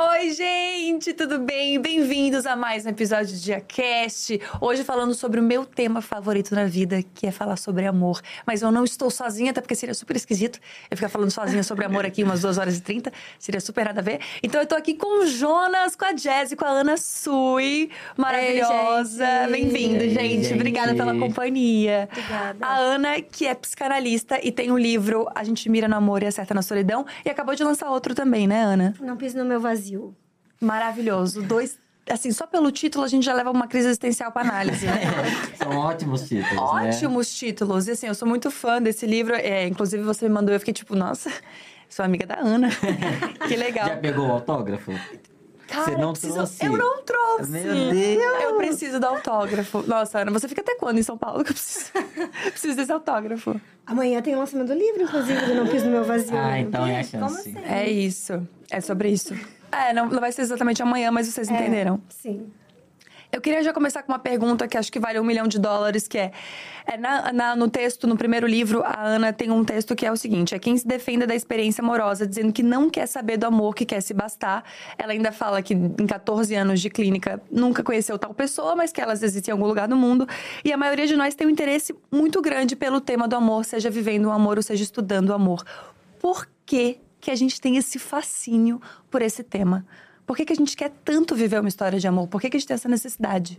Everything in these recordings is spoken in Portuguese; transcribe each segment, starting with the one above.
Oh, Oi, gente, tudo bem? Bem-vindos a mais um episódio de DiaCast. Hoje falando sobre o meu tema favorito na vida, que é falar sobre amor. Mas eu não estou sozinha, até porque seria super esquisito eu ficar falando sozinha sobre amor aqui umas 2 horas e 30. Seria super nada a ver. Então eu tô aqui com o Jonas, com a Jazz e com a Ana Sui. Maravilhosa. Bem-vindo, gente. gente. Obrigada pela companhia. Obrigada. A Ana, que é psicanalista e tem o livro A gente mira no amor e acerta na solidão. E acabou de lançar outro também, né, Ana? Não pise no meu vazio. Maravilhoso. Dois. Assim, só pelo título a gente já leva uma crise existencial para análise, né? São ótimos títulos, né? Ótimos títulos. E assim, eu sou muito fã desse livro. É, inclusive, você me mandou, eu fiquei tipo, nossa, sou amiga da Ana. que legal. Já pegou o autógrafo? Cara, Você não preciso- trouxe? Eu não trouxe. Meu Deus! Eu preciso do autógrafo. Nossa, Ana, você fica até quando em São Paulo que eu preciso, preciso desse autógrafo? Amanhã tem o lançamento do livro, inclusive, do Não Pise no Meu Vazio. Ah, então é a Como chance. assim? É isso. É sobre isso. É, não, não vai ser exatamente amanhã, mas vocês entenderam. Sim. Eu queria já começar com uma pergunta que acho que vale um milhão de dólares, que é, é na- na- no texto, no primeiro livro, a Ana tem um texto que é o seguinte: é quem se defenda da experiência amorosa, dizendo que não quer saber do amor, que quer se bastar. Ela ainda fala que em 14 anos de clínica nunca conheceu tal pessoa, mas que elas existem em algum lugar do mundo. E a maioria de nós tem um interesse muito grande pelo tema do amor, seja vivendo o amor ou seja estudando o amor. Por que, que a gente tem esse fascínio por esse tema? Por que, que a gente quer tanto viver uma história de amor? Por que, que a gente tem essa necessidade?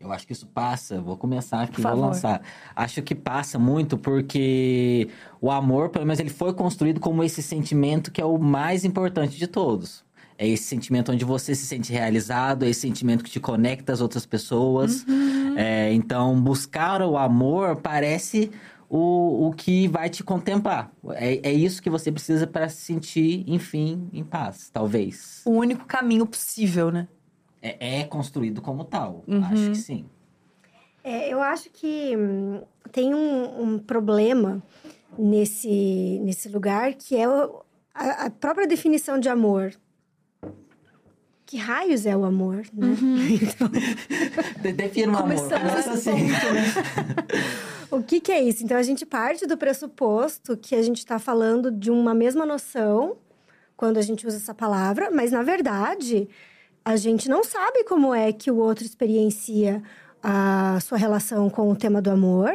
Eu acho que isso passa, vou começar aqui, vou lançar. Acho que passa muito porque o amor, pelo menos, ele foi construído como esse sentimento que é o mais importante de todos. É esse sentimento onde você se sente realizado, é esse sentimento que te conecta às outras pessoas. Uhum. É, então, buscar o amor parece o, o que vai te contemplar. É, é isso que você precisa para se sentir, enfim, em paz, talvez. O único caminho possível, né? É, é construído como tal. Uhum. Acho que sim. É, eu acho que hum, tem um, um problema nesse, nesse lugar que é o- a, a própria definição de amor. Que raios é o amor, né? De- Defina um amor. Começa nesse assim. O que, que é isso? Então, a gente parte do pressuposto que a gente está falando de uma mesma noção quando a gente usa essa palavra, mas, na verdade, a gente não sabe como é que o outro experiencia a sua relação com o tema do amor.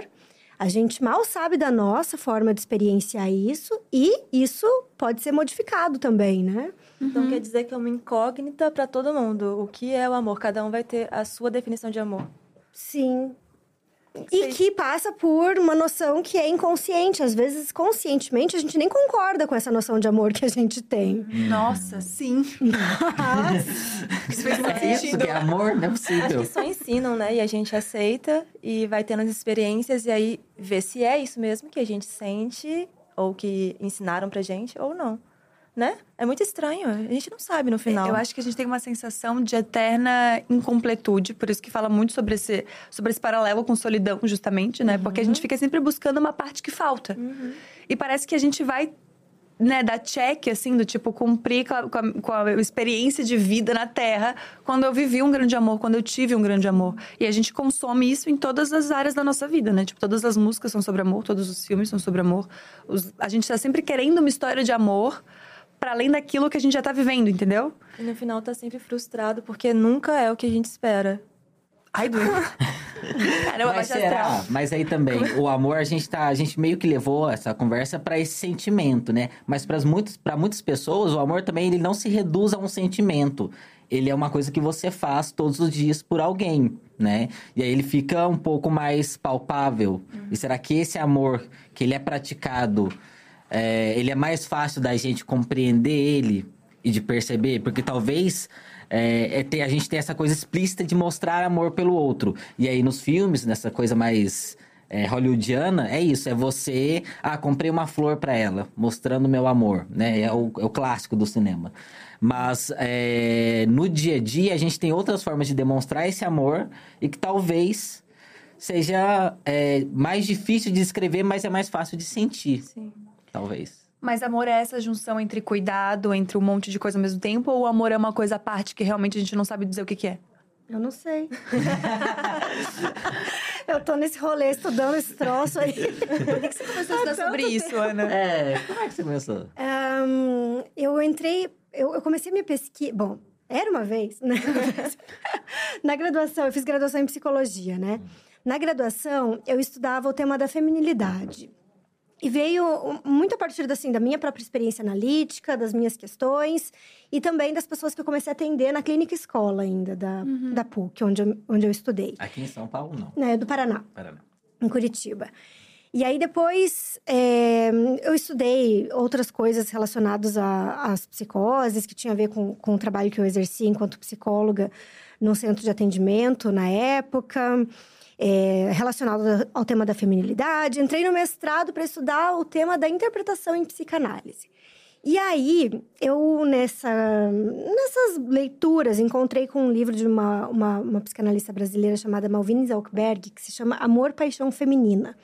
A gente mal sabe da nossa forma de experienciar isso e isso pode ser modificado também, né? Então quer dizer que é uma incógnita para todo mundo. O que é o amor? Cada um vai ter a sua definição de amor. Sim. E que passa por uma noção que é inconsciente. Às vezes, conscientemente, a gente nem concorda com essa noção de amor que a gente tem. Nossa, sim. Isso fez muito É isso sentido. que é amor? Não é Acho possível. que só ensinam, né? E a gente aceita e vai tendo as experiências e aí vê se é isso mesmo que a gente sente ou que ensinaram pra gente ou não. Né? É muito estranho. A gente não sabe no final. Eu acho que a gente tem uma sensação de eterna incompletude, por isso que fala muito sobre esse, sobre esse paralelo com solidão, justamente, né? Porque a gente fica sempre buscando uma parte que falta. E parece que a gente vai, né, dar check, assim, do tipo, cumprir com a, com a- com a experiência de vida na Terra quando eu vivi um grande amor, quando eu tive um grande amor. E a gente consome isso em todas as áreas da nossa vida, né? Tipo, todas as músicas são sobre amor, todos os filmes são sobre amor. Os- a gente tá sempre querendo uma história de amor para além daquilo que a gente já tá vivendo, entendeu? E no final tá sempre frustrado porque nunca é o que a gente espera. Ai, doeu. Caramba, Mas baixa será? astral. Mas aí também, o amor, a gente tá, a gente meio que levou essa conversa para esse sentimento, né? Mas para muitas, para muitas pessoas, o amor também ele não se reduz a um sentimento. Ele é uma coisa que você faz todos os dias por alguém, né? E aí ele fica um pouco mais palpável. E será que esse amor que ele é praticado, é, ele é mais fácil da gente compreender ele e de perceber? Porque talvez é, é ter- a gente tem essa coisa explícita de mostrar amor pelo outro. E aí nos filmes, nessa coisa mais é, hollywoodiana, é isso. É você... Ah, comprei uma flor pra ela, mostrando meu amor, né? É o, é o clássico do cinema. Mas é, no dia a dia, a gente tem outras formas de demonstrar esse amor e que talvez seja é, mais difícil de escrever, mas é mais fácil de sentir, Sim. Talvez. Mas amor é essa junção entre cuidado, entre um monte de coisa ao mesmo tempo? Ou amor é uma coisa à parte que realmente a gente não sabe dizer o que, que é? Eu não sei. eu tô nesse rolê estudando esse troço aí. Por que, que você começou a estudar sobre isso, Ana? É, como é que você começou? Ahn, eu entrei eu, eu comecei a minha pesquisa. Bom, era uma vez, né? Na graduação, eu fiz graduação em psicologia, né? Na graduação, eu estudava o tema da feminilidade. E veio muito a partir assim, da minha própria experiência analítica, das minhas questões e também das pessoas que eu comecei a atender na clínica escola ainda, da, uhum. da PUC, onde eu, onde eu estudei. Aqui em São Paulo, não? É, do Paraná. Paraná. Em Curitiba. E aí depois é, eu estudei outras coisas relacionadas às psicoses, que tinha a ver com, com o trabalho que eu exerci enquanto psicóloga no centro de atendimento na época é, relacionado ao tema da feminilidade. Entrei no mestrado para estudar o tema da interpretação em psicanálise. E aí, eu, nessa, nessas leituras, encontrei com um livro de uma, uma, uma psicanalista brasileira chamada Malvine Zalkberg, que se chama Amor, Paixão Feminina.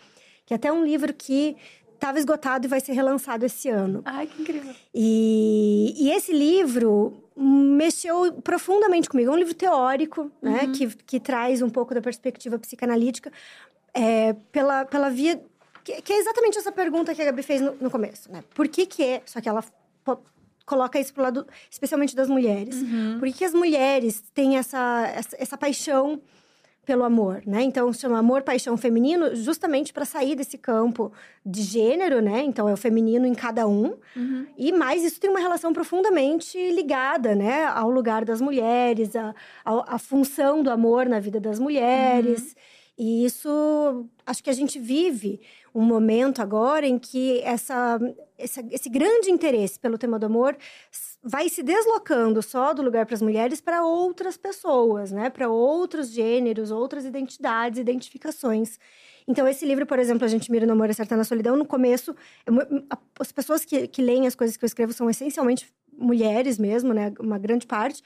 Que é até um livro que estava esgotado e vai ser relançado esse ano. Ai, que incrível. E, e esse livro mexeu profundamente comigo. É um livro teórico, né? uhum. Que, que traz um pouco da perspectiva psicanalítica é, pela, pela via... Que, que, é exatamente essa pergunta que a Gabi fez no, no começo, né? Por que que é... Só que ela coloca isso pro lado, especialmente das mulheres. Uhum. Por que, que as mulheres têm essa, essa, essa paixão pelo amor, né? Então se chama amor, paixão feminino, justamente para sair desse campo de gênero, né? Então é o feminino em cada um. Uhum. E mais isso tem uma relação profundamente ligada, né, ao lugar das mulheres, a, a, a função do amor na vida das mulheres. Uhum. E isso, acho que a gente vive um momento agora em que essa, essa, esse grande interesse pelo tema do amor vai se deslocando só do lugar para as mulheres para outras pessoas, né? Para outros gêneros, outras identidades, identificações. Então, esse livro, por exemplo, A gente mira no amor e acerta na solidão, no começo, as pessoas que, que leem as coisas que eu escrevo são essencialmente mulheres mesmo, né? Uma grande parte.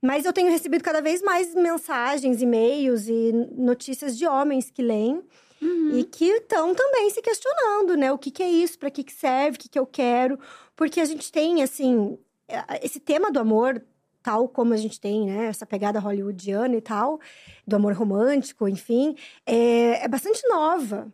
Mas eu tenho recebido cada vez mais mensagens, e-mails e notícias de homens que leem. Uhum. E que estão também se questionando, né? O que, que é isso, para que, que serve, o que, que eu quero. Porque a gente tem, assim, é, esse tema do amor, tal como a gente tem, né, essa pegada hollywoodiana e tal, do amor romântico, enfim, é, é bastante nova.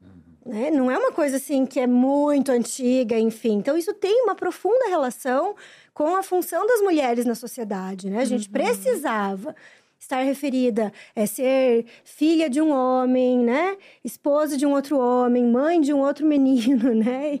Uhum. Né? Não é uma coisa assim que é muito antiga, enfim. Então, isso tem uma profunda relação com a função das mulheres na sociedade, né? A gente uhum. precisava estar referida é ser filha de um homem, né? Esposa de um outro homem, mãe de um outro menino, né?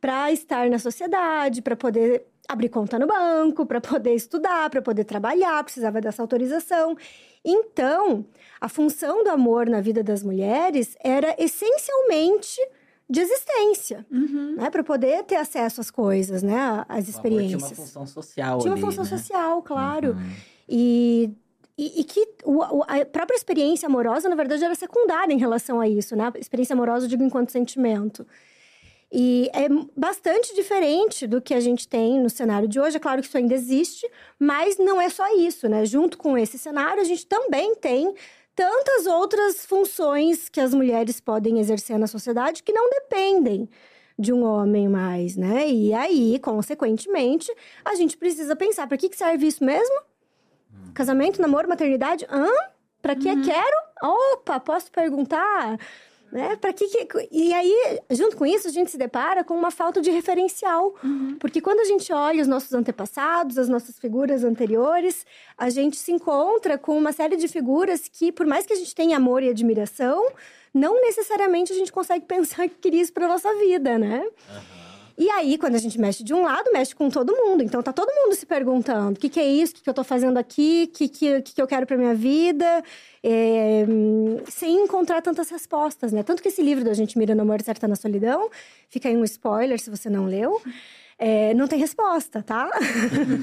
Para estar na sociedade, para poder abrir conta no banco, para poder estudar, para poder trabalhar, precisava dessa autorização. Então, a função do amor na vida das mulheres era essencialmente de existência, uhum. né? Para poder ter acesso às coisas, né? Às experiências. tinha uma função social Tinha uma função né? social, claro. Uhum. E, e, e, que o, a própria experiência amorosa, na verdade, era secundária em relação a isso, né? A experiência amorosa, digo enquanto sentimento. E é bastante diferente do que a gente tem no cenário de hoje. É claro que isso ainda existe, mas não é só isso, né? Junto com esse cenário, a gente também tem tantas outras funções que as mulheres podem exercer na sociedade que não dependem de um homem mais, né? E aí, consequentemente, a gente precisa pensar: para que, que serve isso mesmo? Casamento, namoro, maternidade? Hã? Para que uhum. quero? Opa, posso perguntar? Né? Para que, que, E aí, junto com isso, a gente se depara com uma falta de referencial. Uhum. Porque quando a gente olha os nossos antepassados, as nossas figuras anteriores, a gente se encontra com uma série de figuras que, por mais que a gente tenha amor e admiração, não necessariamente a gente consegue pensar que queria isso para nossa vida, né? Uhum. E aí, quando a gente mexe de um lado, mexe com todo mundo. Então, tá todo mundo se perguntando: o que, que é isso? O que, que eu tô fazendo aqui? O que, que, que, eu quero pra minha vida? É, sem encontrar tantas respostas, né? Tanto que esse livro da Gente Mira no Amor Certa na Solidão, fica aí um spoiler se você não leu é, não tem resposta, tá?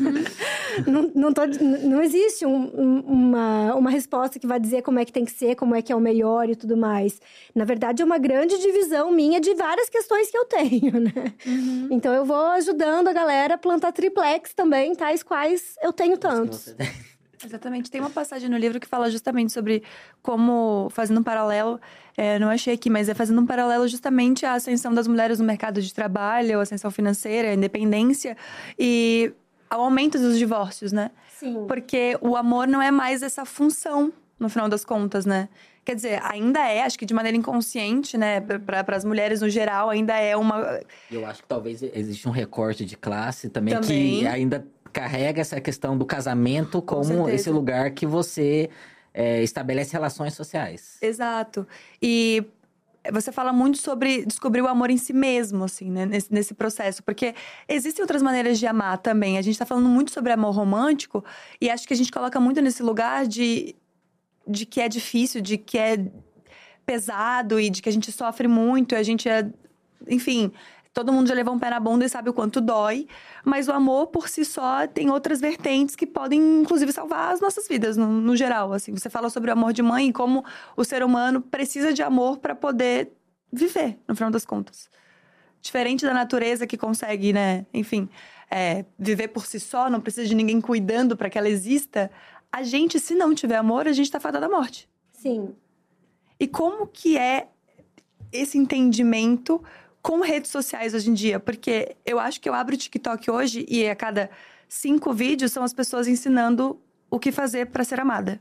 não, não, tô, não existe um, uma, uma resposta que vai dizer como é que tem que ser, como é que é o melhor e tudo mais. Na verdade, é uma grande divisão minha de várias questões que eu tenho, né? Uhum. Então, eu vou ajudando a galera a plantar triplex também, tais quais eu tenho tantos. Exatamente. Tem uma passagem no livro que fala justamente sobre como, fazendo um paralelo, é, não achei aqui, mas é fazendo um paralelo justamente à ascensão das mulheres no mercado de trabalho, a ascensão financeira, a independência e ao aumento dos divórcios, né? Sim. Porque o amor não é mais essa função no final das contas, né? Quer dizer, ainda é, acho que de maneira inconsciente, né, para as mulheres no geral, ainda é uma. Eu acho que talvez existe um recorte de classe também, Também. que ainda carrega essa questão do casamento como certeza. esse lugar que você é, estabelece relações sociais. Exato. E você fala muito sobre descobrir o amor em si mesmo, assim, né? Nesse, nesse processo. Porque existem outras maneiras de amar também. A gente tá falando muito sobre amor romântico e acho que a gente coloca muito nesse lugar de, de que é difícil, de que é pesado e de que a gente sofre muito. A gente é. Enfim. Todo mundo já levou um pé na bunda e sabe o quanto dói. Mas o amor, por si só, tem outras vertentes que podem, inclusive, salvar as nossas vidas, no, no geral. Assim, você fala sobre o amor de mãe e como o ser humano precisa de amor para poder viver, no final das contas. Diferente da natureza que consegue, né, enfim, é, viver por si só, não precisa de ninguém cuidando para que ela exista. A gente, se não tiver amor, a gente tá fadada à morte. Sim. E como que é esse entendimento com redes sociais hoje em dia? Porque eu acho que eu abro o TikTok hoje e a cada cinco vídeos são as pessoas ensinando o que fazer para ser amada.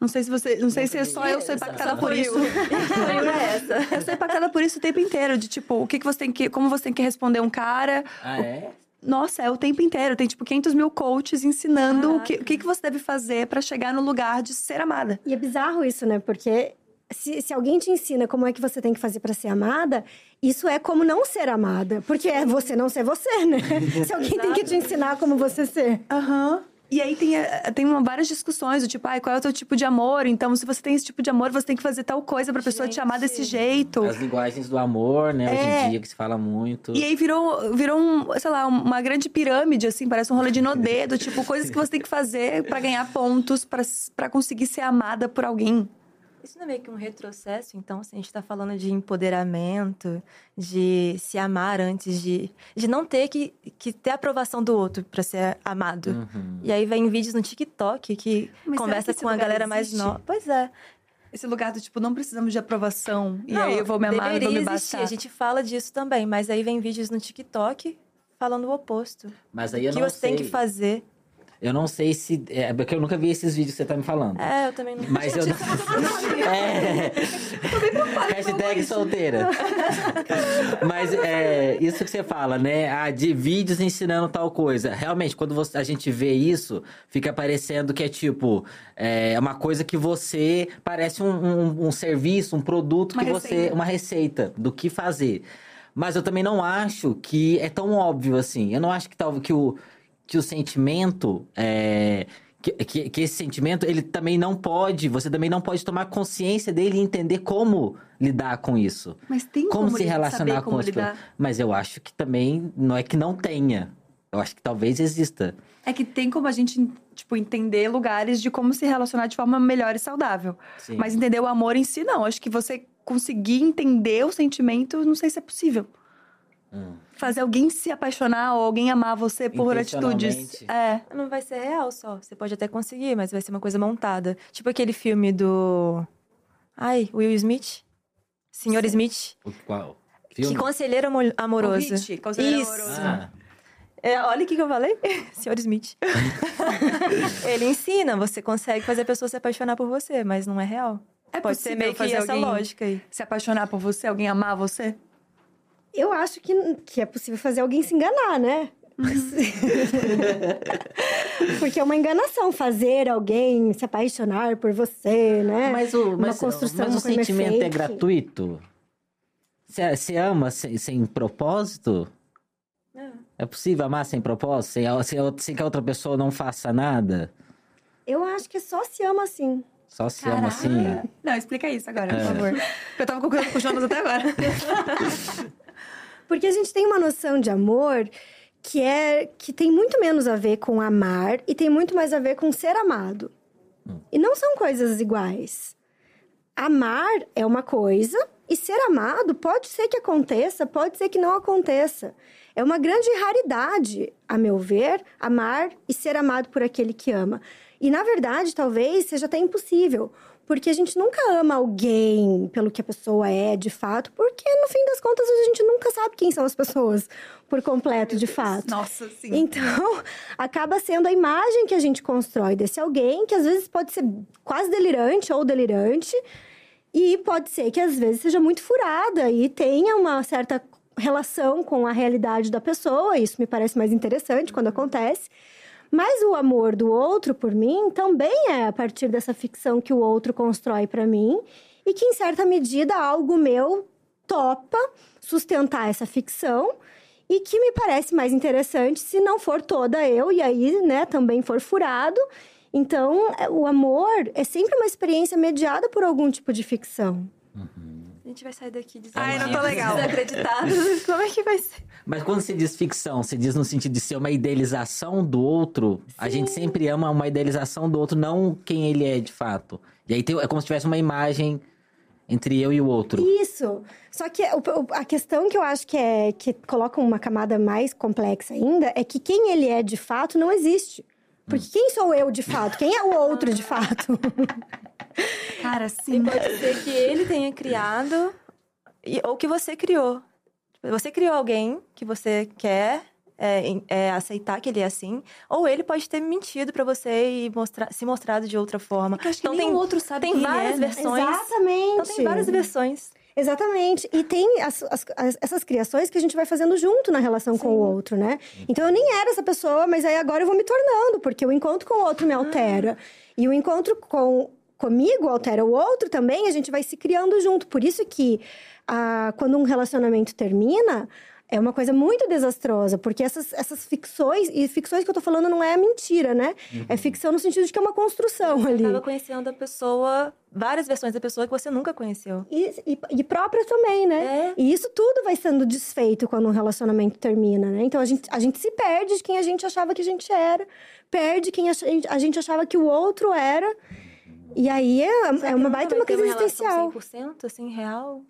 Não sei se você, não sei se é só eu sou impactada por isso. é essa. Eu sou impactada por isso o tempo inteiro, de tipo, o que, que você tem que, como você tem que responder um cara. Ah, é? Nossa, é o tempo inteiro. Tem tipo 500 mil coaches ensinando o que, o que, que você deve fazer para chegar no lugar de ser amada. E é bizarro isso, né? Porque se, se alguém te ensina como é que você tem que fazer pra ser amada, isso é como não ser amada. Porque é você não ser você, né? se alguém tem que te ensinar como você ser. Aham. E aí tem, eh, tem uma- várias discussões do tipo, ai, qual é o teu tipo de amor? Então, se você tem esse tipo de amor, você tem que fazer tal coisa pra pessoa te amar Gente. desse jeito. As linguagens do amor, né? Hoje É. em dia, que se fala muito. E aí virou, virou um, sei lá, uma grande pirâmide, assim, parece um rolê de nodê, do tipo, coisas que você tem que fazer pra ganhar pontos, pra conseguir ser amada por alguém. Isso não é meio que um retrocesso, então, se a gente tá falando de empoderamento, de se amar antes de. de não ter que, que ter a aprovação do outro pra ser amado. Uhum. E aí vem vídeos no TikTok que Mas conversa que com a galera mais existe? nova. Pois é. Esse lugar do tipo, não precisamos de aprovação. E Não, aí eu vou me amar, eu vou me deveria existir. baixar. A gente fala disso também, mas aí vem vídeos no TikTok falando o oposto. Mas aí eu O que não você sei. tem que fazer. Eu não sei se. É porque eu nunca vi esses vídeos que você tá me falando. É, eu também não. Mas eu. é. Hashtag solteira. Mas é isso que você fala, né? Ah, de vídeos ensinando tal coisa. Realmente, quando você- a gente vê isso, fica parecendo que é tipo. É uma coisa que você. Parece um, um- um serviço, um produto Uma que você. receita. Uma receita do que fazer. Mas eu também não acho que é tão óbvio assim. Eu não acho que, tal, que, o, que o sentimento. É, que, que, que esse sentimento, ele também não pode. Você também não pode tomar consciência dele e entender como lidar com isso. Mas tem Como, como, se relacionar com pessoas. Mas eu acho que também não é que não tenha. Eu acho que talvez exista. É que tem como a gente, tipo, entender lugares de como se relacionar de forma melhor e saudável. Sim. Mas entender o amor em si, não. Acho que você conseguir entender o sentimento, não sei se é possível. Hum. Fazer alguém se apaixonar ou alguém amar você por atitudes. É. Não vai ser real só. Você pode até conseguir, mas vai ser uma coisa montada. Tipo aquele filme do. Ai, Will Smith? Senhor Smith? O qual? Que Filme? conselheiro amo- amoroso. Hit, Conselheiro Isso. Amoroso. Ah, É, olha o que, que eu falei. Senhor Smith. Ele ensina, você consegue fazer a pessoa se apaixonar por você, mas não é real. É Pode ser possível meio que fazer essa lógica aí. Se apaixonar por você, alguém amar você? Eu acho que, que é possível fazer alguém se enganar, né? Porque é uma enganação fazer alguém se apaixonar por você, né? Mas o, Uma mas, construção, mas o coisa sentimento é gratuito? Você, você ama sem, sem propósito? É. É possível amar sem propósito? Sem, sem, sem que a outra pessoa não faça nada? Eu acho que só se ama assim. Só se ama assim? Não, explica isso agora, É. por favor. Eu tava concordando com o Jonas até agora. Porque a gente tem uma noção de amor que é que tem muito menos a ver com amar e tem muito mais a ver com ser amado. E não são coisas iguais. Amar é uma coisa e ser amado pode ser que aconteça, pode ser que não aconteça. É uma grande raridade, a meu ver, amar e ser amado por aquele que ama. E na verdade, talvez seja até impossível, Porque a gente nunca ama alguém pelo que a pessoa é de fato, porque no fim das contas a gente nunca sabe quem são as pessoas por completo, de fato. Nossa, sim. Então, acaba sendo a imagem que a gente constrói desse alguém, que às vezes pode ser quase delirante ou delirante, e pode ser que às vezes seja muito furada e tenha uma certa relação com a realidade da pessoa. Isso me parece mais interessante quando acontece. Mas o amor do outro por mim também é a partir dessa ficção que o outro constrói para mim e que em certa medida algo meu topa sustentar essa ficção e que me parece mais interessante se não for toda eu e aí, né, também for furado. Então, é, o amor é sempre uma experiência mediada por algum tipo de ficção. A gente vai sair daqui dizendo. Ai, não tô que legal. Desacreditado. Como é que vai ser? Mas quando você diz ficção, você diz no sentido de ser uma idealização do outro. A gente sempre ama uma idealização do outro, não quem ele é de fato. E aí tem- é como se tivesse uma imagem entre eu e o outro. Isso. Só que o- o- a questão que eu acho que é que coloca uma camada mais complexa ainda é que quem ele é de fato não existe. Porque quem sou eu de fato? Quem é o outro de fato? Cara, E sim. pode ser que ele tenha criado e- ou que você criou. Você criou alguém que você quer é, é, aceitar que ele é assim, ou ele pode ter mentido pra você e mostrar, se mostrado de outra forma. Acho que então tem, outro sabe tem várias é, né? versões. Exatamente. Então tem várias versões. Exatamente. E tem as- as- as- essas criações que a gente vai fazendo junto na relação com o outro, né? Então eu nem era essa pessoa, mas aí agora eu vou me tornando, porque o encontro com o outro me altera. E o encontro com comigo altera o outro também, a gente vai se criando junto. Por isso que ah, quando um relacionamento termina, é uma coisa muito desastrosa, porque essas, essas ficções, e ficções que eu tô falando não é mentira, né? É ficção no sentido de que é uma construção ali. Acaba conhecendo a pessoa, várias versões da pessoa que você nunca conheceu. E, e, e própria também, né? É. E isso tudo vai sendo desfeito quando um relacionamento termina, né? Então a gente, a gente se perde de quem a gente achava que a gente era, perde quem a gente, a gente achava que o outro era. E aí é, é uma baita uma crise existencial. 100% assim, real.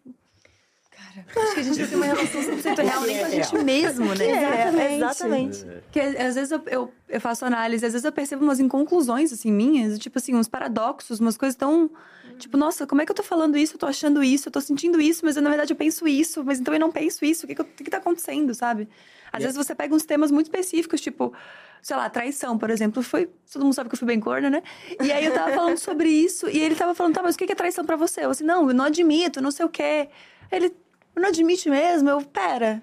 Cara, acho que a gente não tem uma relação 100% real nem com a gente mesmo, né? Exatamente. exatamente. Porque às vezes eu, eu, eu faço análise, às vezes eu percebo umas inconclusões, assim, minhas, tipo assim, uns paradoxos, umas coisas tão. Tipo, nossa, como é que eu tô falando isso? Eu tô achando isso, eu tô sentindo isso, mas eu, na verdade eu penso isso, mas então eu não penso isso. O que, que, eu- que, que tá acontecendo, sabe? Às E vezes você pega uns temas muito específicos, tipo, sei lá, traição, por exemplo. Foi. Todo mundo sabe que eu fui bem corna, né? E aí eu tava falando sobre isso, e ele tava falando, tá, mas o que que é traição pra você? Eu assim, não, eu não admito, não sei o quê. Ele, não admite mesmo? Eu, pera.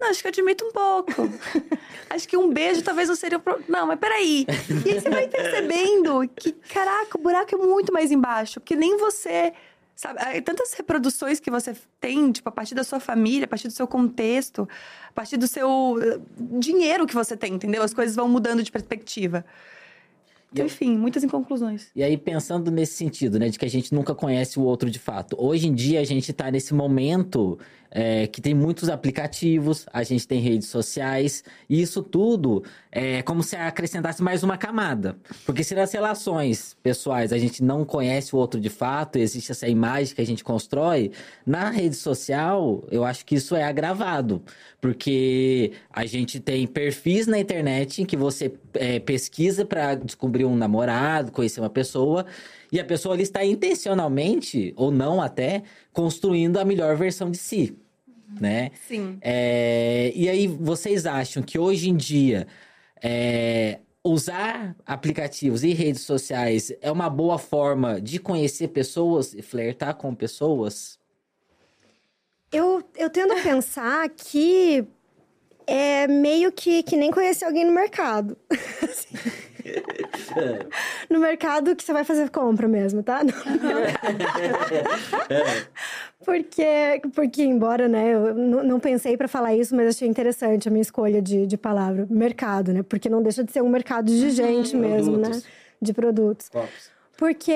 Não, acho que eu admito um pouco. acho que um beijo talvez não seria o pro... Não, mas peraí. E aí você vai percebendo que, caraca, o buraco é muito mais embaixo. Porque nem você. Sabe, tantas reproduções que você tem, tipo, a partir da sua família, a partir do seu contexto, a partir do seu eh, dinheiro que você tem, entendeu? As coisas vão mudando de perspectiva. Então, enfim, muitas inconclusões. E aí, pensando nesse sentido, né, de que a gente nunca conhece o outro de fato. Hoje em dia, a gente tá nesse momento é, que tem muitos aplicativos, a gente tem redes sociais, e isso tudo é como se acrescentasse mais uma camada. Porque se nas relações pessoais a gente não conhece o outro de fato, existe essa imagem que a gente constrói, na rede social, eu acho que isso é agravado. Porque a gente tem perfis na internet em que você é, pesquisa para descobrir um namorado, conhecer uma pessoa, e a pessoa ali está intencionalmente, ou não até, construindo a melhor versão de si, né? Sim. É, e aí, vocês acham que hoje em dia é, usar aplicativos e redes sociais é uma boa forma de conhecer pessoas e flertar com pessoas? Eu, eu tendo a pensar que é meio que, que nem conhecer alguém no mercado. Assim. no mercado que você vai fazer compra mesmo, tá? Não. porque, porque, embora, né, eu não pensei para falar isso, mas achei interessante a minha escolha de, de palavra, mercado, né? Porque não deixa de ser um mercado de gente mesmo, né? Produtos. De produtos. Porque.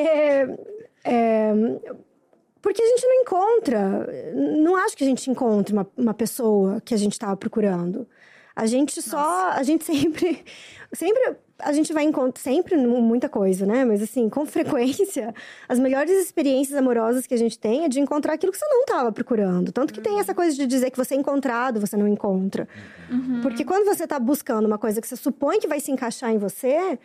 é, porque a gente não encontra. Não acho que a gente encontre uma, uma pessoa que a gente estava procurando. A gente só. A gente sempre. Sempre. A gente vai encontrar. Sempre mu- muita coisa, né? Mas assim, com frequência, as melhores experiências amorosas que a gente tem é de encontrar aquilo que você não estava procurando. Tanto que tem essa coisa de dizer que você é encontrado, você não encontra. Porque quando você está buscando uma coisa que você supõe que vai se encaixar em você,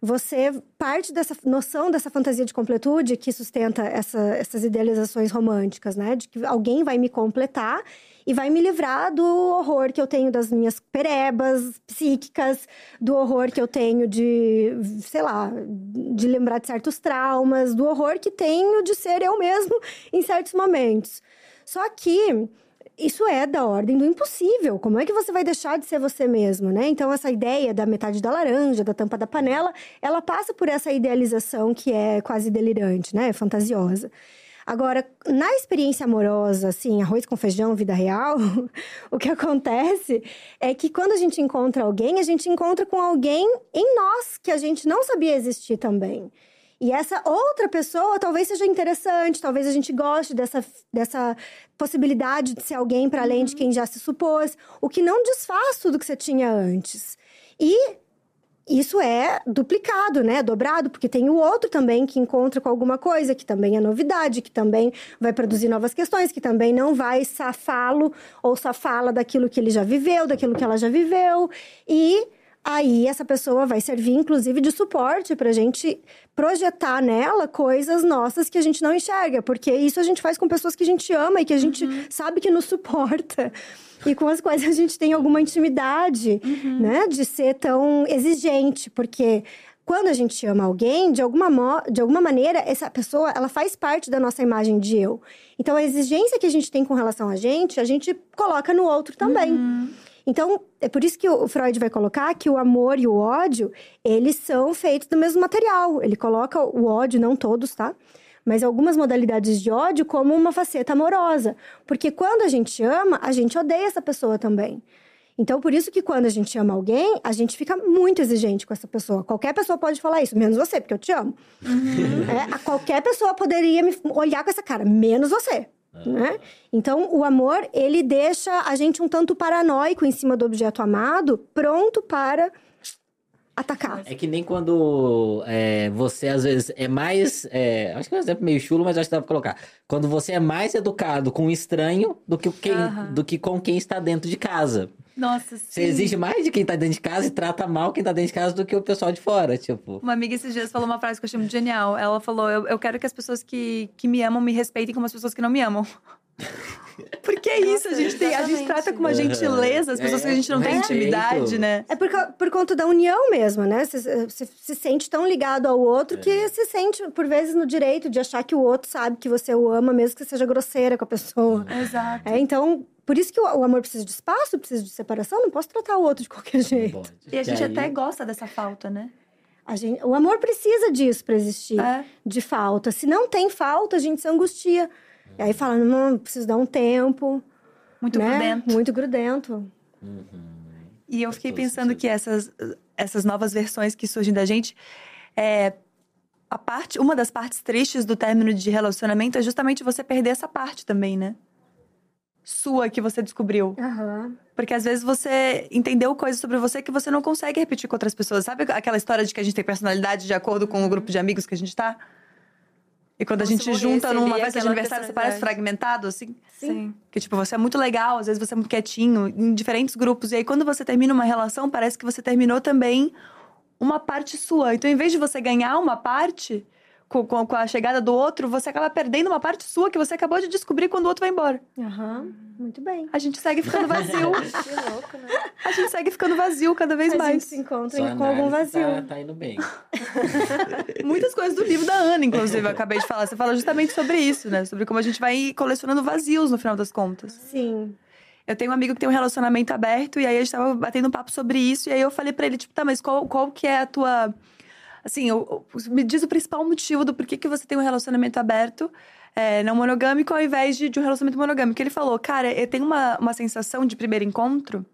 você parte dessa noção dessa fantasia de completude que sustenta essa, essas idealizações românticas, né? De que alguém vai me completar e vai me livrar do horror que eu tenho das minhas perebas psíquicas, do horror que eu tenho de, sei lá, de lembrar de certos traumas, do horror que tenho de ser eu mesmo em certos momentos. Só que isso é da ordem do impossível. Como é que você vai deixar de ser você mesmo, né? Então, essa ideia da metade da laranja, da tampa da panela, ela passa por essa idealização que é quase delirante, né? Fantasiosa. Agora, na experiência amorosa, assim, arroz com feijão, vida real, o que acontece é que quando a gente encontra alguém, a gente encontra com alguém em nós que a gente não sabia existir também. E essa outra pessoa talvez seja interessante, talvez a gente goste dessa, dessa possibilidade de ser alguém para além uhum. de quem já se supôs, o que não desfaz tudo que você tinha antes. E isso é duplicado, né? Dobrado, porque tem o outro também que encontra com alguma coisa, que também é novidade, que também vai produzir novas questões, que também não vai safá-lo ou safá-la daquilo que ele já viveu, daquilo que ela já viveu. E aí essa pessoa vai servir, inclusive, de suporte para a gente projetar nela coisas nossas que a gente não enxerga, porque isso a gente faz com pessoas que a gente ama e que a gente uhum. sabe que nos suporta e com as quais a gente tem alguma intimidade, uhum. né? De ser tão exigente, porque quando a gente ama alguém, de alguma, de alguma maneira, essa pessoa, ela faz parte da nossa imagem de eu. Então, a exigência que a gente tem com relação a gente, a gente coloca no outro também. Uhum. Então, é por isso que o Freud vai colocar que o amor e o ódio, eles são feitos do mesmo material. Ele coloca o ódio, não todos, tá? mas algumas modalidades de ódio como uma faceta amorosa. Porque quando a gente ama, a gente odeia essa pessoa também. Então, por isso que quando a gente ama alguém, a gente fica muito exigente com essa pessoa. Qualquer pessoa pode falar isso, menos você, porque eu te amo. Uhum. É, qualquer pessoa poderia me olhar com essa cara, menos você. Uhum. Né? Então, o amor, ele deixa a gente um tanto paranoico em cima do objeto amado, pronto para atacar. É que nem quando é, você, às vezes, é mais. É, acho que é um exemplo meio chulo, mas acho que dá pra colocar. Quando você é mais educado com um estranho do que, quem, do que com quem está dentro de casa. Nossa, sim. Você exige mais de quem tá dentro de casa e trata mal quem tá dentro de casa do que o pessoal de fora, tipo. Uma amiga esses dias falou uma frase que eu achei muito genial. Ela falou: Eu, eu quero que as pessoas que, que me amam me respeitem como as pessoas que não me amam. Porque é isso, a gente, tem, a gente trata com uma gentileza as pessoas é, que a gente não é, tem intimidade, né? É por, por conta da união mesmo, né? Você, se sente tão ligado ao outro é. que se sente, por vezes, no direito de achar que o outro sabe que você o ama, mesmo que você seja grosseira com a pessoa. Exato. É, então, por isso que o, amor precisa de espaço, precisa de separação, não posso tratar o outro de qualquer jeito. E a gente aí... até gosta dessa falta, né? Gente, o amor precisa disso para existir, é. de falta. Se não tem falta, a gente se angustia. E aí fala, não, preciso dar um tempo. Muito né? grudento. Muito grudento. Uhum. E eu fiquei pensando que essas, essas novas versões que surgem da gente, é, a parte, uma das partes tristes do término de relacionamento é justamente você perder essa parte também, né? Sua que você descobriu. Uhum. Porque às vezes você entendeu coisas sobre você que você não consegue repetir com outras pessoas. Sabe aquela história de que a gente tem personalidade de acordo com o grupo de amigos que a gente tá? E quando Como a gente junta numa festa de aniversário, você parece fragmentado, assim? Sim. Que, tipo, você é muito legal, às vezes você é muito quietinho, em diferentes grupos. E aí, quando você termina uma relação, parece que você terminou também uma parte sua. Então, em vez de você ganhar uma parte, com, com, com, a chegada do outro, você acaba perdendo uma parte sua que você acabou de descobrir quando o outro vai embora. Aham, uhum, muito bem. A gente segue ficando vazio. que louco, né? A gente segue ficando vazio cada vez a mais. A gente se encontra com algum vazio. Tá, tá indo bem. Muitas coisas do livro da Ana, inclusive, eu acabei de falar. Você fala justamente sobre isso, né? Sobre como a gente vai colecionando vazios no final das contas. Sim. Eu tenho um amigo que tem um relacionamento aberto, e aí a gente tava batendo um papo sobre isso, e aí eu falei para ele, tipo, tá, mas qual, qual que é a tua Assim, eu, eu, me diz o principal motivo do porquê que você tem um relacionamento aberto, é, não monogâmico, ao invés de, de um relacionamento monogâmico. Ele falou, cara, eu tenho uma, uma sensação de primeiro encontro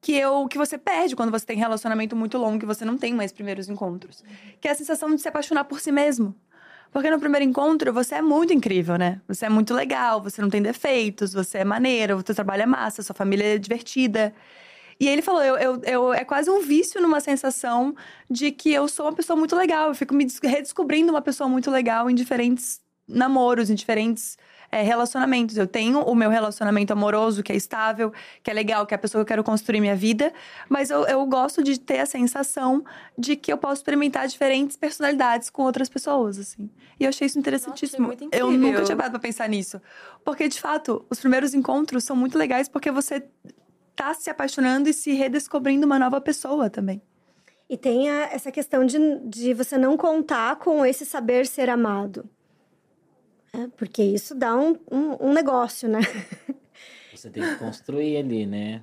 que eu que você perde quando você tem relacionamento muito longo que você não tem mais primeiros encontros. Que é a sensação de se apaixonar por si mesmo. Porque no primeiro encontro você é muito incrível, né? Você é muito legal, você não tem defeitos, você é maneiro, você trabalha massa, sua família é divertida. E ele falou: eu, eu, eu, é quase um vício numa sensação de que eu sou uma pessoa muito legal. Eu fico me redescobrindo uma pessoa muito legal em diferentes namoros, em diferentes é, relacionamentos. Eu tenho o meu relacionamento amoroso, que é estável, que é legal, que é a pessoa que eu quero construir minha vida. Mas eu, eu gosto de ter a sensação de que eu posso experimentar diferentes personalidades com outras pessoas, assim. E eu achei isso interessantíssimo. Nossa, muito eu nunca tinha parado pra pensar nisso. Porque, de fato, os primeiros encontros são muito legais porque você tá se apaixonando e se redescobrindo uma nova pessoa também. E tem a- essa questão de, de você não contar com esse saber ser amado. É, porque isso dá um, um, um negócio, né? Você tem que construir ali, né?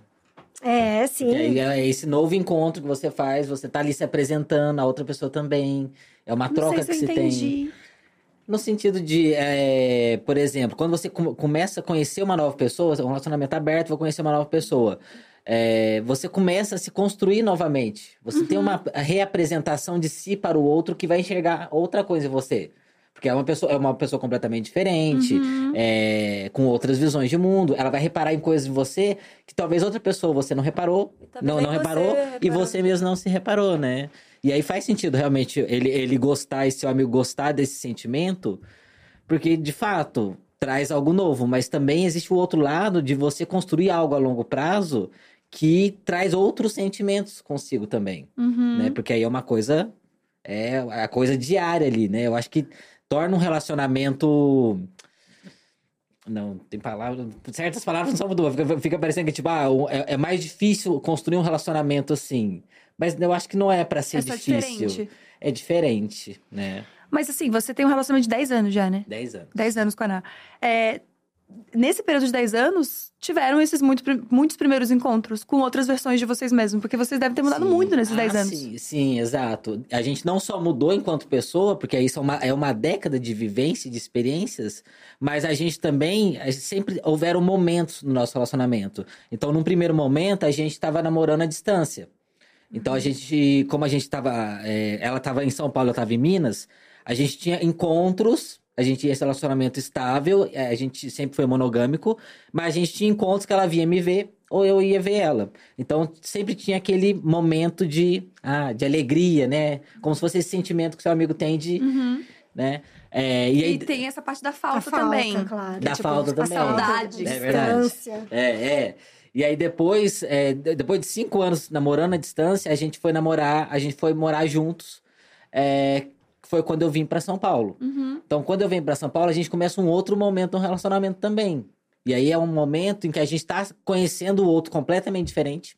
É, sim. É esse novo encontro que você faz, você tá ali se apresentando, a outra pessoa também. É uma troca não sei que se eu se tem. No sentido de, é, por exemplo, quando você come- começa a conhecer uma nova pessoa, um relacionamento aberto, vou conhecer uma nova pessoa. é, você começa a se construir novamente. Você tem uma reapresentação de si para o outro que vai enxergar outra coisa em você. Porque é uma pessoa, é uma pessoa completamente diferente, Uhum. é, com outras visões de mundo. Ela vai reparar em coisas em você que talvez outra pessoa você não reparou, não, não você reparou, e reparou. você mesmo não se reparou, né? E aí faz sentido realmente ele, ele gostar, esse seu amigo gostar desse sentimento, porque de fato traz algo novo, mas também existe o outro lado de você construir algo a longo prazo que traz outros sentimentos consigo também, Uhum. né? Porque aí é uma coisa é a coisa diária ali, né? Eu acho que torna um relacionamento não, tem palavras. Certas palavras não são muito boas. Fica, fica parecendo que, tipo, ah, é, é mais difícil construir um relacionamento assim. Mas eu acho que não é pra ser É difícil. diferente. É diferente, né? Mas assim, você tem um relacionamento de 10 anos já, né? 10 anos. 10 anos com a Ana. É, nesse período de 10 anos, tiveram esses muito, muitos primeiros encontros com outras versões de vocês mesmos. Porque vocês devem ter mudado Sim. muito nesses Ah, 10 anos. Sim, sim, exato. A gente não só mudou enquanto pessoa, porque isso é uma, é uma década de vivência, de experiências, mas a gente também, a gente sempre houveram momentos no nosso relacionamento. Então, num primeiro momento, a gente estava namorando à distância. Então, a gente, como a gente estava, ela estava em São Paulo, eu estava em Minas, a gente tinha encontros, a gente tinha esse relacionamento estável, eh, a gente sempre foi monogâmico, mas a gente tinha encontros que ela vinha me ver ou eu ia ver ela. Então sempre tinha aquele momento de, ah, de alegria, né? Como se fosse esse sentimento que seu amigo tem de, Uhum. né? É, e E, aí tem essa parte da A falta, falta, também. claro. Da tipo, falta a também. saudade. É verdade. Distância. É, é. E aí depois, é, de- depois de cinco anos namorando à distância, a gente foi namorar, a gente foi morar juntos. É, foi quando eu vim pra São Paulo. Uhum. Então, quando eu venho pra São Paulo, a gente começa um outro momento no relacionamento também. E aí é um momento em que a gente tá conhecendo o outro completamente diferente.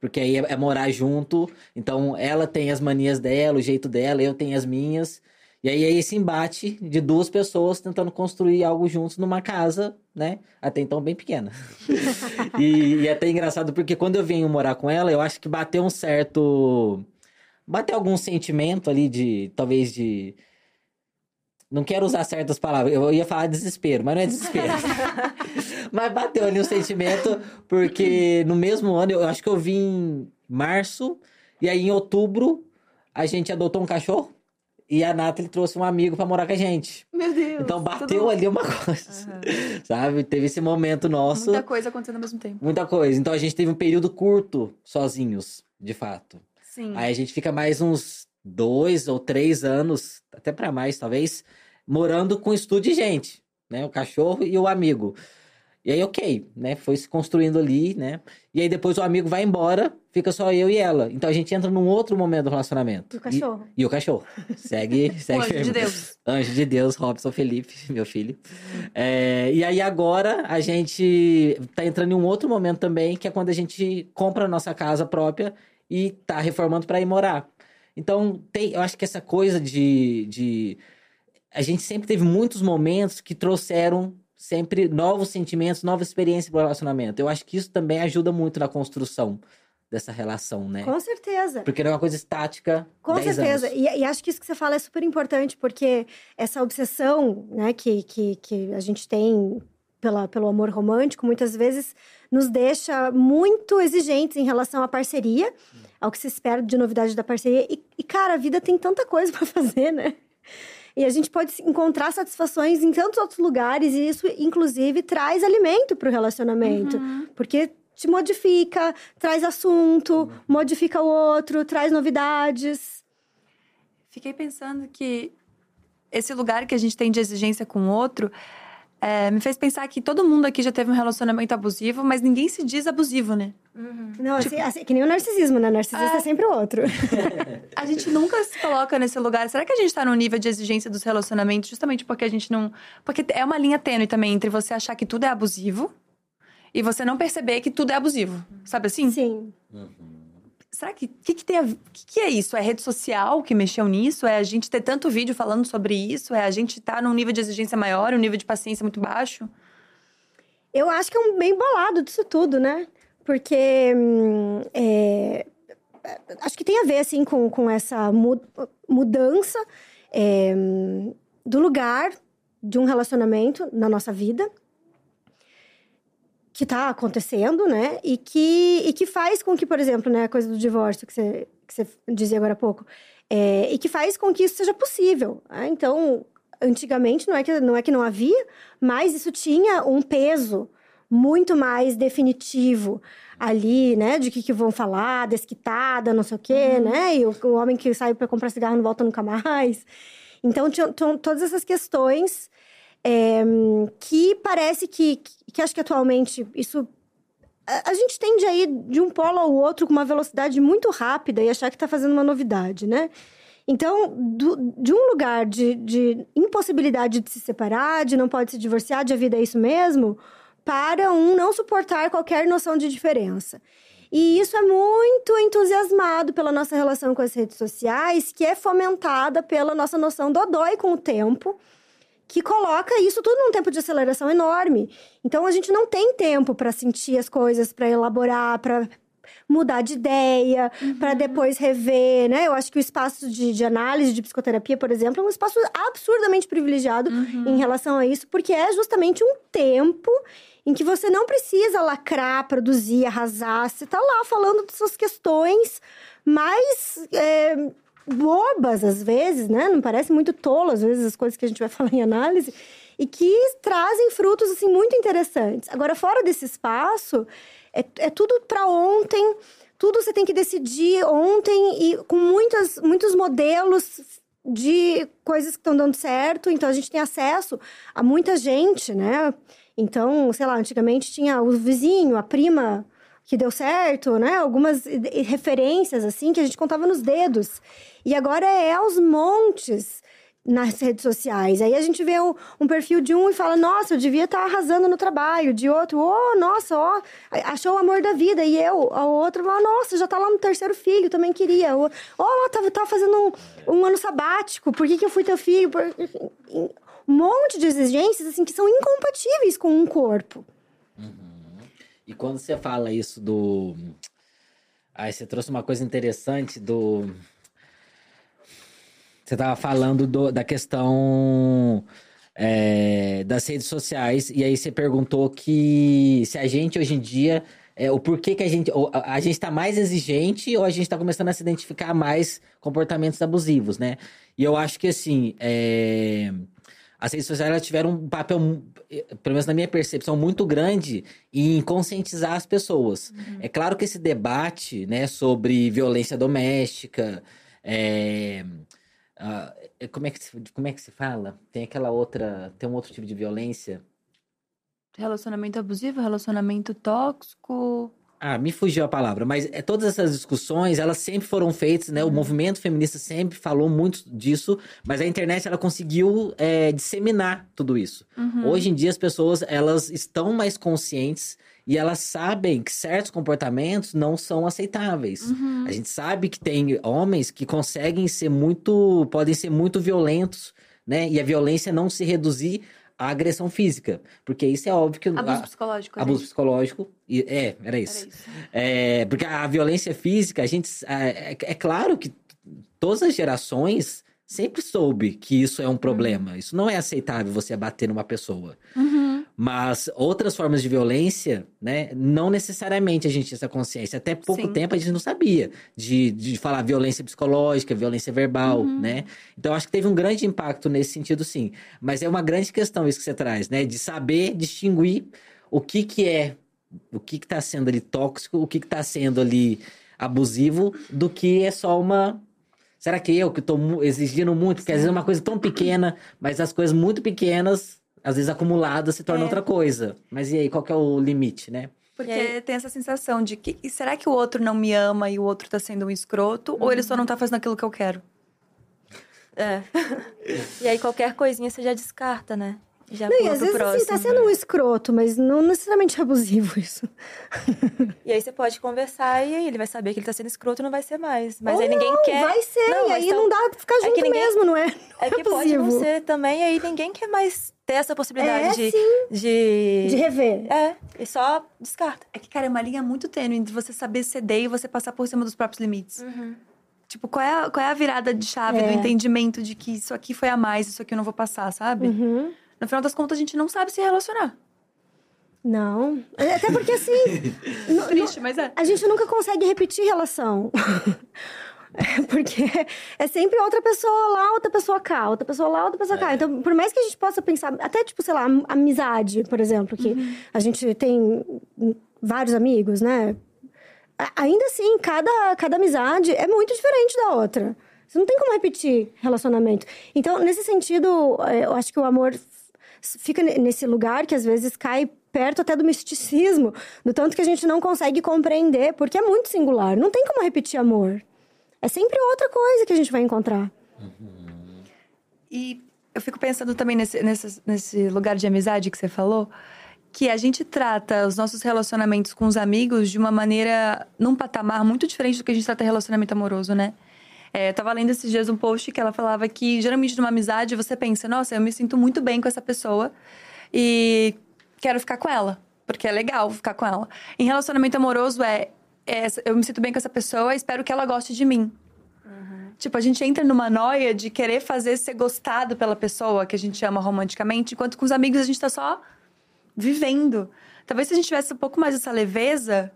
Porque aí é, é morar junto. Então, ela tem as manias dela, o jeito dela, eu tenho as minhas. E aí é esse embate de duas pessoas tentando construir algo juntos numa casa, né? Até então bem pequena. e, e é até engraçado porque quando eu venho morar com ela, eu acho que bateu um certo. Bateu algum sentimento ali de. Talvez de. Não quero usar certas palavras. Eu ia falar desespero, mas não é desespero. mas bateu ali um sentimento, porque no mesmo ano, eu acho que eu vim em março, e aí em outubro a gente adotou um cachorro. E a Nathalie trouxe um amigo pra morar com a gente. Meu Deus. Então tudo- bateu ali uma coisa. Sabe? Teve esse momento nosso. Muita coisa acontecendo ao mesmo tempo. Muita coisa. Então a gente teve um período curto sozinhos, de fato. Sim. Aí a gente fica mais uns dois ou três anos, até pra mais talvez, morando com estúdio de gente, né? O cachorro e o amigo. E aí, ok, né? Foi se construindo ali, né? E aí depois o amigo vai embora, fica só eu e ela. Então a gente entra num outro momento do relacionamento. E o cachorro? E, e o cachorro. Segue, O segue anjo de. Deus. Anjo de Deus, Robson Felipe, meu filho. É, e aí agora a gente tá entrando em um outro momento também, que é quando a gente compra a nossa casa própria e tá reformando para ir morar. Então, tem, eu acho que essa coisa de, de. A gente sempre teve muitos momentos que trouxeram sempre novos sentimentos, novas experiências para o relacionamento. Eu acho que isso também ajuda muito na construção dessa relação, né? Com certeza. Porque não é uma coisa estática. Com 10 certeza. E, e acho que isso que você fala é super importante, porque essa obsessão né, que, que, que a gente tem pela, pelo amor romântico, muitas vezes nos deixa muito exigentes em relação à parceria, ao que se espera de novidade da parceria. E, e, cara, a vida tem tanta coisa para fazer, né? E a gente pode encontrar satisfações em tantos outros lugares, e isso, inclusive, traz alimento para o relacionamento. Uhum. Porque te modifica, traz assunto, modifica o outro, traz novidades. Fiquei pensando que esse lugar que a gente tem de exigência com o outro é, me fez pensar que todo mundo aqui já teve um relacionamento abusivo, mas ninguém se diz abusivo, né? Não, assim, assim, que nem o narcisismo, né? Narcisista é sempre o outro. A gente nunca se coloca nesse lugar. Será que a gente tá no nível de exigência dos relacionamentos justamente porque a gente não. Porque é uma linha tênue também entre você achar que tudo é abusivo e você não perceber que tudo é abusivo. Sabe assim? Sim. Será que. Que, que, tem a- que, que é isso? É rede social que mexeu nisso? É a gente ter tanto vídeo falando sobre isso? É a gente estar num nível de exigência maior, um nível de paciência muito baixo? Eu acho que é um bem bolado disso tudo, né? Porque hum, é, acho que tem a ver assim com, com essa mu- mudança é, do lugar de um relacionamento na nossa vida que tá acontecendo, né? E que, e que faz com que, por exemplo, né, a coisa do divórcio que você, que você dizia agora há pouco, é, e que faz com que isso seja possível. né? Então, antigamente não é, que, não é que não havia, mas isso tinha um peso muito mais definitivo ali, né? De que, que vão falar, desquitada, não sei o quê, né? E o, o homem que sai para comprar cigarro não volta nunca mais. Então, tinham todas essas questões é, que parece que, que acho que atualmente isso a, gente tende a ir de um polo ao outro com uma velocidade muito rápida e achar que está fazendo uma novidade, né? Então, do- de um lugar de, de impossibilidade de se separar, de não pode se divorciar, de a vida é isso mesmo, para um não suportar qualquer noção de diferença. E isso é muito entusiasmado pela nossa relação com as redes sociais, que é fomentada pela nossa noção do dói com o tempo, que coloca isso tudo num tempo de aceleração enorme. Então a gente não tem tempo para sentir as coisas, para elaborar, para mudar de ideia, para depois rever, né? Eu acho que o espaço de, de análise de psicoterapia, por exemplo, é um espaço absurdamente privilegiado em relação a isso, porque é justamente um tempo em que você não precisa lacrar, produzir, arrasar. Você tá lá falando de suas questões mais é, bobas, às vezes, né? Não parece muito tolo, às vezes, as coisas que a gente vai falar em análise. E que trazem frutos, assim, muito interessantes. Agora, fora desse espaço, é, é tudo para ontem. Tudo você tem que decidir ontem e com muitas, muitos modelos de coisas que estão dando certo. Então, a gente tem acesso a muita gente, né? Então, sei lá, antigamente tinha o vizinho, a prima que deu certo, né? Algumas referências, assim, que a gente contava nos dedos. E agora é aos montes nas redes sociais. Aí a gente vê um, um perfil de um e fala, nossa, eu devia estar arrasando no trabalho. De outro, oh, nossa, ó, achou o amor da vida. E eu, a outra, fala, nossa, já tá lá no terceiro filho, também queria. Ó, tava, tava fazendo um, um ano sabático, por que, que eu fui teu filho? Por- um monte de exigências, assim, que são incompatíveis com um corpo. E quando você fala isso do. Aí você trouxe uma coisa interessante do. Você estava falando do- da questão é, das redes sociais, e aí você perguntou que se a gente hoje em dia. É, o porquê que a gente. A, a gente está mais exigente ou a gente está começando a se identificar mais comportamentos abusivos, né? E eu acho que assim. é, as redes sociais tiveram um papel, pelo menos na minha percepção, muito grande em conscientizar as pessoas. É claro que esse debate, né, sobre violência doméstica, é, é, como, é que se, como é que se fala? Tem aquela outra, tem um outro tipo de violência. Relacionamento abusivo, relacionamento tóxico. Ah, me fugiu a palavra, mas é, todas essas discussões, elas sempre foram feitas, né? O movimento feminista sempre falou muito disso, mas a internet, ela conseguiu é, disseminar tudo isso. Hoje em dia, as pessoas, elas estão mais conscientes e elas sabem que certos comportamentos não são aceitáveis. A gente sabe que tem homens que conseguem ser muito, podem ser muito violentos, né? E a violência não se reduzir à agressão física, porque isso é óbvio que... Abuso a- psicológico. Abuso psicológico. e- É, era Era isso. isso. É, porque a violência física, a gente. É, é claro que todas as gerações sempre soube que isso é um problema. Isso não é aceitável você bater numa pessoa. Uhum. Mas outras formas de violência, né? Não necessariamente a gente tinha essa consciência. Até pouco Sim. tempo a gente não sabia de, de falar violência psicológica, violência verbal, Uhum. né? Então acho que teve um grande impacto nesse sentido, sim. Mas é uma grande questão isso que você traz, né? De saber distinguir o que que é, o que que tá sendo ali tóxico, o que que tá sendo ali abusivo, do que é só uma... Será que eu que mu- exigindo muito? Porque às vezes é uma coisa tão pequena, mas as coisas muito pequenas às vezes acumulada se torna É. outra coisa. Mas e aí, qual que é o limite, né? Porque aí- tem essa sensação de que será que o outro não me ama e o outro tá sendo um escroto? Ou ele só não tá fazendo aquilo que eu quero? É. e aí qualquer coisinha você já descarta, né? Já Não, e às pro vezes próximo. assim, tá sendo um escroto, mas não necessariamente é abusivo isso. E aí você pode conversar e aí ele vai saber que ele tá sendo escroto e não vai ser mais. Mas Ou aí ninguém não, quer. Vai ser, Não, e aí então- não dá pra ficar é junto que ninguém- mesmo, não é? É que pode não ser também, e aí ninguém quer mais ter essa possibilidade É, de, sim. de. De rever. É, e só descarta. É que, cara, é uma linha muito tênue entre você saber ceder e você passar por cima dos próprios limites. Tipo, qual é, a, qual é a virada de chave É. do entendimento de que isso aqui foi a mais, isso aqui eu não vou passar, sabe? Uhum. No final das contas, a gente não sabe se relacionar. Não. Até porque assim. no- Triste, mas é. a gente nunca consegue repetir relação. É Porque é sempre outra pessoa lá, outra pessoa cá, outra pessoa lá, outra pessoa cá. Então, por mais que a gente possa pensar, até tipo, sei lá, am- amizade, por exemplo, que a gente tem vários amigos, né? Ainda assim, cada, cada amizade é muito diferente da outra. Você não tem como repetir relacionamento. Então, nesse sentido, eh, eu acho que o amor fica ne- nesse lugar que às vezes cai perto até do misticismo, do tanto que a gente não consegue compreender, porque é muito singular. Não tem como repetir amor. É sempre outra coisa que a gente vai encontrar. E eu fico pensando também nesse, nesse, nesse lugar de amizade que você falou, que a gente trata os nossos relacionamentos com os amigos de uma maneira, num patamar muito diferente do que a gente trata relacionamento amoroso, né? É, eu tava lendo esses dias um post que ela falava que, geralmente, numa amizade, você pensa, nossa, eu me sinto muito bem com essa pessoa e quero ficar com ela, porque é legal ficar com ela. Em relacionamento amoroso, é, é eu me sinto bem com essa pessoa, espero que ela goste de mim. Tipo, a gente entra numa noia de querer fazer ser gostado pela pessoa que a gente ama romanticamente, enquanto com os amigos a gente tá só vivendo. Talvez se a gente tivesse um pouco mais essa leveza,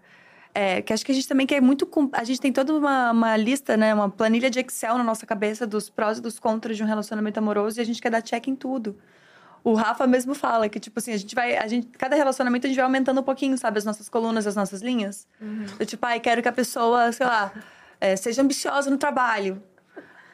é, que acho que a gente também quer muito. A gente tem toda uma, uma lista, né? Uma planilha de Excel na nossa cabeça dos prós e dos contras de um relacionamento amoroso e a gente quer dar check em tudo. O Rafa mesmo fala que, tipo assim, a gente vai. A gente, cada relacionamento a gente vai aumentando um pouquinho, sabe? As nossas colunas, as nossas linhas. Eu, tipo, ai, quero que a pessoa, sei lá, é, seja ambiciosa no trabalho.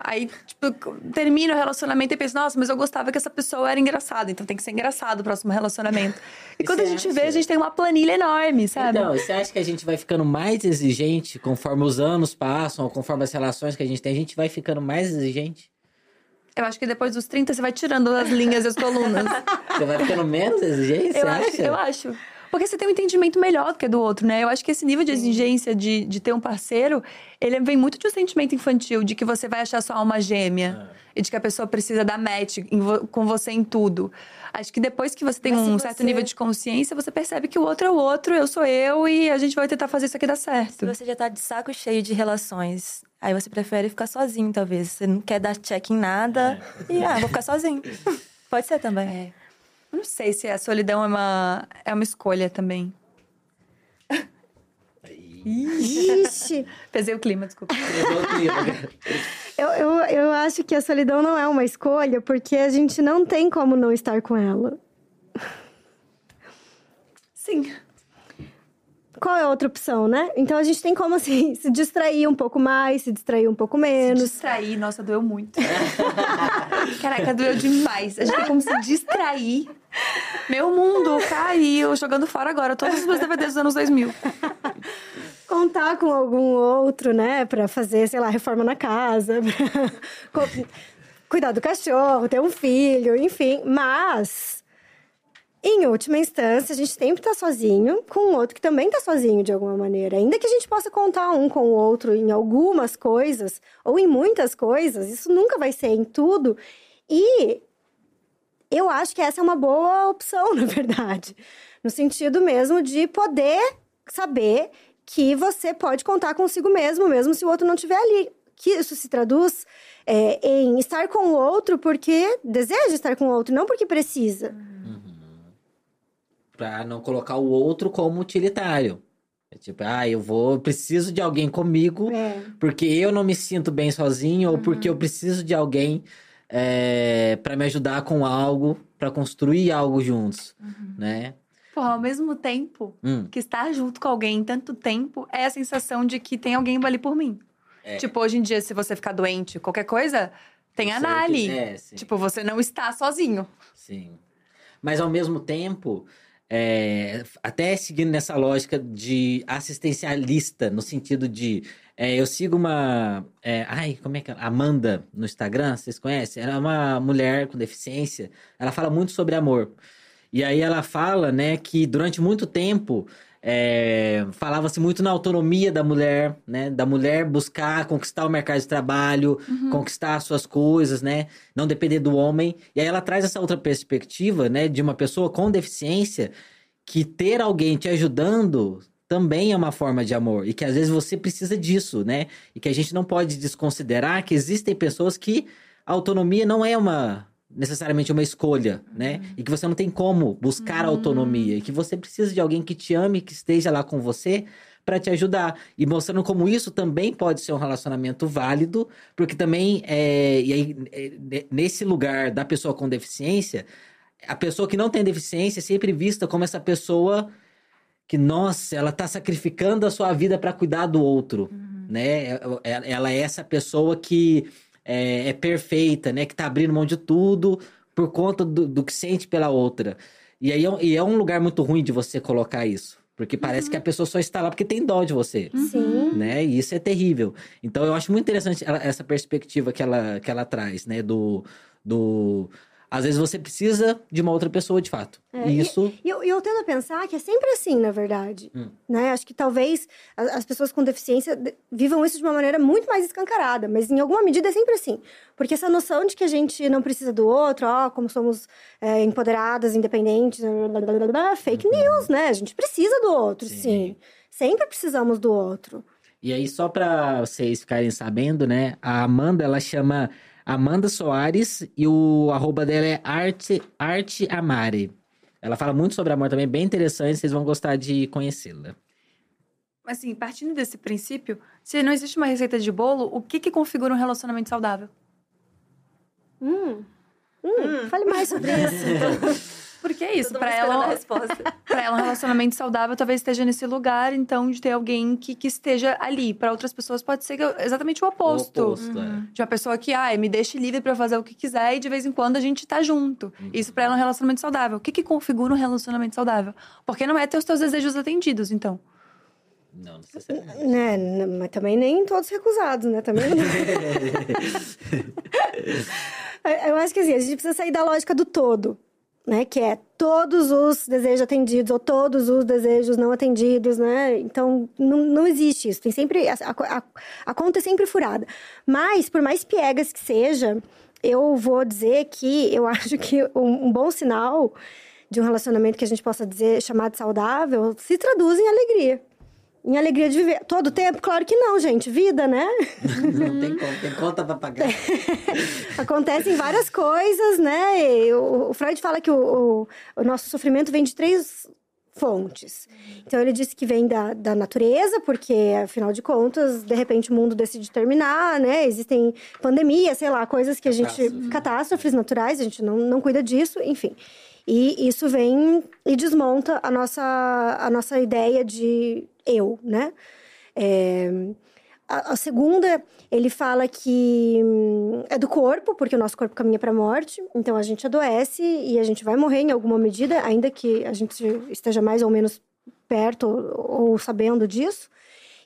Aí, tipo, termina o relacionamento e pensa, nossa, mas eu gostava que essa pessoa era engraçada, então tem que ser engraçado o próximo relacionamento. E E quando a gente acha? vê, a gente tem uma planilha enorme, sabe? Então, você acha que a gente vai ficando mais exigente conforme os anos passam, ou conforme as relações que a gente tem, a gente vai ficando mais exigente? Eu acho que depois dos 30 você vai tirando as linhas e as colunas. Você vai ficando menos exigente, eu você acho, acha? eu acho. Porque você tem um entendimento melhor do que do outro, né? Eu acho que esse nível de exigência de, de ter um parceiro, ele vem muito de um sentimento infantil, de que você vai achar sua alma gêmea. E de que a pessoa precisa dar match em com você em tudo. Acho que depois que você tem Mas um você- certo nível de consciência, você percebe que o outro é o outro, eu sou eu, e a gente vai tentar fazer isso aqui dar certo. Se você já tá de saco cheio de relações, aí você prefere ficar sozinho, talvez. Você não quer dar check em nada e, ah, vou ficar sozinho. Pode ser também. É. Eu não sei se a solidão é uma, é uma escolha também. Ixi! Pesei o clima, desculpa. Eu, eu, eu acho que a solidão não é uma escolha, porque a gente não tem como não estar com ela. Sim. Qual é a outra opção, né? Então a gente tem como, assim, se distrair um pouco mais, se distrair um pouco menos. Distrair, nossa, doeu muito. Caraca, doeu demais. A gente tem como se distrair. Meu mundo caiu, jogando fora agora todos os meus DVDs dos anos 2000. Contar com algum outro, né? Pra fazer, sei lá, reforma na casa. pra Cuidar do cachorro, ter um filho, enfim. Mas, em última instância, a gente sempre tá sozinho com o outro que também tá sozinho de alguma maneira. Ainda que a gente possa contar um com o outro em algumas coisas, ou em muitas coisas, isso nunca vai ser em tudo. E eu acho que essa é uma boa opção, na verdade. No sentido mesmo de poder saber que você pode contar consigo mesmo, mesmo se o outro não estiver ali. Que isso se traduz é, em estar com o outro porque deseja estar com o outro, não porque precisa. Pra não colocar o outro como utilitário. É tipo, ah, eu vou, preciso de alguém comigo, É. porque eu não me sinto bem sozinho, ou porque eu preciso de alguém é, para me ajudar com algo, pra construir algo juntos, né? Porra, ao mesmo tempo Hum. que estar junto com alguém tanto tempo é a sensação de que tem alguém ali por mim. É. Tipo, hoje em dia, se você ficar doente, qualquer coisa, tem a Sei que- Nali. É. Tipo, você não está sozinho. Sim. Mas ao mesmo tempo, é, até seguindo nessa lógica de assistencialista, no sentido de é, eu sigo uma. É, ai, como é que é? Amanda no Instagram, vocês conhecem? Ela é uma mulher com deficiência. Ela fala muito sobre amor. E aí ela fala, né, que durante muito tempo é, falava-se muito na autonomia da mulher, né? Da mulher buscar conquistar o mercado de trabalho, uhum. conquistar suas coisas, né? Não depender do homem. E aí ela traz essa outra perspectiva, né? De uma pessoa com deficiência que ter alguém te ajudando também é uma forma de amor e que às vezes você precisa disso, né? E que a gente não pode desconsiderar que existem pessoas que a autonomia não é uma necessariamente uma escolha, né? Uhum. E que você não tem como buscar uhum. autonomia, e que você precisa de alguém que te ame, que esteja lá com você para te ajudar e mostrando como isso também pode ser um relacionamento válido, porque também é, e aí é, nesse lugar da pessoa com deficiência, a pessoa que não tem deficiência é sempre vista como essa pessoa que nossa, ela está sacrificando a sua vida para cuidar do outro, uhum. né? É, é, ela é essa pessoa que é, é, perfeita, né? Que tá abrindo mão de tudo por conta do, do que sente pela outra. E aí é, e é, um lugar muito ruim de você colocar isso. Porque parece uhum. que a pessoa só está lá porque tem dó de você. Sim. Né? E isso é terrível. Então eu acho muito interessante ela, essa perspectiva que ela, que ela traz, né? Do, do às vezes você precisa de uma outra pessoa, de fato. É, Isso. E, e eu, eu, tendo a pensar que é sempre assim, na verdade. Hum. Né? Acho que talvez as, as, pessoas com deficiência vivam isso de uma maneira muito mais escancarada, mas em alguma medida é sempre assim. Porque essa noção de que a gente não precisa do outro, ó, como somos é, empoderadas, independentes, blá, blá, blá, blá, fake uhum. news, né? A gente precisa do outro, sim. sim. Sempre precisamos do outro. E aí, só para vocês ficarem sabendo, né? A Amanda, ela chama Amanda Soares e o arroba dela é Arte, Arte Amare. Ela fala muito sobre amor também, bem interessante, vocês vão gostar de conhecê-la. Assim, partindo desse princípio, se não existe uma receita de bolo, o que, que configura um relacionamento saudável? Hum. Hum, hum. Fale mais sobre isso. Porque é isso, para ela, para ela um relacionamento saudável talvez esteja nesse lugar, então de ter alguém que, que esteja ali. Para outras pessoas pode ser exatamente o oposto. O oposto uhum. é. De uma pessoa que, ah, me deixe livre para fazer o que quiser e de vez em quando a gente tá junto. Uhum. Isso para ela é um relacionamento saudável. O que que configura um relacionamento saudável? Porque não é ter os teus desejos atendidos, então. Não necessariamente. Né, mas também nem todos recusados, né? Também não... Eu acho que assim, a gente precisa sair da lógica do todo né? Que é todos os desejos atendidos ou todos os desejos não atendidos, né? Então, não, não existe isso. Tem sempre... A, a, a conta é sempre furada. Mas, por mais piegas que seja, eu vou dizer que eu acho que um, um bom sinal de um relacionamento que a gente possa dizer chamado saudável se traduz em alegria em alegria de viver. Todo tempo? Claro que não, gente. Vida, né? Não tem conta, tem conta pra pagar. Acontecem várias coisas, né? O, o Freud fala que o, o, o, nosso sofrimento vem de três fontes. Então, ele disse que vem da, da natureza, porque, afinal de contas, de repente o mundo decide terminar, né? Existem pandemias, sei lá, coisas que a gente... Catástrofes naturais, a gente não, não cuida disso, enfim. E isso vem e desmonta a nossa, a nossa ideia de eu, né? É, a, segunda, ele fala que hum, é do corpo, porque o nosso corpo caminha para a morte, então a gente adoece e a gente vai morrer em alguma medida, ainda que a gente esteja mais ou menos perto ou, sabendo disso.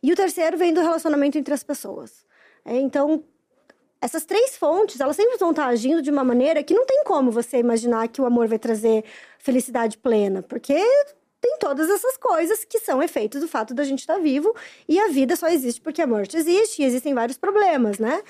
E o terceiro vem do relacionamento entre as pessoas. É, então, essas três fontes, elas sempre vão estar agindo de uma maneira que não tem como você imaginar que o amor vai trazer felicidade plena, porque tem todas essas coisas que são efeitos do fato da gente estar vivo e a vida só existe porque a morte existe e existem vários problemas, né?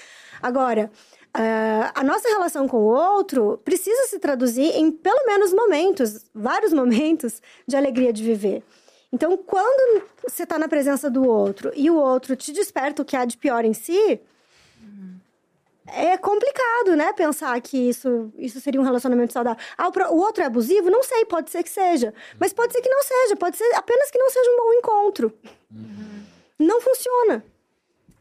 Agora, Uh, a nossa relação com o outro precisa se traduzir em pelo menos momentos, vários momentos de alegria de viver. Então, quando você está na presença do outro e o outro te desperta o que há de pior em si, é complicado, né? Pensar que isso, isso seria um relacionamento saudável. Ah, o, outro é abusivo? Não sei, pode ser que seja. Mas pode ser que não seja, pode ser apenas que não seja um bom encontro. Uhum. Não funciona.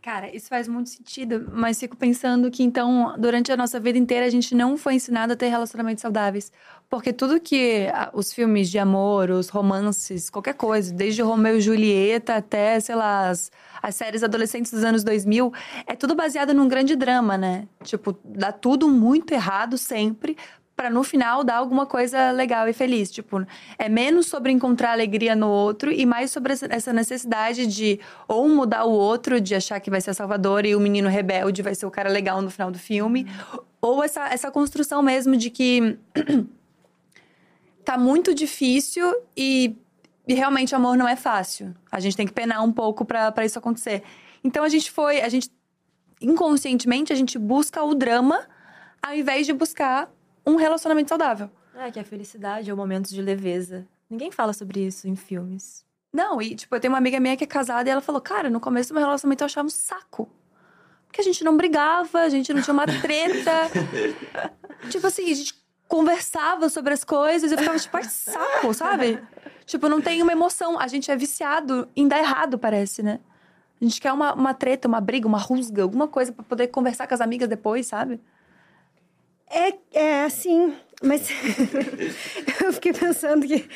Cara, isso faz muito sentido, mas fico pensando que então, durante a nossa vida inteira, a gente não foi ensinado a ter relacionamentos saudáveis. Porque tudo que os filmes de amor, os romances, qualquer coisa, desde Romeu e Julieta até, sei lá, as, as séries adolescentes dos anos 2000, é tudo baseado num grande drama, né? Tipo, dá tudo muito errado sempre Pra no final dar alguma coisa legal e feliz. Tipo, é menos sobre encontrar alegria no outro e mais sobre essa- necessidade de ou mudar o outro, de achar que vai ser a salvadora e o menino rebelde vai ser o cara legal no final do filme. Ou essa, essa construção mesmo de que tá muito difícil e, e realmente amor não é fácil. A gente tem que penar um pouco pra isso acontecer. Então a gente foi, a gente inconscientemente a gente busca o drama ao invés de buscar um relacionamento saudável. É, que a felicidade é o momento de leveza. Ninguém fala sobre isso em filmes. Não, e tipo, eu tenho uma amiga minha que é casada e ela falou: Cara, no começo do meu relacionamento eu achava um saco. Porque a gente não brigava, a gente não tinha uma treta. tipo assim, a gente conversava sobre as coisas e eu ficava tipo, ai, saco, sabe? Tipo, não tem uma emoção. A gente é viciado em dar errado, parece, né? A gente quer uma, uma treta, uma briga, uma rusga, alguma coisa pra poder conversar com as amigas depois, sabe? É, é assim, mas eu fiquei pensando que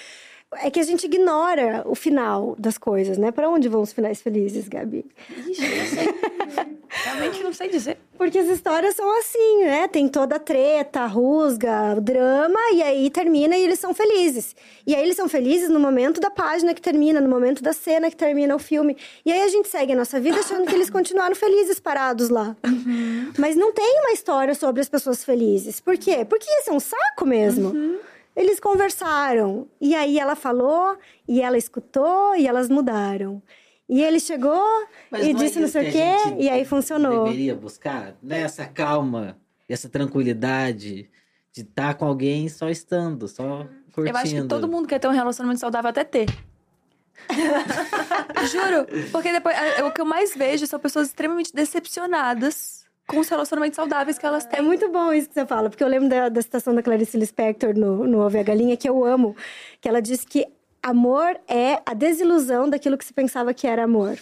é que a gente ignora o final das coisas, né? Para onde vão os finais felizes, Gabi? Ixi, não sei. Realmente não sei dizer. Porque as histórias são assim, né? Tem toda a treta, a rusga, o drama, e aí termina e eles são felizes. E aí eles são felizes no momento da página que termina, no momento da cena que termina o filme. E aí a gente segue a nossa vida achando que eles continuaram felizes parados lá. Mas não tem uma história sobre as pessoas felizes. Por quê? Porque isso é um saco mesmo. Eles conversaram. E aí ela falou, e ela escutou, e elas mudaram. E ele chegou Mas e não é disse não isso sei o quê, e aí funcionou. Deveria buscar né? essa calma, essa tranquilidade de estar com alguém só estando, só curtindo. Eu acho que todo mundo quer ter um relacionamento saudável até ter. Juro. Porque depois, a- o que eu mais vejo são pessoas extremamente decepcionadas com os relacionamentos saudáveis que elas É têm. muito bom isso que você fala, porque eu lembro da, da citação da Clarice Lispector no, no Ouve a Galinha, que eu amo, que ela diz que amor é a desilusão daquilo que se pensava que era amor.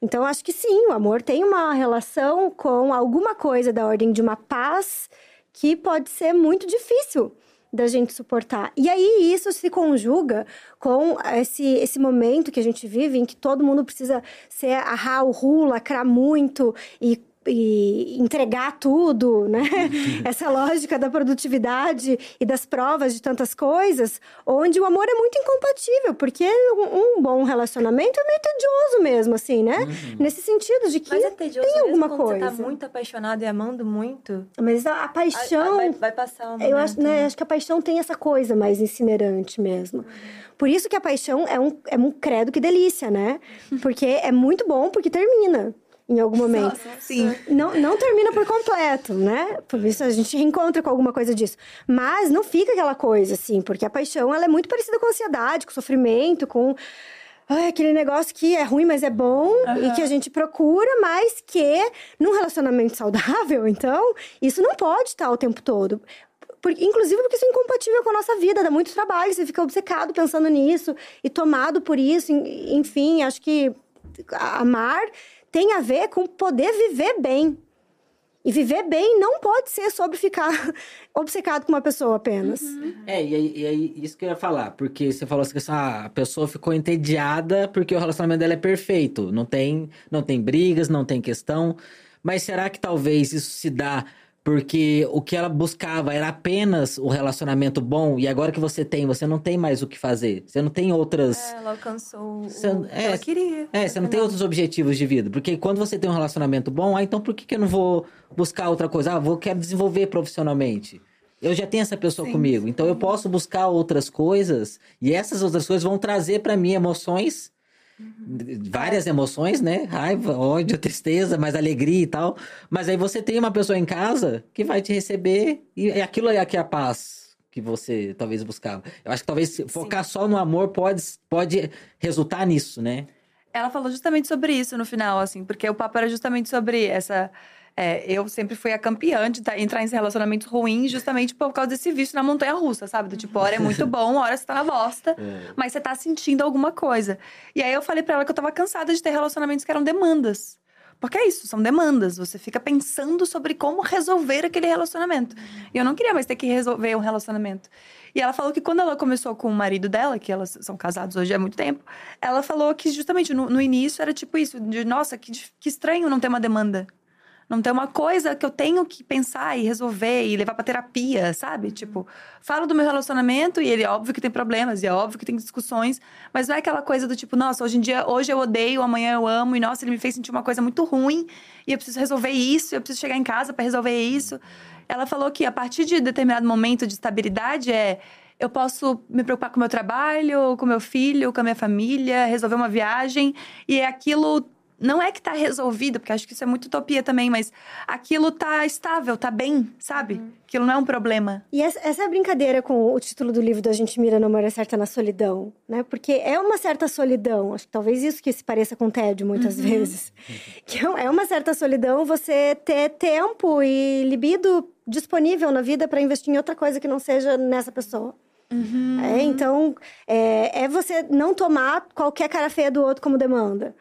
Então, acho que sim, o amor tem uma relação com alguma coisa da ordem de uma paz que pode ser muito difícil da gente suportar. E aí, isso se conjuga com esse, esse momento que a gente vive, em que todo mundo precisa ser arrar o ru, lacrar muito e e entregar tudo, né? Essa lógica da produtividade e das provas de tantas coisas, onde o amor é muito incompatível, porque um, um bom relacionamento é meio tedioso mesmo, assim, né? Nesse sentido de que Mas é tedioso tem mesmo alguma quando coisa. você tá muito apaixonado e amando muito. Mas a, a paixão, Vai, vai passar um eu acho, momento. né, acho que a paixão tem essa coisa mais incinerante mesmo. Por isso que a paixão é um, é um credo que delícia, né? Porque é muito bom porque termina em algum momento. Sim. Não, não termina por completo, né? Por isso a gente reencontra com alguma coisa disso. Mas não fica aquela coisa, assim, porque a paixão ela é muito parecida com a ansiedade, com o sofrimento, com ai, aquele negócio que é ruim, mas é bom e que a gente procura, mas que num relacionamento saudável, então, isso não pode estar o tempo todo. Porque, inclusive porque isso é incompatível com a nossa vida, dá muito trabalho, você fica obcecado pensando nisso e tomado por isso. en- Enfim, acho que amar tem a ver com poder viver bem. E viver bem não pode ser sobre ficar obcecado com uma pessoa apenas. É, e aí, e aí, isso que eu ia falar, porque você falou assim, ah, a pessoa ficou entediada porque o relacionamento dela é perfeito, não tem, não tem brigas, não tem questão, mas será que talvez isso se dá porque o que ela buscava era apenas o relacionamento bom e agora que você tem, você não tem mais o que fazer, você não tem outras... É, ela alcançou o Você- o que é, ela queria. É, você não tem outros objetivos de vida. Porque quando você tem um relacionamento bom, ah, então por que, que eu não vou buscar outra coisa? Ah, vou quero desenvolver profissionalmente. Eu já tenho essa pessoa comigo, então eu posso buscar outras coisas e essas outras coisas vão trazer pra mim emoções, várias emoções, né? Raiva, ódio, tristeza, mais alegria e tal. Mas aí você tem uma pessoa em casa que vai te receber e é aquilo é que é a paz que você talvez buscava. Eu acho que talvez focar só no amor pode, pode resultar nisso, né? Ela falou justamente sobre isso no final, assim, porque o papo era justamente sobre essa. É, eu sempre fui a campeã de tá- entrar em relacionamentos ruins justamente por causa desse vício na montanha russa, sabe? Do tipo, hora é muito bom, hora você tá na bosta, mas você tá sentindo alguma coisa. E aí eu falei pra ela que eu tava cansada de ter relacionamentos que eram demandas. Porque é isso, são demandas. Você fica pensando sobre como resolver aquele relacionamento. E eu não queria mais ter que resolver um relacionamento. E ela falou que quando ela começou com o marido dela, que elas são casados hoje há muito tempo, ela falou que justamente no, no início era tipo isso, de nossa, que, que estranho não ter uma demanda. Não tem uma coisa que eu tenho que pensar e resolver e levar pra terapia, sabe? Tipo, falo do meu relacionamento e ele é óbvio que tem problemas e é óbvio que tem discussões, mas não é aquela coisa do tipo, nossa, hoje em dia, hoje eu odeio, amanhã eu amo e nossa, ele me fez sentir uma coisa muito ruim e eu preciso resolver isso, eu preciso chegar em casa pra resolver isso. Ela falou que a partir de determinado momento de estabilidade é eu posso me preocupar com o meu trabalho, com meu filho, com a minha família, resolver uma viagem e é aquilo não é que tá resolvido, porque acho que isso é muito utopia também, mas aquilo tá estável, tá bem, sabe? Aquilo não é um problema. E essa essa é a brincadeira com o título do livro do A Gente Mira Amor é Certa na Solidão, né? Porque é uma certa solidão, acho que talvez isso que se pareça com tédio muitas vezes. Que é uma certa solidão você ter tempo e libido disponível na vida para investir em outra coisa que não seja nessa pessoa. É, então, é, é você não tomar qualquer cara feia do outro como demanda.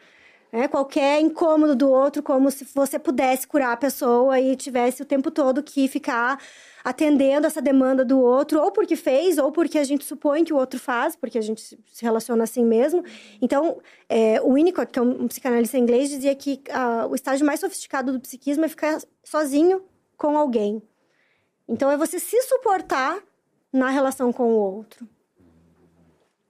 É, qualquer incômodo do outro, como se você pudesse curar a pessoa e tivesse o tempo todo que ficar atendendo essa demanda do outro, ou porque fez, ou porque a gente supõe que o outro faz, porque a gente se relaciona assim mesmo. Então, é, o Winnicott, que é um um psicanalista inglês, dizia que ah, o estágio mais sofisticado do psiquismo é ficar sozinho com alguém. Então, é você se suportar na relação com o outro.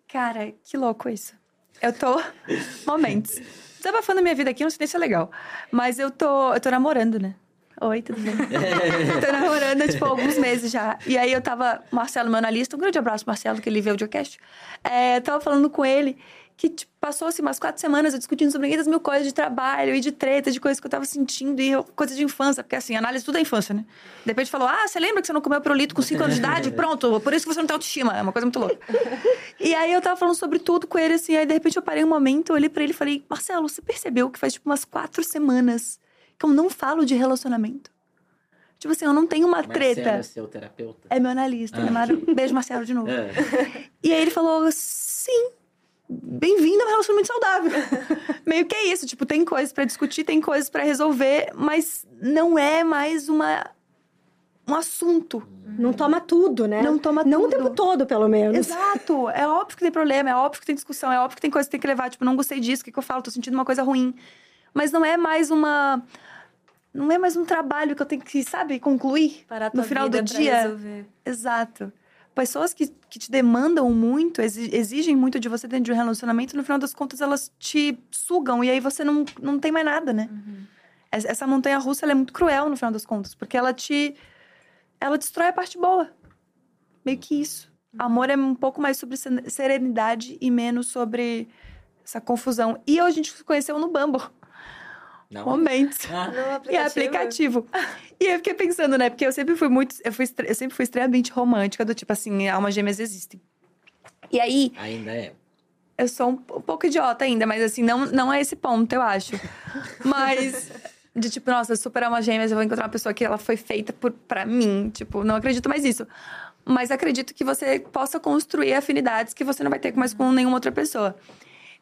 Cara, que louco isso. Eu tô. Momentos. Desabafando minha vida aqui, não sei nem se é legal. Mas eu tô, eu tô namorando, né? Oi, tudo bem? tô namorando há, tipo, alguns meses já. E aí eu tava. Marcelo, meu analista, um grande abraço, Marcelo, que ele vê o podcast. É, tava falando com ele que tipo, passou assim, umas quatro semanas eu discutindo sobre 500 mil coisas de trabalho e de treta, de coisas que eu tava sentindo e coisas de infância, porque assim, análise tudo é infância, né? De repente falou: Ah, você lembra que você não comeu pirulito com 5 anos de idade? Pronto, por isso que você não tem autoestima. É uma coisa muito louca. E aí eu tava falando sobre tudo com ele, assim, aí de repente eu parei um momento, olhei pra ele e falei: Marcelo, você percebeu que faz tipo umas quatro semanas que eu não falo de relacionamento? Tipo assim, eu não tenho uma Marcelo treta. é seu terapeuta? É meu analista, Ah. Mar- Beijo, Marcelo, de novo. É. E aí ele falou: sim, bem-vindo a um relacionamento saudável. Meio que é isso, tipo, tem coisas pra discutir, tem coisas pra resolver, mas não é mais uma um assunto. Não toma tudo, né? Não toma Não o tudo. tempo todo, pelo menos. Exato. É óbvio que tem problema, é óbvio que tem discussão, é óbvio que tem coisa que tem que levar. Tipo, não gostei disso, o que, que eu falo? Tô sentindo uma coisa ruim. Mas não é mais uma. Não é mais um trabalho que eu tenho que, sabe, concluir Parar no final do dia. resolver. Exato. Pessoas que, que te demandam muito, exi- exigem muito de você dentro de um relacionamento, no final das contas elas te sugam e aí você não, não tem mais nada, né? Es- Essa montanha russa é muito cruel no final das contas, porque ela te. Ela destrói a parte boa. Meio que isso. Amor é um pouco mais sobre serenidade e menos sobre essa confusão. E a gente se conheceu no Bumble. Não. Momentos. Ah, No E é aplicativo. aplicativo. E eu fiquei pensando, né? Porque eu sempre fui muito. Eu, fui, eu sempre fui extremamente romântica, do tipo assim, almas gêmeas existem. E aí, ainda é. eu sou um, um pouco idiota ainda, mas assim, não, não é esse ponto, eu acho. Mas. De tipo, nossa, super alma gêmeas, eu vou encontrar uma pessoa que ela foi feita por, pra mim. Tipo, não acredito mais nisso. Mas acredito que você possa construir afinidades que você não vai ter mais com nenhuma outra pessoa.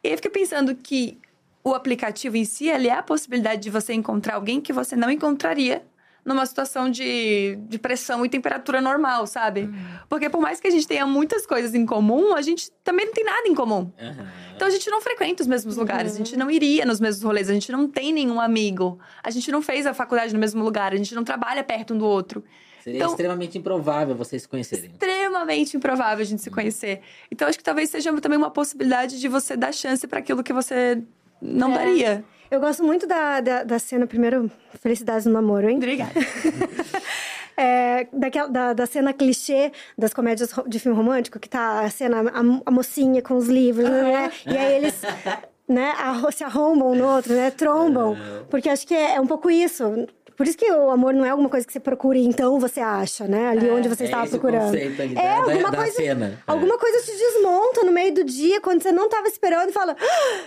E aí eu fiquei pensando que o aplicativo em si, ele é a possibilidade de você encontrar alguém que você não encontraria numa situação de, de pressão e temperatura normal, sabe? Porque por mais que a gente tenha muitas coisas em comum, a gente também não tem nada em comum. Aham. Então a gente não frequenta os mesmos lugares, a gente não iria nos mesmos rolês, a gente não tem nenhum amigo, a gente não fez a faculdade no mesmo lugar, a gente não trabalha perto um do outro. Seria Então- extremamente improvável vocês se conhecerem. Extremamente improvável a gente se conhecer. Então acho que talvez seja também uma possibilidade de você dar chance para aquilo que você não É. daria. Eu gosto muito da, da, da cena, primeiro, felicidades no namoro, hein? Obrigada. É, daquela, da, da cena clichê das comédias de filme romântico, que tá a cena, a, a mocinha com os livros, né? E aí eles né, se arrombam no outro, né? Trombam. Porque acho que é, é um pouco isso. Por isso que o amor não é alguma coisa que você procura e então você acha, né? Ali onde você é estava procurando. ali É, da, alguma da coisa- cena. É. Alguma coisa te desmonta no meio do dia, quando você não tava esperando e fala... "Ah,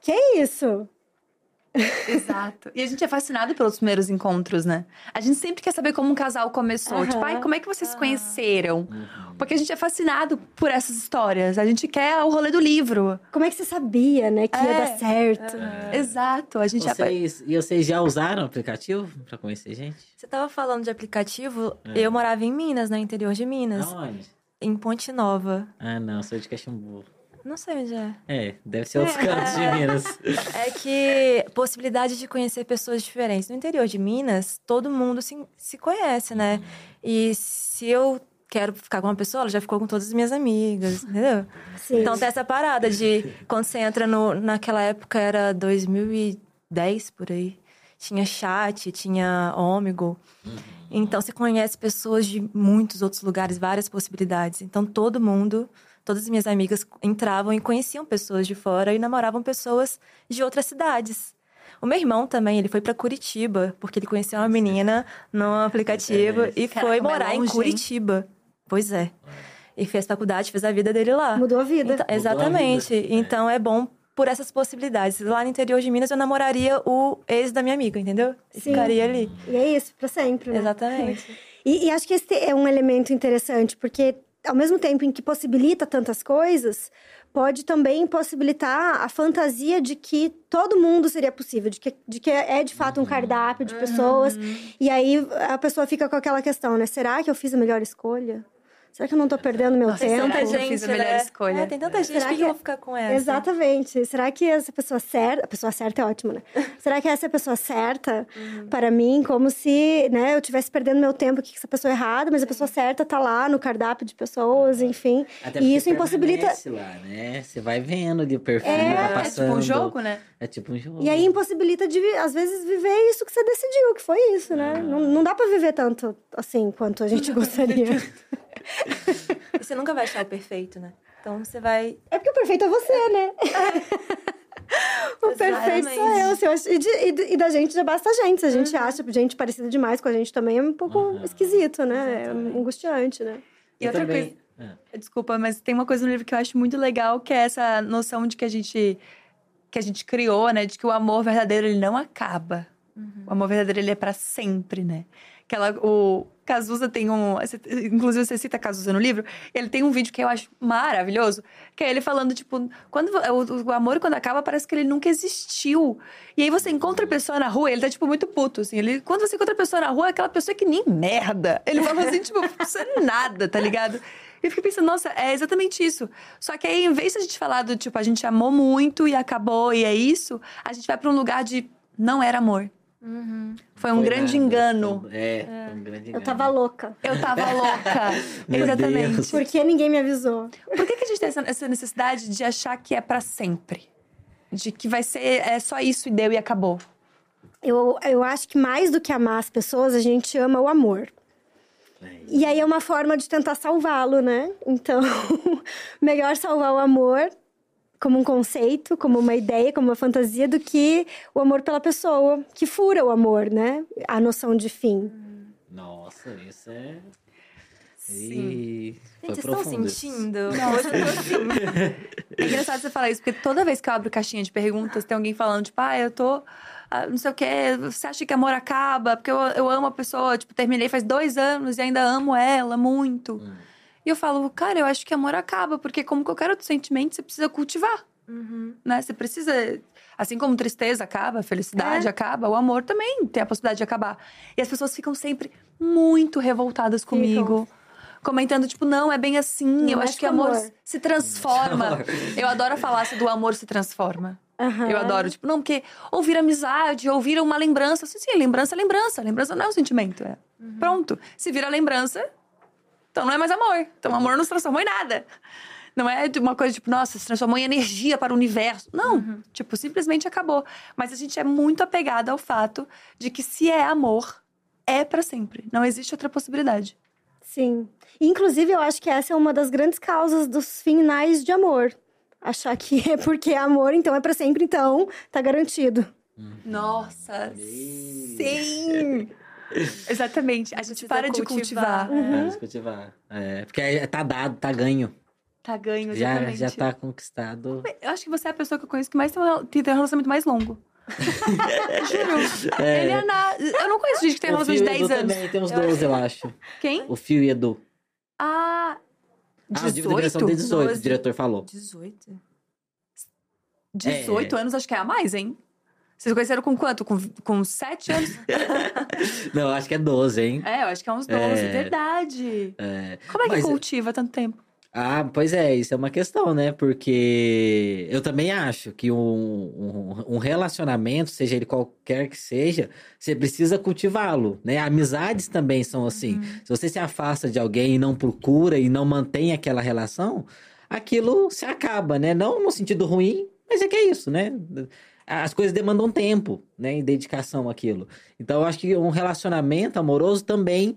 Que isso? Exato. E a gente é fascinado pelos primeiros encontros, né? A gente sempre quer saber como um casal começou. Tipo, ai, como é que vocês se conheceram? Porque a gente é fascinado por essas histórias. A gente quer o rolê do livro. Como é que você sabia, né? Que ia É. dar certo. Exato. A gente é Vocês, e vocês já usaram o aplicativo pra conhecer gente? Você tava falando de aplicativo, É. eu morava em Minas, no interior de Minas, Aonde? em Ponte Nova. Ah, não, sou de Caxambu. Não sei onde é. É, deve ser outros cantos de Minas. É que possibilidade de conhecer pessoas diferentes. No interior de Minas, todo mundo se, se conhece, né? E se eu quero ficar com uma pessoa, ela já ficou com todas as minhas amigas, entendeu? Sim. Então tem essa parada de quando você entra no. Naquela época era 2010 por aí. Tinha chat, tinha ômego. Então você conhece pessoas de muitos outros lugares, várias possibilidades. Então todo mundo, todas as minhas amigas entravam e conheciam pessoas de fora e namoravam pessoas de outras cidades. O meu irmão também, ele foi pra Curitiba, porque ele conheceu uma menina no aplicativo e Caraca, foi morar em longe, hein? Curitiba. Pois é. E fez faculdade, fez a vida dele lá. Mudou a vida. Então, a exatamente. vida. Então é bom por essas possibilidades. Lá no interior de Minas eu namoraria o ex da minha amiga, entendeu? E Sim. Ficaria ali. E é isso, pra sempre, né? Exatamente. E, e acho que esse é um elemento interessante, porque ao mesmo tempo em que possibilita tantas coisas, pode também possibilitar a fantasia de que todo mundo seria possível, de que, de que é de fato um cardápio de pessoas. E aí a pessoa fica com aquela questão, né? Será que eu fiz a melhor escolha? Será que eu não tô perdendo meu Nossa, tempo? tanta Tanta eu gente, fiz a melhor né? escolha. É, tem tanta gente, Será por que que eu é- vou ficar com essa? Exatamente. Será que essa pessoa certa. A pessoa certa é ótima, né? Será que essa é a pessoa certa Uhum. para mim? Como se né, eu estivesse perdendo meu tempo aqui com essa pessoa errada, mas a pessoa certa tá lá no cardápio de pessoas, enfim. Até e isso impossibilita. Lá, né? Você vai vendo ali o perfil, É, vai É passando. tipo um jogo, né? É tipo um jogo. E aí impossibilita de, às vezes, viver isso que você decidiu, que foi isso, né? Não, não dá pra viver tanto assim quanto a gente gostaria. E você nunca vai achar o perfeito, né? Então você vai. É porque o perfeito é você, né? o perfeito sou eu. Exatamente. se eu acho- e, de- e de- e da gente já basta a gente. Se a gente acha gente parecida demais com a gente também, é um pouco esquisito, né? É angustiante, né? E Eu outra também- coisa. É. Desculpa, mas tem uma coisa no livro que eu acho muito legal, que é essa noção de que a gente que a gente criou, né, de que o amor verdadeiro ele não acaba. O amor verdadeiro ele é pra sempre, né? Que ela, o Cazuza tem um, inclusive você cita Cazuza no livro, ele tem um vídeo que eu acho maravilhoso, que é ele falando tipo, quando o, o amor quando acaba parece que ele nunca existiu. E aí você encontra a pessoa na rua, ele tá tipo muito puto assim, ele quando você encontra a pessoa na rua, é aquela pessoa que nem merda. Ele fala assim, tipo, isso é nada, tá ligado? E eu fiquei pensando, nossa, é exatamente isso. Só que aí, em vez de a gente falar do tipo, a gente amou muito e acabou e é isso, a gente vai pra um lugar de não era amor. Foi um Foi grande nada, engano. É, foi um grande engano. Eu tava louca. Eu tava louca. Exatamente. Deus. Por que ninguém me avisou? Por que, que a gente tem essa, essa necessidade de achar que é pra sempre? De que vai ser é só isso e deu e acabou. Eu, eu acho que mais do que amar as pessoas, a gente ama o amor. É E aí é uma forma de tentar salvá-lo, né? Então, melhor salvar o amor como um conceito, como uma ideia, como uma fantasia, do que o amor pela pessoa, que fura o amor, né? A noção de fim. Nossa, isso é. Sim. Ih, Gente, estão sentindo? Hoje eu tô assim. É engraçado você falar isso, porque toda vez que eu abro caixinha de perguntas, tem alguém falando, tipo, ah, eu tô. ah, não sei o quê, você acha que amor acaba? Porque eu, eu amo a pessoa, tipo, terminei faz dois anos e ainda amo ela muito. Hum. E eu falo, cara, eu acho que amor acaba, porque como qualquer outro sentimento, você precisa cultivar, Uhum. né? Você precisa. Assim como tristeza acaba, felicidade É. acaba, o amor também tem a possibilidade de acabar. E as pessoas ficam sempre muito revoltadas comigo. Comentando, tipo, não, é bem assim. Não eu mexe acho que amor amor. se transforma. Eu adoro a falácia do amor se transforma. Aham. Eu adoro, tipo, não, porque ouvir amizade, ouvir uma lembrança. Sim, sim, lembrança é lembrança. Lembrança não é um sentimento. É. Pronto. Se vira lembrança, então não é mais amor. Então amor não se transformou em nada. Não é de uma coisa tipo, nossa, se transformou em energia para o universo. Não. Tipo, simplesmente acabou. Mas a gente é muito apegada ao fato de que se é amor, é para sempre. Não existe outra possibilidade. Sim. Inclusive, eu acho que essa é uma das grandes causas dos finais de amor. Achar que é porque é amor, então é pra sempre, então tá garantido. Nossa, Ih. sim! Exatamente. A gente para de cultivar. cultivar. Vamos cultivar. É, porque tá dado, tá ganho. Tá ganho, Já, exatamente. já tá conquistado. Eu acho que você é a pessoa que eu conheço que mais tem um, tem um relacionamento mais longo. Juro. É. Ele é na... Eu não conheço gente que tem um o relacionamento de Edu 10 anos. também tem uns Eu 12, eu acho. Quem? O Fio e Edu. Ah. Ah, a direção 18? de 18, o 12. diretor falou. 18? 18 É. anos, acho que é a mais, hein? Vocês conheceram com quanto? Com, com 7 anos? Não, acho que é 12, hein? é, eu acho que é uns 12, É. verdade. É, Como é que Mas- cultiva tanto tempo? Ah, pois é, isso é uma questão, né? Porque eu também acho que um, um, um relacionamento, seja ele qualquer que seja, você precisa cultivá-lo, né? Amizades também são assim. Uhum. Se você se afasta de alguém e não procura e não mantém aquela relação, aquilo se acaba, né? Não no sentido ruim, mas é que é isso, né? As coisas demandam tempo, né? E dedicação àquilo. Então, eu acho que um relacionamento amoroso também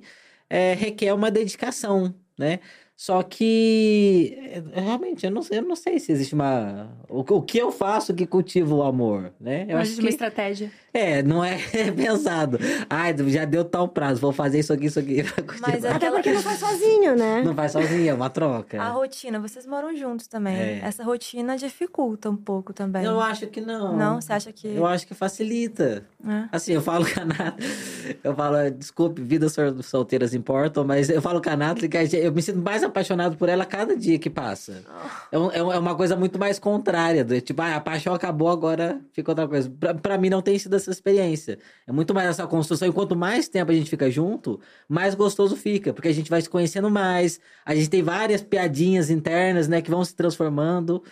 é, requer uma dedicação, né? Só que é, realmente eu não, sei- eu não sei se existe uma. O, o que eu faço que cultiva o amor, né? Eu Não acho uma que estratégia. É, não é pensado. Ai, já deu tal prazo, vou fazer isso aqui, isso aqui. Mas é Até aquela- porque não faz sozinho, né? Não vai sozinho, é uma troca. A rotina, vocês moram juntos também. É. Essa rotina dificulta um pouco também. Eu acho que não. Não? Você acha que- Eu acho que facilita. É. Assim, eu falo com a Nathalie, eu falo, desculpe, vidas sol- solteiras importam, mas eu falo com a Nathalie que eu me sinto mais apaixonado por ela a cada dia que passa. É, um- é é uma coisa muito mais contrária, do, tipo, ah, a paixão acabou, agora fica outra coisa. Pra, pra mim não tem sido essa experiência. É muito mais essa construção, e quanto mais tempo a gente fica junto, mais gostoso fica, porque a gente vai se conhecendo mais, a gente tem várias piadinhas internas, né, que vão se transformando.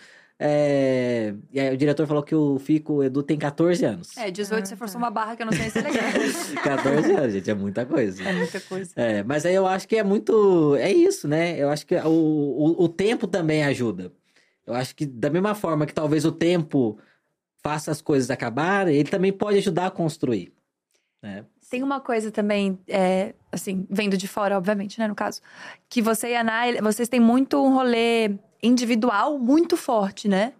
É, E aí o diretor falou que o Fico o Edu tem 14 anos. É, 18 você forçou uma barra que eu não sei se é legal. 14 anos, gente, é muita coisa. é muita coisa. É, mas aí eu acho que é muito. É isso, né? Eu acho que o, o, o tempo também ajuda. Eu acho que, da mesma forma que talvez o tempo faça as coisas acabarem, ele também pode ajudar a construir. Né? Tem uma coisa também, é, assim, vendo de fora, obviamente, né, no caso, que você e a Ana, ele- vocês têm muito um rolê individual muito forte, né?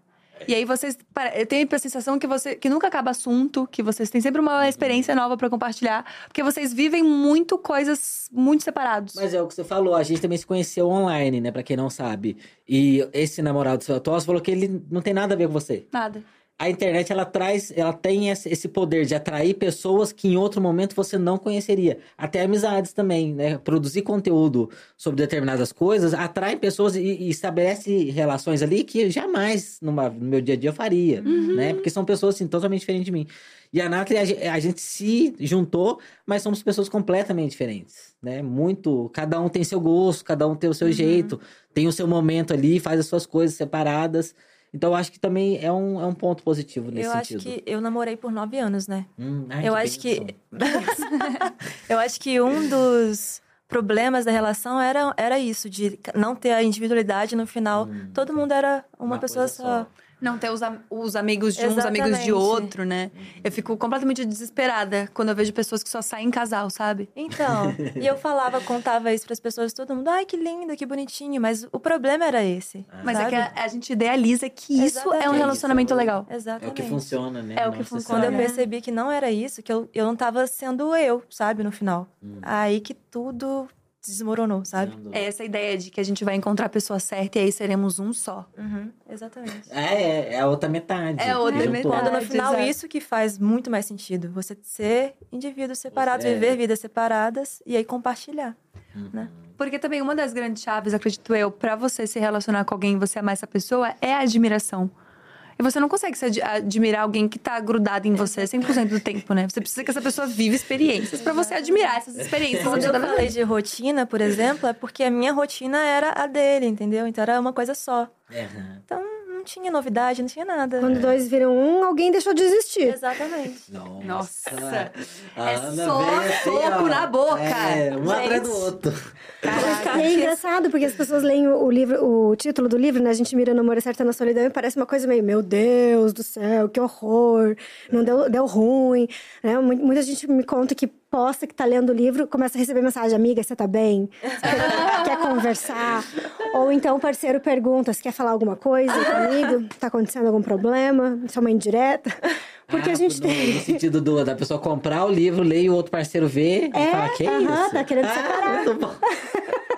E aí vocês, eu tenho a sensação que você que nunca acaba assunto, que vocês têm sempre uma experiência nova pra compartilhar, porque vocês vivem muito coisas muito separados. Mas é o que você falou, a gente também se conheceu online, né? Pra quem não sabe. E esse namorado seu atual você falou que ele não tem nada a ver com você. Nada. A internet, ela traz, ela tem esse poder de atrair pessoas que em outro momento você não conheceria. Até amizades também, né? Produzir conteúdo sobre determinadas coisas atrai pessoas e, e estabelece relações ali que jamais numa- no meu dia a dia eu faria, né? Porque são pessoas, assim, totalmente diferentes de mim. E a Nathalie, a ge- a gente se juntou, mas somos pessoas completamente diferentes, né? Muito, cada um tem seu gosto, cada um tem o seu jeito, tem o seu momento ali, faz as suas coisas separadas. Então, eu acho que também é um, é um ponto positivo nesse Eu acho sentido. que eu namorei por nove anos, né? Hum, ai, eu acho que. eu acho que um dos problemas da relação era, era isso, de não ter a individualidade no final. Todo mundo era uma, Hum. Uma pessoa só. só. Não ter os, os amigos de um, os amigos de Exatamente. outro, né? Eu fico completamente desesperada quando eu vejo pessoas que só saem em casal, sabe? Então, e eu falava, contava isso para as pessoas, todo mundo, ai, que lindo, que bonitinho, mas o problema era esse. Mas sabe? é que a, a gente idealiza que isso é um Exatamente. relacionamento legal. É o Exatamente. que funciona, né? É o que funciona. Quando eu percebi que não era isso, que eu, eu não tava sendo eu, sabe, no final. Hum. Aí que tudo desmoronou, sabe? É essa ideia de que a gente vai encontrar a pessoa certa e aí seremos um só. Uhum, exatamente. É, é, é a outra metade. É a outra metade. Quando no final exato. isso que faz muito mais sentido. Você ser indivíduos separados, Você é. viver vidas separadas e aí compartilhar. né? Porque também uma das grandes chaves, acredito eu, pra você se relacionar com alguém e você amar essa pessoa é a admiração. E você não consegue se ad- admirar alguém que tá grudado em você 100% do tempo, né? Você precisa que essa pessoa viva experiências pra você admirar essas experiências. Quando eu falei de rotina, por exemplo, é porque a minha rotina era a dele, entendeu? Então era uma coisa só. É. Então não tinha novidade, não tinha nada. Quando dois viram um, alguém deixou de existir. Exatamente. Nossa. Nossa. A É Ana só assim, soco na boca. É, um atrás do outro. E é engraçado, porque as pessoas leem o, livro, o título do livro, né? A gente mira no amor é certo na solidão e parece uma coisa meio, meu Deus do céu, que horror, não deu, deu ruim. Né? Mu- Muita gente me conta que posta que tá lendo o livro, começa a receber mensagem, amiga, você tá bem? Você quer, conversar? Ou então o parceiro pergunta, você quer falar alguma coisa comigo? Tá acontecendo algum problema? Isso é uma indireta? Porque Ah, a gente no, tem... No sentido do, da pessoa comprar o livro, ler e o outro parceiro ver e É, falar, que aham, isso? tá querendo ah, separar. Muito bom.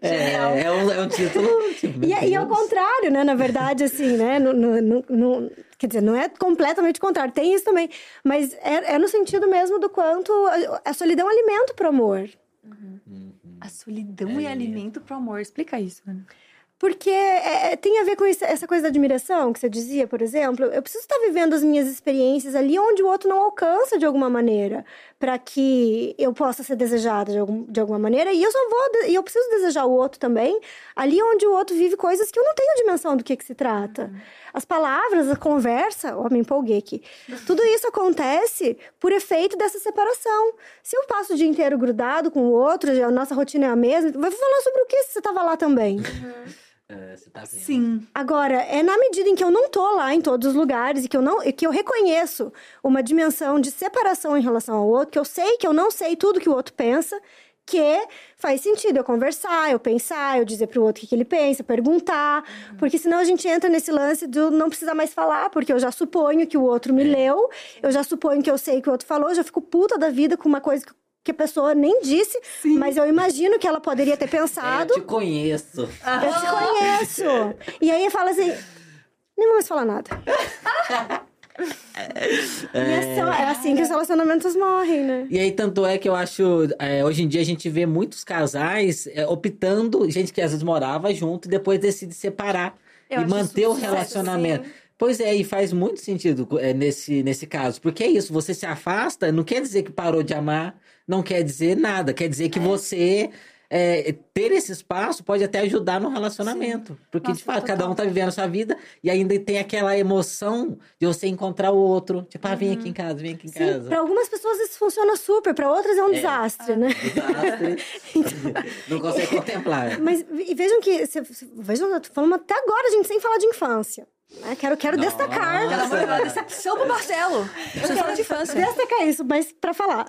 é, é, um, é um título. Tipo, E, e ao contrário, né? Na verdade, assim, né? No, no- no- no- quer dizer, não é completamente o contrário, tem isso também. Mas é, é no sentido mesmo do quanto a, a solidão alimenta pro amor. A solidão é, alimento pro amor. Explica isso, Ana. Porque é, é, tem a ver com isso, essa coisa da admiração que você dizia, por exemplo. Eu preciso estar vivendo as minhas experiências ali onde o outro não alcança de alguma maneira, para que eu possa ser desejada de, algum, de alguma maneira. E eu só vou, e eu preciso desejar o outro também, ali onde o outro vive coisas que eu não tenho dimensão do que, que se trata. Uhum. As palavras, a conversa, oh, me empolguei aqui. Tudo isso acontece por efeito dessa separação. Se eu passo o dia inteiro grudado com o outro, a nossa rotina é a mesma, vai falar sobre o que se você estava lá também. Uhum. É, você tá vendo. Sim. Agora, é na medida em que eu não tô lá em todos os lugares e que eu não que eu reconheço uma dimensão de separação em relação ao outro, que eu sei que eu não sei tudo que o outro pensa, que faz sentido eu conversar, eu pensar, eu dizer pro outro o que, que ele pensa, perguntar, uhum. porque senão a gente entra nesse lance de não precisar mais falar, porque eu já suponho que o outro me é. leu, eu já suponho que eu sei que o outro falou, eu já fico puta da vida com uma coisa que que a pessoa nem disse, Sim. mas eu imagino que ela poderia ter pensado. É, eu te conheço. Eu te conheço. E aí fala assim: nem vou mais falar nada. É... é assim que os relacionamentos morrem, né? E aí, tanto é que eu acho. É, hoje em dia a gente vê muitos casais é, optando, gente que às vezes morava junto e depois decide separar eu e manter o relacionamento. Assim. Pois é, e faz muito sentido é, nesse, nesse caso. Porque é isso, você se afasta, não quer dizer que parou de amar, não quer dizer nada. Quer dizer que é. você é, ter esse espaço pode até ajudar no relacionamento. Sim. Porque, Nossa, de fato, cada um tá vivendo a sua vida e ainda tem aquela emoção de você encontrar o outro. Tipo, ah, vem aqui em uhum. casa, vem aqui em Sim, casa. Pra algumas pessoas isso funciona super, para outras é um é. desastre, né? Desastre. então... Não consegue contemplar. Mas e vejam que. Vejam, eu tô falando até agora, gente, sem falar de infância. Quero, quero destacar. Aquela decepção pro Marcelo. Fala de infância. Destacar isso, mas para falar.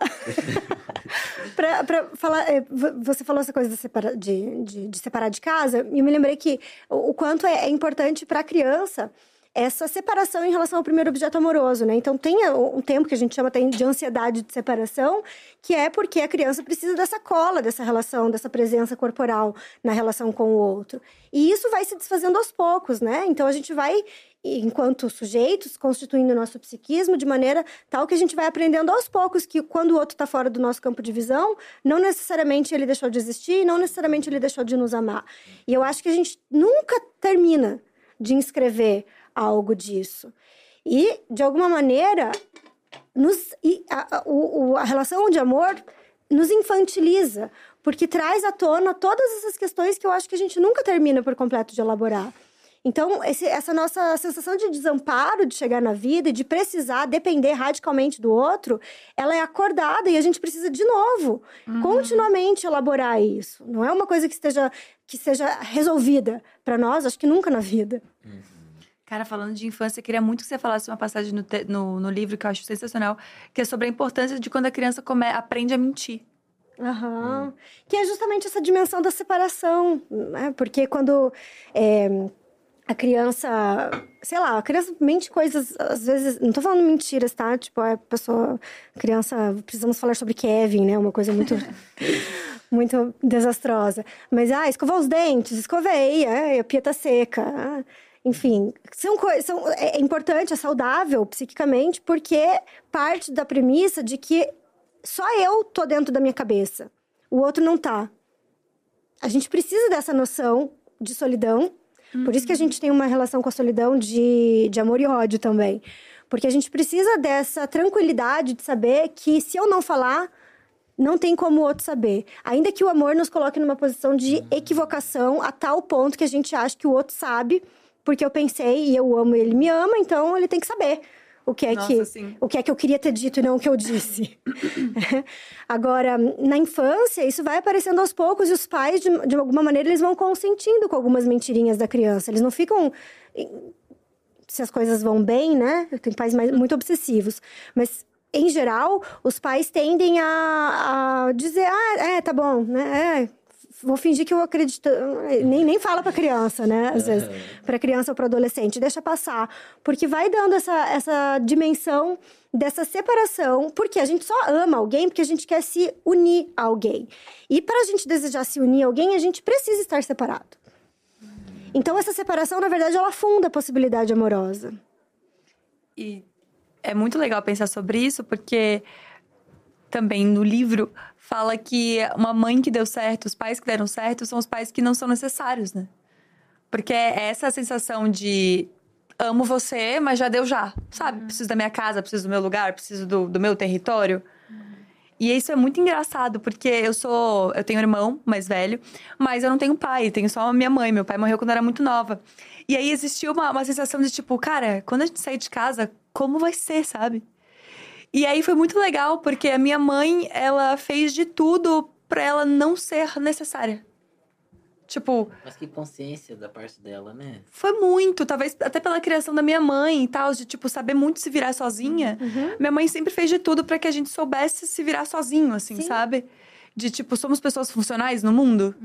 para falar. É, você falou essa coisa de separar de, de, de, separar de casa, e eu me lembrei que o, o quanto é, é importante para a criança essa separação em relação ao primeiro objeto amoroso, né? Então tem um tempo que a gente chama até de ansiedade de separação, que é porque a criança precisa dessa cola, dessa relação, dessa presença corporal na relação com o outro. E isso vai se desfazendo aos poucos, né? Então a gente vai enquanto sujeitos, constituindo o nosso psiquismo de maneira tal que a gente vai aprendendo aos poucos que quando o outro está fora do nosso campo de visão, não necessariamente ele deixou de existir, não necessariamente ele deixou de nos amar. E eu acho que a gente nunca termina de inscrever algo disso. E, de alguma maneira, nos, a, a, a relação de amor nos infantiliza, porque traz à tona todas essas questões que eu acho que a gente nunca termina por completo de elaborar. Então, esse, essa nossa sensação de desamparo de chegar na vida e de precisar depender radicalmente do outro, ela é acordada e a gente precisa, de novo, uhum. continuamente elaborar isso. Não é uma coisa que esteja que seja resolvida para nós, acho que nunca na vida. Uhum. Cara, falando de infância, eu queria muito que você falasse uma passagem no, te, no, no, livro que eu acho sensacional, que é sobre a importância de quando a criança come, aprende a mentir. Uhum. Hum. Que é justamente essa dimensão da separação, né? Porque quando é, a criança, sei lá, a criança mente coisas, às vezes, não tô falando mentiras, tá? Tipo, a pessoa, a criança, precisamos falar sobre Kevin, né? Uma coisa muito, muito desastrosa. Mas, ah, escovar os dentes, escovei, é, a pia tá seca. Ah, enfim, são coisas. São, é, é importante, é saudável psiquicamente, porque parte da premissa de que só eu tô dentro da minha cabeça. O outro não tá. A gente precisa dessa noção de solidão. Uhum. Por isso que a gente tem uma relação com a solidão de, de amor e ódio também. Porque a gente precisa dessa tranquilidade de saber que se eu não falar, não tem como o outro saber. Ainda que o amor nos coloque numa posição de uhum. equivocação a tal ponto que a gente acha que o outro sabe porque eu pensei e eu amo ele me ama, então ele tem que saber o que é Nossa, que sim. o que é que eu queria ter dito e não o que eu disse. Agora, na infância, isso vai aparecendo aos poucos e os pais de, de alguma maneira eles vão consentindo com algumas mentirinhas da criança. Eles não ficam se as coisas vão bem, né? Tem pais mais, muito obsessivos, mas em geral, os pais tendem a, a dizer, ah, é, tá bom, né? É, vou fingir que eu acredito. Nem, nem fala para criança, né? Às vezes, para criança ou para adolescente, deixa passar. Porque vai dando essa, essa dimensão dessa separação, porque a gente só ama alguém porque a gente quer se unir a alguém. E para a gente desejar se unir a alguém, a gente precisa estar separado. Então, essa separação, na verdade, ela funda a possibilidade amorosa. E é muito legal pensar sobre isso, porque também no livro fala que uma mãe que deu certo, os pais que deram certo, são os pais que não são necessários, né? Porque é essa sensação de amo você, mas já deu já, sabe? Uhum. Preciso da minha casa, preciso do meu lugar, preciso do, do meu território. E isso é muito engraçado, porque eu sou. Eu tenho um irmão mais velho, mas eu não tenho pai, tenho só a minha mãe. Meu pai morreu quando eu era muito nova. E aí existiu uma, uma sensação de tipo, cara, quando a gente sair de casa, como vai ser, sabe? E aí foi muito legal, porque a minha mãe, ela fez de tudo pra ela não ser necessária. Tipo, Mas que consciência da parte dela, né? foi muito, talvez até pela criação da minha mãe e tal, de tipo saber muito se virar sozinha. Uhum. Minha mãe sempre fez de tudo pra que a gente soubesse se virar sozinho, assim, Sim. sabe? De tipo, somos pessoas funcionais no mundo.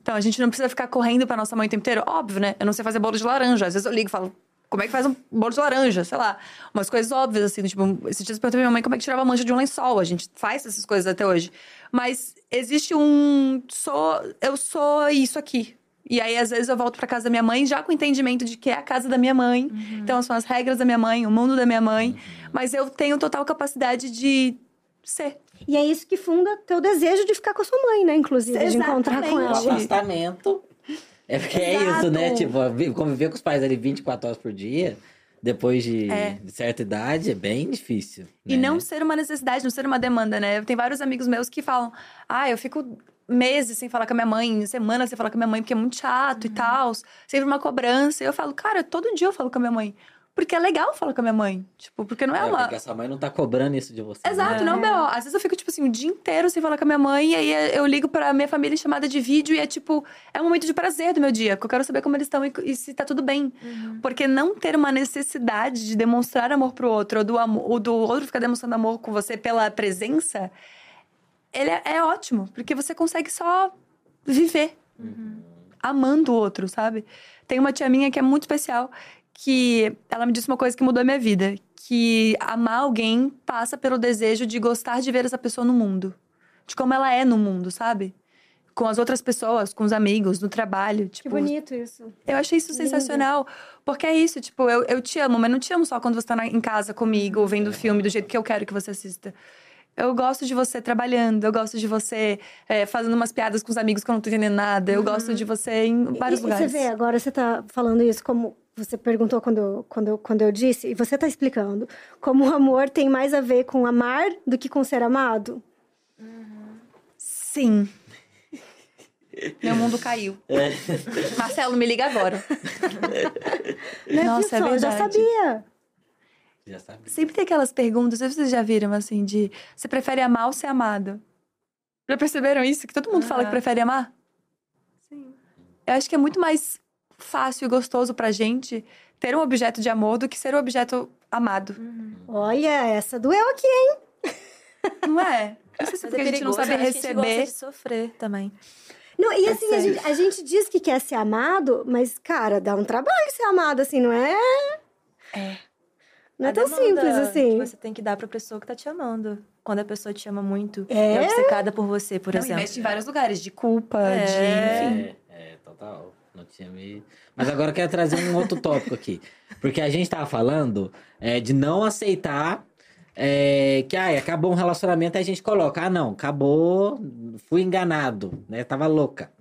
Então a gente não precisa ficar correndo pra nossa mãe o tempo inteiro. Óbvio, né? Eu não sei fazer bolo de laranja. Às vezes eu ligo e falo, como é que faz um bolo de laranja? Sei lá. Umas coisas óbvias, assim. Tipo, esses dias eu perguntei pra minha mãe como é que tirava a mancha de um lençol. A gente faz essas coisas até hoje. Mas existe um. Sou, eu sou isso aqui. E aí, às vezes, eu volto pra casa da minha mãe já com o entendimento de que é a casa da minha mãe. Então, são as regras da minha mãe, o mundo da minha mãe. Mas eu tenho total capacidade de ser. E é isso que funda teu desejo de ficar com a sua mãe, né? Inclusive, de encontrar com O ela. Exatamente. afastamento. É porque é Exato. isso, né? Tipo, vi- conviver com os pais ali 24 horas por dia, depois de, É. certa idade, é bem difícil. E né? não ser uma necessidade, não ser uma demanda, né? Tem vários amigos meus que falam: ah, eu fico meses sem falar com a minha mãe, semanas sem falar com a minha mãe, porque é muito chato e tal. Sempre uma cobrança. E eu falo, cara, todo dia eu falo com a minha mãe. Porque é legal falar com a minha mãe. Tipo, porque não é, É, uma. porque a sua mãe não tá cobrando isso de você. né? Exato, não, É. B.O. Às vezes eu fico, tipo assim, o dia inteiro sem falar com a minha mãe, e aí eu ligo pra minha família em chamada de vídeo, e é tipo, é um momento de prazer do meu dia, porque eu quero saber como eles estão e, e se tá tudo bem. Porque não ter uma necessidade de demonstrar amor pro outro, ou do, amo- ou do outro ficar demonstrando amor com você pela presença, ele é, é ótimo, porque você consegue só viver amando o outro, sabe? Tem uma tia minha que é muito especial, que ela me disse uma coisa que mudou a minha vida. Que amar alguém passa pelo desejo de gostar de ver essa pessoa no mundo. De como ela é no mundo, sabe? Com as outras pessoas, com os amigos, no trabalho. Que Tipo, bonito isso. eu achei isso Lindo. sensacional. Porque é isso, tipo, eu, eu te amo, mas não te amo só quando você tá na- em casa comigo, vendo o filme do jeito que eu quero que você assista. Eu gosto de você trabalhando, eu gosto de você é, fazendo umas piadas com os amigos que eu não tô entendendo nada. Eu gosto de você em vários e, lugares. E você vê, agora você tá falando isso como você perguntou quando, eu- quando, eu- quando eu disse, e você tá explicando como o amor tem mais a ver com amar do que com ser amado. Sim. Meu mundo caiu. Marcelo, me liga agora. Né? Nossa, é só? Eu já verdade. sabia. Já sabe. Sempre tem aquelas perguntas, não sei se vocês já viram, assim, de... Você prefere amar ou ser amado? Já perceberam isso? Que todo mundo fala que prefere amar? Sim. Eu acho que é muito mais fácil e gostoso pra gente ter um objeto de amor do que ser um objeto amado. Olha, essa doeu aqui, hein? Não é? Não sei se Mas porque é a gente não sabe né? A gente gosta receber. de sofrer também. Não, e É assim, a gente, a gente diz que quer ser amado, mas, cara, dá um trabalho ser amado, assim, não é? É. Não é tão simples assim. Que você tem que dar pra pessoa que tá te amando. Quando a pessoa te ama muito É? é obcecada por você, por Não, exemplo. mexe em vários lugares, de culpa, É. de... Enfim. É, é, total. Não tinha me. Mas agora eu quero trazer um outro tópico aqui. Porque a gente tava falando é, de não aceitar é, que ai, acabou um relacionamento e a gente coloca, ah, não, acabou, fui enganado, né? Tava louca.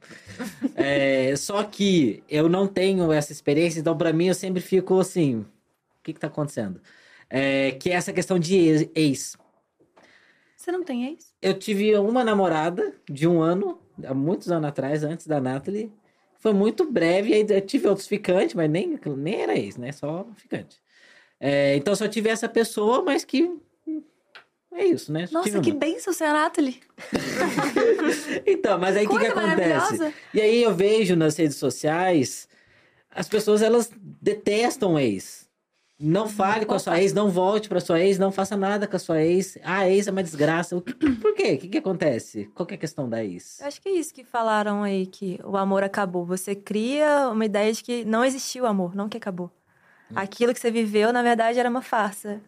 É, só que eu não tenho essa experiência, então pra mim eu sempre fico assim: que que tá acontecendo? É, que é essa questão de ex-. Você não tem ex? Eu tive uma namorada de um ano, há muitos anos atrás, antes da Nathalie. Foi muito breve, aí eu tive outros ficantes, mas nem, nem era ex, né? Só ficante. É, então só tive essa pessoa, mas que. É isso, né? Nossa, tive que uma. bênção ser a Nathalie. Então, mas aí o que, que acontece? E aí eu vejo nas redes sociais, as pessoas elas detestam ex. Não fale com a sua ex, não volte pra sua ex, não faça nada com a sua ex. Ah, a ex é uma desgraça. Que- Por quê? O que, que acontece? Qual que é a questão da ex? Eu acho que é isso que falaram aí, que o amor acabou. Você cria uma ideia de que não existiu amor, não que acabou. Aquilo que você viveu, na verdade, era uma farsa.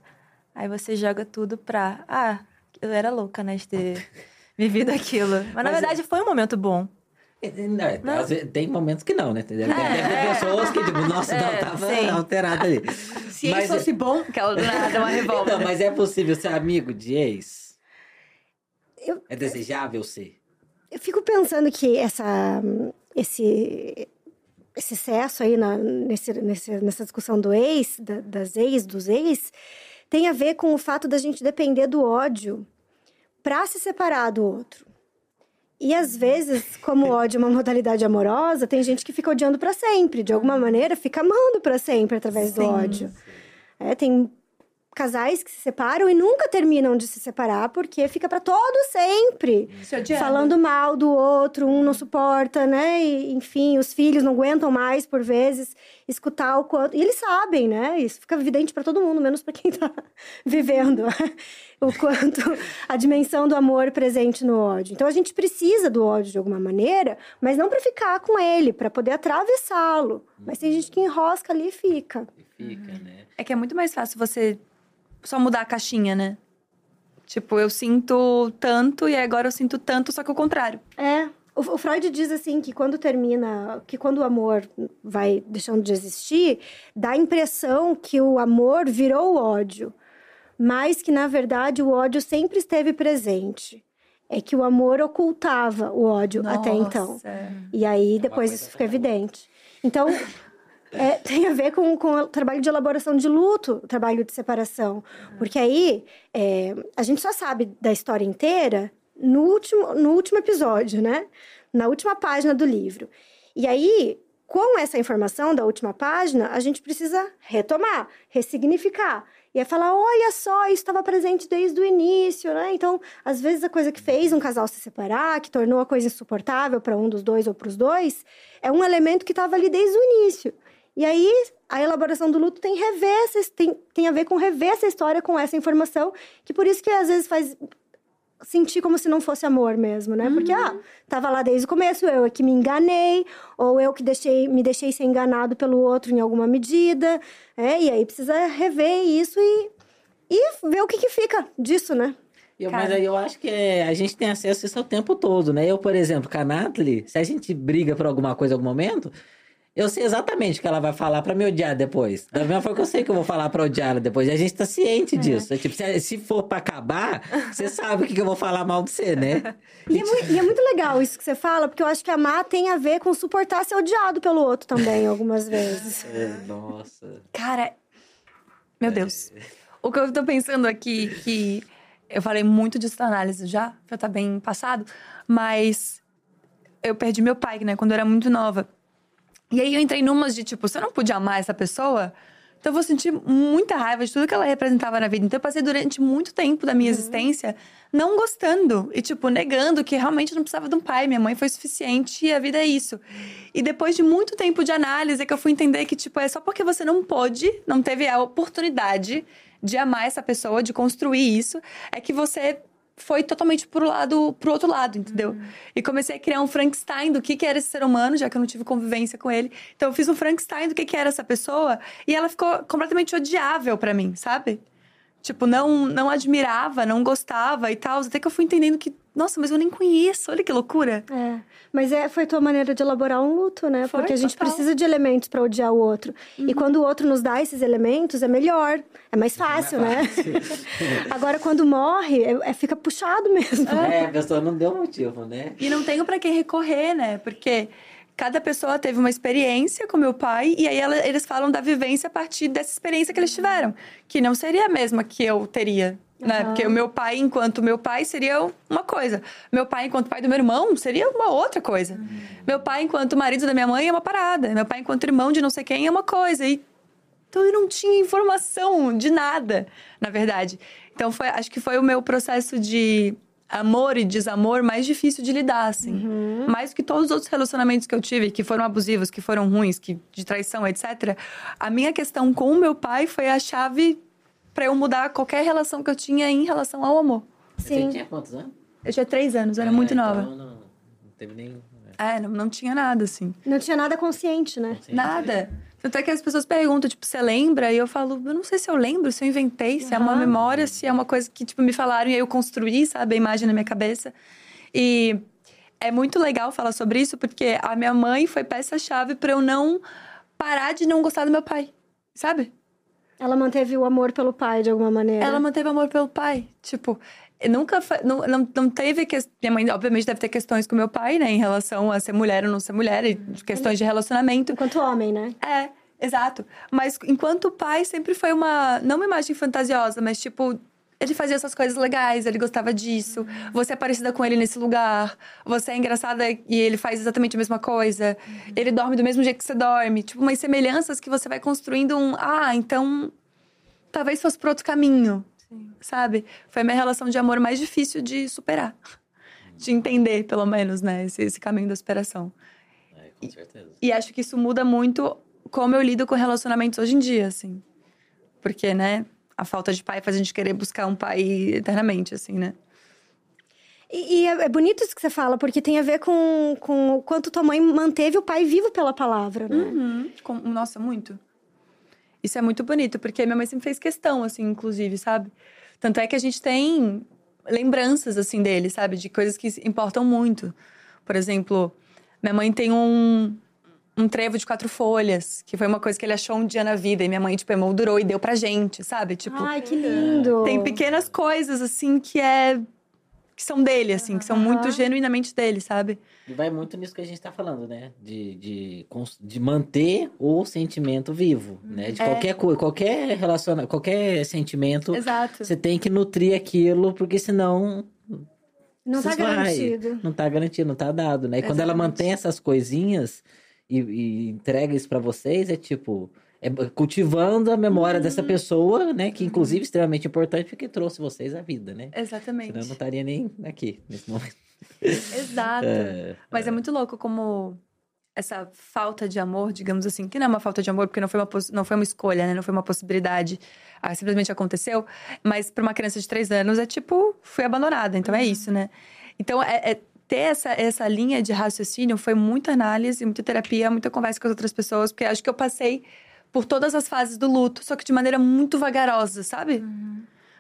Aí você joga tudo pra. Ah, eu era louca, né, de ter vivido aquilo. Mas, na Mas é- verdade, foi um momento bom. É, não, é, Não. às vezes tem momentos que não, né? Deve, deve É, ter é. pessoas que, tipo, nossa, não, É, tava sim. alterada ali. Se Mas ex fosse bom, que ela do nada, uma revolta. Então, mas é possível ser amigo de ex? Eu- É desejável ser? Eu fico pensando que essa, esse, esse excesso aí na, nesse, nesse, nessa discussão do ex, da, das ex, dos ex, tem a ver com o fato da gente depender do ódio para se separar do outro. E às vezes, como o ódio é uma modalidade amorosa, tem gente que fica odiando para sempre, de alguma maneira fica amando para sempre através do Sim. ódio. É, tem casais que se separam e nunca terminam de se separar porque fica para todo sempre Se falando mal do outro, um não suporta, né? E, enfim, os filhos não aguentam mais por vezes escutar o quanto. E eles sabem, né? Isso fica evidente para todo mundo, menos para quem tá vivendo. o quanto a dimensão do amor presente no ódio. Então a gente precisa do ódio de alguma maneira, mas não para ficar com ele, para poder atravessá-lo. Mas tem gente que enrosca ali e fica. Fica, né? É que é muito mais fácil você só mudar a caixinha, né? Tipo, eu sinto tanto e agora eu sinto tanto, só que o contrário. É. O, o Freud diz assim que quando termina, que quando o amor vai deixando de existir, dá a impressão que o amor virou o ódio, mas que na verdade o ódio sempre esteve presente. É que o amor ocultava o ódio até então. Nossa. E aí depois coisa isso fica evidente. Então, é, tem a ver com, com o trabalho de elaboração de luto, o trabalho de separação. Porque aí é, a gente só sabe da história inteira no último, no último episódio, né? Na última página do livro. E aí, com essa informação da última página, a gente precisa retomar, ressignificar. E é falar, olha só, isso estava presente desde o início, né? Então, às vezes a coisa que fez um casal se separar, que tornou a coisa insuportável para um dos dois ou para os dois, é um elemento que estava ali desde o início. E aí, a elaboração do luto tem, rever essa, tem, tem a ver com rever essa história com essa informação, que por isso que às vezes faz sentir como se não fosse amor mesmo, né? Porque, ah, tava lá desde o começo, eu é que me enganei, ou eu que deixei, me deixei ser enganado pelo outro em alguma medida, é, e aí precisa rever isso e, e ver o que que fica disso, né? Eu- mas aí eu acho que é, a gente tem acesso a isso o tempo todo, né? Eu, por exemplo, com a Nathalie, se a gente briga por alguma coisa em algum momento, eu sei exatamente o que ela vai falar pra me odiar depois. Da mesma forma que eu sei que eu vou falar pra odiar ela depois. E a gente tá ciente disso. É tipo, se, se for pra acabar, você sabe o que, que eu vou falar mal de você, né? E é, mui- e é muito legal isso que você fala, porque eu acho que amar tem a ver com suportar ser odiado pelo outro também, algumas vezes. É, nossa. Cara, meu Deus. O que eu tô pensando aqui, que eu falei muito disso na análise já, já tá bem passado, mas eu perdi meu pai, né, quando eu era muito nova. E aí eu entrei numas de tipo, você não podia amar essa pessoa? Então eu vou sentir muita raiva de tudo que ela representava na vida. Então eu passei durante muito tempo da minha existência não gostando e, tipo, negando que realmente eu não precisava de um pai. Minha mãe foi suficiente e a vida é isso. E depois de muito tempo de análise é que eu fui entender que, tipo, é só porque você não pôde, não teve a oportunidade de amar essa pessoa, de construir isso, é que você foi totalmente pro lado, pro outro lado, entendeu? E comecei a criar um Frankenstein do que, que era esse ser humano, já que eu não tive convivência com ele. Então eu fiz um Frankenstein do que, que era essa pessoa e ela ficou completamente odiável pra mim, sabe? Tipo, não, não admirava, não gostava e tal. Até que eu fui entendendo que, nossa, mas eu nem conheço, olha que loucura. É, mas é, foi tua maneira de elaborar um luto, né? Foi, Porque a gente total. precisa de elementos pra odiar o outro. E quando o outro nos dá esses elementos, é melhor, é mais fácil, né? Agora, quando morre, é- é- fica puxado mesmo. É, a pessoa não deu motivo, né? E não tenho pra quem recorrer, né? Porque cada pessoa teve uma experiência com meu pai e aí ela- eles falam da vivência a partir dessa experiência que eles tiveram, que não seria a mesma que eu teria. Né? Aham. Porque o meu pai, enquanto meu pai, seria uma coisa. Meu pai, enquanto pai do meu irmão, seria uma outra coisa. Meu pai, enquanto marido da minha mãe, é uma parada. Meu pai, enquanto irmão de não sei quem, é uma coisa. E então eu não tinha informação de nada, na verdade. Então foi, acho que foi o meu processo de amor e desamor mais difícil de lidar, assim. Mais do que todos os outros relacionamentos que eu tive, que foram abusivos, que foram ruins, que de traição, etc. A minha questão com o meu pai foi a chave para eu mudar qualquer relação que eu tinha em relação ao amor. Você Sim. tinha quantos anos? Eu tinha três anos, eu era É, muito então nova. Não, não teve nem. É, não, não tinha nada, assim. Não tinha nada consciente, né? Sim. Nada. Tanto é que as pessoas perguntam, tipo, você lembra? E eu falo, eu não sei se eu lembro, se eu inventei, se é uma memória, se é uma coisa que, tipo, me falaram e aí eu construí, sabe, a imagem na minha cabeça. E é muito legal falar sobre isso, porque a minha mãe foi peça-chave pra eu não parar de não gostar do meu pai, sabe? Ela manteve o amor pelo pai de alguma maneira. Ela manteve amor pelo pai. Tipo, nunca não, não, não teve que minha mãe obviamente deve ter questões com meu pai né em relação a ser mulher ou não ser mulher e questões de relacionamento Enquanto homem, né? é exato mas enquanto pai sempre foi uma não uma imagem fantasiosa mas tipo ele fazia essas coisas legais, ele gostava disso. Você é parecida com ele nesse lugar. Você é engraçada e ele faz exatamente a mesma coisa. Ele dorme do mesmo jeito que você dorme. Tipo, umas semelhanças que você vai construindo um. Ah, então. Talvez fosse por outro caminho. Sabe? Foi a minha relação de amor mais difícil de superar. De entender, pelo menos, né? Esse, esse caminho da superação. É, com certeza. E acho que isso muda muito como eu lido com relacionamentos hoje em dia, assim. Porque, né? A falta de pai faz a gente querer buscar um pai eternamente, assim, né? E, e é, é bonito isso que você fala, porque tem a ver com, com o quanto tua mãe manteve o pai vivo pela palavra, né? Uhum. Com- Nossa, muito. Isso é muito bonito, porque minha mãe sempre fez questão, assim, inclusive, sabe? Tanto é que a gente tem lembranças, assim, dele, sabe? De coisas que importam muito. Por exemplo, minha mãe tem um, um trevo de quatro folhas, que foi uma coisa que ele achou um dia na vida, e minha mãe, tipo, emoldurou e deu pra gente, sabe? Tipo, Ai, que lindo! tem pequenas coisas, assim, que é. que são dele, assim, que são muito genuinamente dele, sabe? E vai muito nisso que a gente tá falando, né? De, de, de manter o sentimento vivo, né? De É. qualquer coisa, qualquer relaciona, qualquer sentimento, Exato. você tem que nutrir aquilo, porque senão Não tá vai. garantido. não tá garantido, não tá dado, né? E quando ela mantém essas coisinhas e, e entrega isso pra vocês, é tipo. É cultivando a memória Uhum. dessa pessoa, né? Que inclusive é extremamente importante porque trouxe vocês à vida, né? Exatamente. Senão eu não estaria nem aqui nesse momento. Exato. É, Mas é muito louco como essa falta de amor, digamos assim, que não é uma falta de amor porque não foi uma, não foi uma escolha, né? Não foi uma possibilidade. Ah, simplesmente aconteceu. Mas para uma criança de três anos é tipo, fui abandonada. Então é isso, né? Então é, é ter essa, essa linha de raciocínio foi muita análise, muita terapia, muita conversa com as outras pessoas, porque acho que eu passei por todas as fases do luto, só que de maneira muito vagarosa, sabe?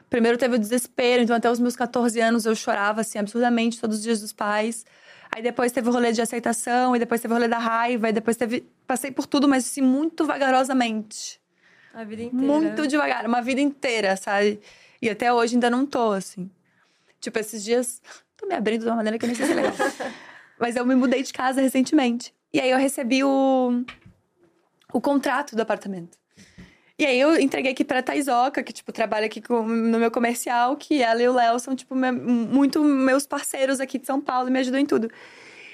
Primeiro teve o desespero, então até os meus 14 anos eu chorava assim absurdamente todos os dias dos pais. Aí depois teve o rolê de aceitação, e depois teve o rolê da raiva, e depois teve. Passei por tudo, mas assim, muito vagarosamente. A vida inteira. Muito devagar, uma vida inteira, sabe? E até hoje ainda não tô, assim. Tipo, esses dias. Me abrindo de uma maneira que eu nem sei se é legal. mas eu me mudei de casa recentemente. E aí eu recebi o. o contrato do apartamento. E aí eu entreguei aqui pra Taizoca, que, tipo, trabalha aqui com- no meu comercial, que ela e o Léo são, tipo, me- muito meus parceiros aqui de São Paulo e me ajudam em tudo.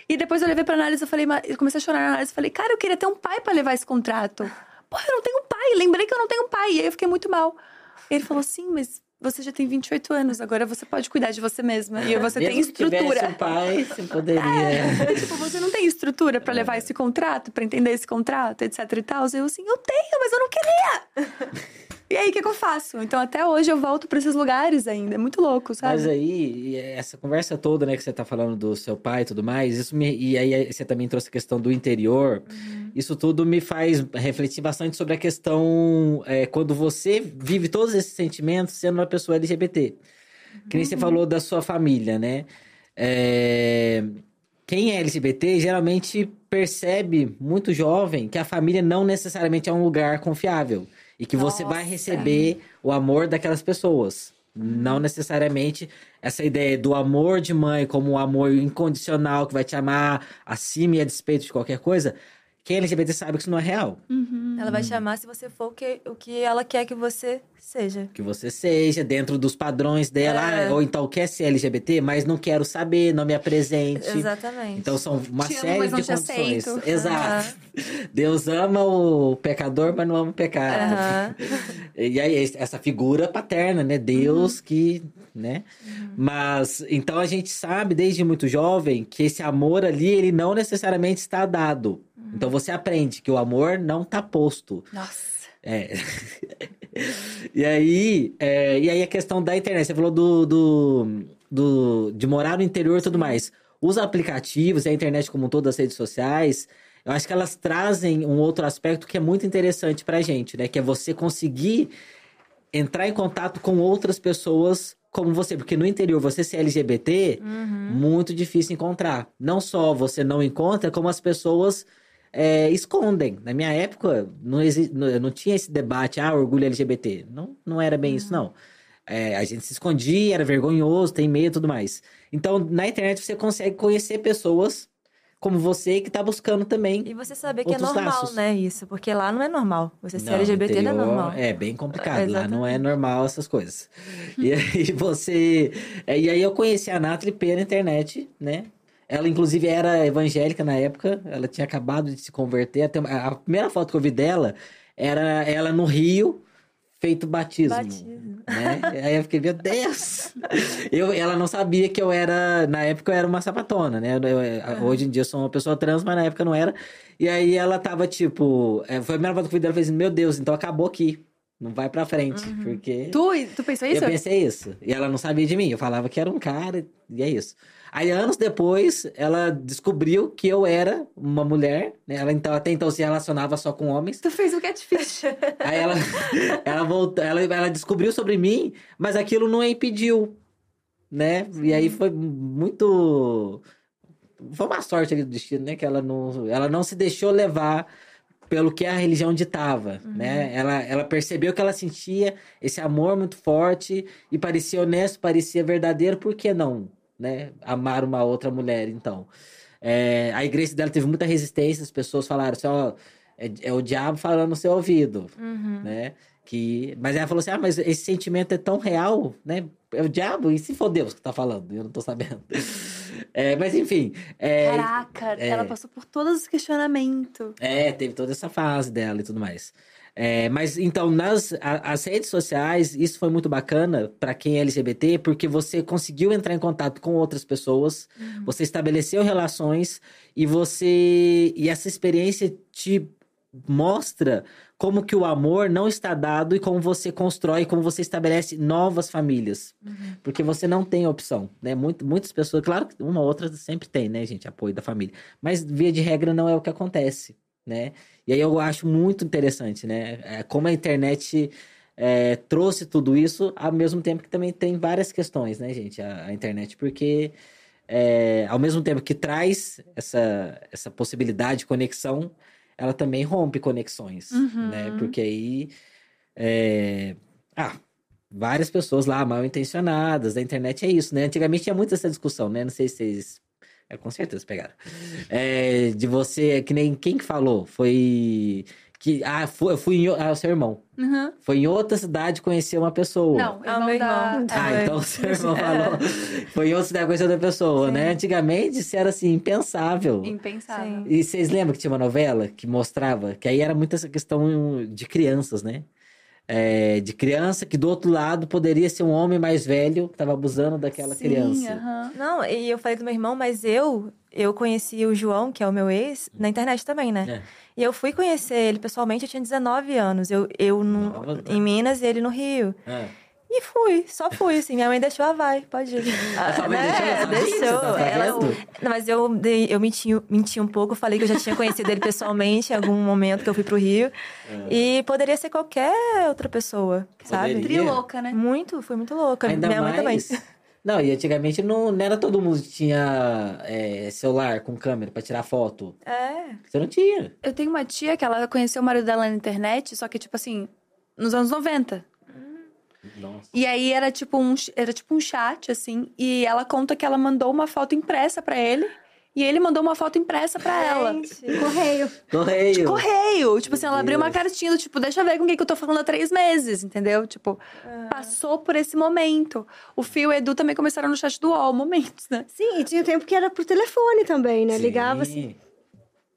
E depois eu levei pra análise, eu falei, eu comecei a chorar na análise, eu falei, cara, eu queria ter um pai pra levar esse contrato. Pô, eu não tenho pai, lembrei que eu não tenho pai. E aí eu fiquei muito mal. Ele falou, sim, mas você já tem 28 anos, agora você pode cuidar de você mesma. E você tem Mesmo tivesse estrutura. um pai, você poderia. É, tipo, você não tem estrutura pra levar esse contrato, pra entender esse contrato, etc e tal. Eu assim, eu tenho, mas eu não queria. E aí, o que, que eu faço? Então, até hoje eu volto pra esses lugares ainda. É muito louco, sabe? Mas aí, essa conversa toda, né, que você tá falando do seu pai e tudo mais, isso me, e aí você também trouxe a questão do interior, isso tudo me faz refletir bastante sobre a questão é, quando você vive todos esses sentimentos sendo uma pessoa LGBT. Que nem você falou da sua família, né? É, Quem é LGBT geralmente percebe, muito jovem, que a família não necessariamente é um lugar confiável. E que você vai Nossa. receber o amor daquelas pessoas. Não necessariamente essa ideia do amor de mãe como um amor incondicional que vai te amar acima e a despeito de qualquer coisa. Quem é LGBT sabe que isso não é real. Ela vai chamar se você for o que, o que ela quer que você seja. Que você seja dentro dos padrões dela. É. ah, Ou então quer ser LGBT, mas não quero saber, não me apresente. Exatamente. Então são uma Te amo, série mas não de condições. aceito. Exato. Deus ama o pecador, mas não ama o pecado. Aham. E aí, essa figura paterna, né? Deus que, né? Mas, então a gente sabe desde muito jovem que esse amor ali, ele não necessariamente está dado. Então você aprende que o amor não está posto. Nossa. É. e aí, é, e aí a questão da internet, você falou do, do, do- de morar no interior e tudo mais. Os aplicativos a internet como um todo, as redes sociais, eu acho que elas trazem um outro aspecto que é muito interessante pra gente, né? Que é você conseguir entrar em contato com outras pessoas como você, porque no interior você ser LGBT, muito difícil encontrar. Não só você não encontra, como as pessoas é, escondem. Na minha época, não, exi- não, não tinha esse debate, ah, orgulho LGBT. Não, não era bem isso, não. é, a gente se escondia, era vergonhoso, tem medo e tudo mais. Então, na internet você consegue conhecer pessoas como você que tá buscando também. E você saber que é normal, laços. né, isso. Porque lá não é normal. Você ser Não, LGBT não é interior normal. É bem complicado, lá não é normal essas coisas. E aí você. é, E aí eu conheci a Nathalie pela internet, né? Ela, inclusive, era evangélica na época, ela tinha acabado de se converter. Até a primeira foto que eu vi dela era ela no Rio, feito batismo. Batismo. Né? Aí eu fiquei, meu Deus! Eu, ela não sabia que eu era. Na época eu era uma sapatona, né? Eu- eu- Hoje em dia eu sou uma pessoa trans, mas na época eu não era. E aí ela tava tipo. é, Foi a primeira foto que eu vi dela e falei assim: Meu Deus, então acabou aqui. Não vai pra frente. Porque. Tu, tu pensou isso? Eu pensei isso. E ela não sabia de mim. Eu falava que era um cara, e é isso. Aí, anos depois, ela descobriu que eu era uma mulher, né? Ela então, até então se relacionava só com homens. Tu fez o catfish. Aí ela, ela voltou, ela, ela descobriu sobre mim, mas aquilo não a impediu, né? E aí foi muito. Foi uma sorte ali do destino, né? Que ela não, ela não se deixou levar pelo que a religião ditava, né? Ela, ela percebeu que ela sentia esse amor muito forte e parecia honesto, parecia verdadeiro, por que não, né? Amar uma outra mulher, então. É, a igreja dela teve muita resistência, as pessoas falaram assim, ó, é, é o diabo falando no seu ouvido, Uhum. né? Que, mas ela falou assim, ah, mas esse sentimento é tão real, né? É o diabo, e se for Deus que tá falando? Eu não tô sabendo. É, mas enfim, é, Caraca, ela passou por todos os questionamentos. é, teve toda essa fase dela e tudo mais. É, mas então, nas a- as redes sociais, isso foi muito bacana para quem é LGBT, porque você conseguiu entrar em contato com outras pessoas, você estabeleceu relações e você. E essa experiência te mostra como que o amor não está dado e como você constrói, como você estabelece novas famílias. Porque você não tem opção, né? Muito, muitas pessoas, claro que uma ou outra sempre tem, né, gente, apoio da família. Mas via de regra não é o que acontece, né? E aí eu acho muito interessante, né? É, como a internet é, trouxe tudo isso, ao mesmo tempo que também tem várias questões, né, gente? A, a internet, porque é, ao mesmo tempo que traz essa, essa possibilidade de conexão, ela também rompe conexões, Uhum. né? Porque aí. é, Ah, várias pessoas lá mal intencionadas, da internet é isso, né? Antigamente tinha muito essa discussão, né? Não sei se vocês. É, com certeza pegaram. É, de você, que nem quem que falou? Foi. Que, ah, fui, eu fui em. o- Ah, o seu irmão. Uhum. Foi em outra cidade conhecer uma pessoa. Não, Ah, irmão meu da... irmão. é. Ah, É. então o seu irmão falou. Foi em outra cidade conhecer outra pessoa, né? Antigamente isso era assim, impensável. Impensável. Sim. E vocês lembram que tinha uma novela que mostrava que aí era muito essa questão de crianças, né? É, de criança que do outro lado poderia ser um homem mais velho que estava abusando daquela Sim, criança. aham. Não, e eu falei do meu irmão, mas eu eu conheci o João, que é o meu ex, na internet também, né? É. E eu fui conhecer ele pessoalmente, eu tinha 19 anos. Eu, eu no, Nova, né? em Minas e ele no Rio. É. E fui, só fui, assim. Minha mãe deixou, ah, vai, pode ir. Ah, mãe né? deixou, você deixou. Ela, não, mas eu, eu menti, menti um pouco, falei que eu já tinha conhecido ele pessoalmente em algum momento que eu fui pro Rio. E poderia ser qualquer outra pessoa, sabe? É. Poderia. Trilouca, né? Muito, fui muito louca. Ainda Minha mãe mais. também. Não, e antigamente não, não era todo mundo que tinha é, celular com câmera pra tirar foto. É. Você não tinha. Eu tenho uma tia que ela conheceu o marido dela na internet, só que, tipo assim, nos anos 90. Nossa. E aí era tipo um, era tipo um chat, assim, e ela conta que ela mandou uma foto impressa pra ele. E ele mandou uma foto impressa pra ela. Gente. Correio. Correio. Correio! Tipo assim, ela abriu uma cartinha do tipo, deixa eu ver com quem que eu tô falando há três meses, entendeu? Tipo, passou por esse momento. O Fio e o Edu também começaram no chat do UOL, momentos, né? Sim, e tinha tempo que era por telefone também, né? Sim. Ligava assim,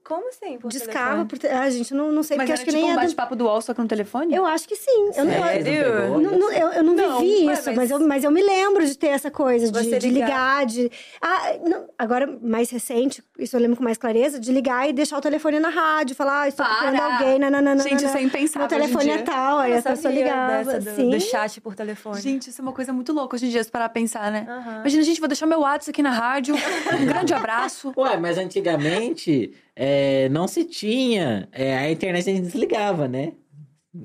Como assim? Por discava telefone? por te... Ah, gente, eu não, não sei, Mas porque era acho que tipo nem um bate-papo do UOL, só que no telefone? Eu acho que sim. Eu não, Sério? Não? Não, não, eu, eu não, Não, vivi ué, isso, mas- mas... eu, mas eu me lembro de ter essa coisa, de, Você de ligar. ligar, de. Ah, não, agora, mais recente, isso eu lembro com mais clareza, de ligar e deixar o telefone na rádio, falar, ah, estou Para! procurando alguém, nananana. Gente, isso é impensável Meu telefone hoje em é tal, aí a pessoa ligava. do, Sim. do chat por telefone. Gente, isso é uma coisa muito louca hoje em dia, se parar pra pensar, né? Aham. Imagina, gente, vou deixar meu WhatsApp aqui na rádio. Um grande abraço. Ué, mas antigamente é, não se tinha. é, a internet a gente desligava, né?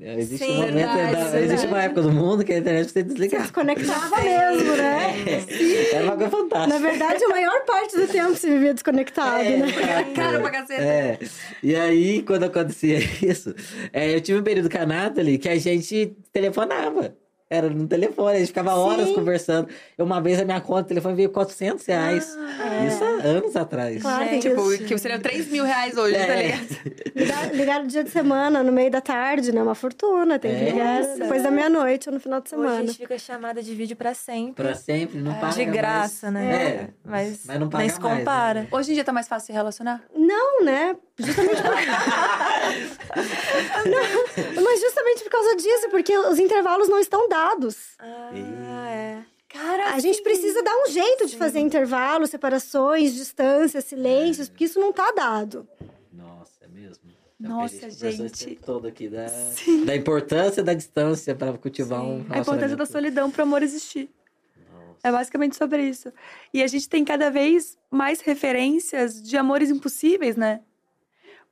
Existe, Sim, um momento verdade, da- verdade. existe uma época do mundo que a internet você Se desligava. desconectava mesmo, né? É, era uma coisa fantástica. Na verdade, a maior parte do tempo se vivia desconectado, É, né? Cara pra caceta. É. E aí, quando acontecia isso, é, eu tive um período com a Nathalie que a gente telefonava. Era no telefone, a gente ficava horas Sim. conversando. Uma vez a minha conta de telefone veio 400 reais. é. Isso há anos atrás. Claro, tem Tipo, que seria 3 mil reais hoje, É. tá ligado? Ligar, no dia de semana, no meio da tarde, né? Uma fortuna. Tem que É. ligar depois da meia-noite ou no final de Hoje a semana. gente fica chamada de vídeo pra sempre. Pra sempre, não paga de graça, mais. né? É, Mas, mas não paga nem se mais, né? compara. Hoje em dia tá mais fácil se relacionar? Não, né? Justamente por... não, mas justamente por causa disso, porque os intervalos não estão dados. Ah, é. Cara, A gente precisa dar um jeito de fazer intervalos, separações, distâncias, silêncios, porque isso não tá dado. Nossa, é mesmo? É o que Nossa, gente. todo aqui da, da importância da distância para cultivar um A importância da solidão pro amor existir. Nossa. É basicamente sobre isso. E a gente tem cada vez mais referências de amores impossíveis, né?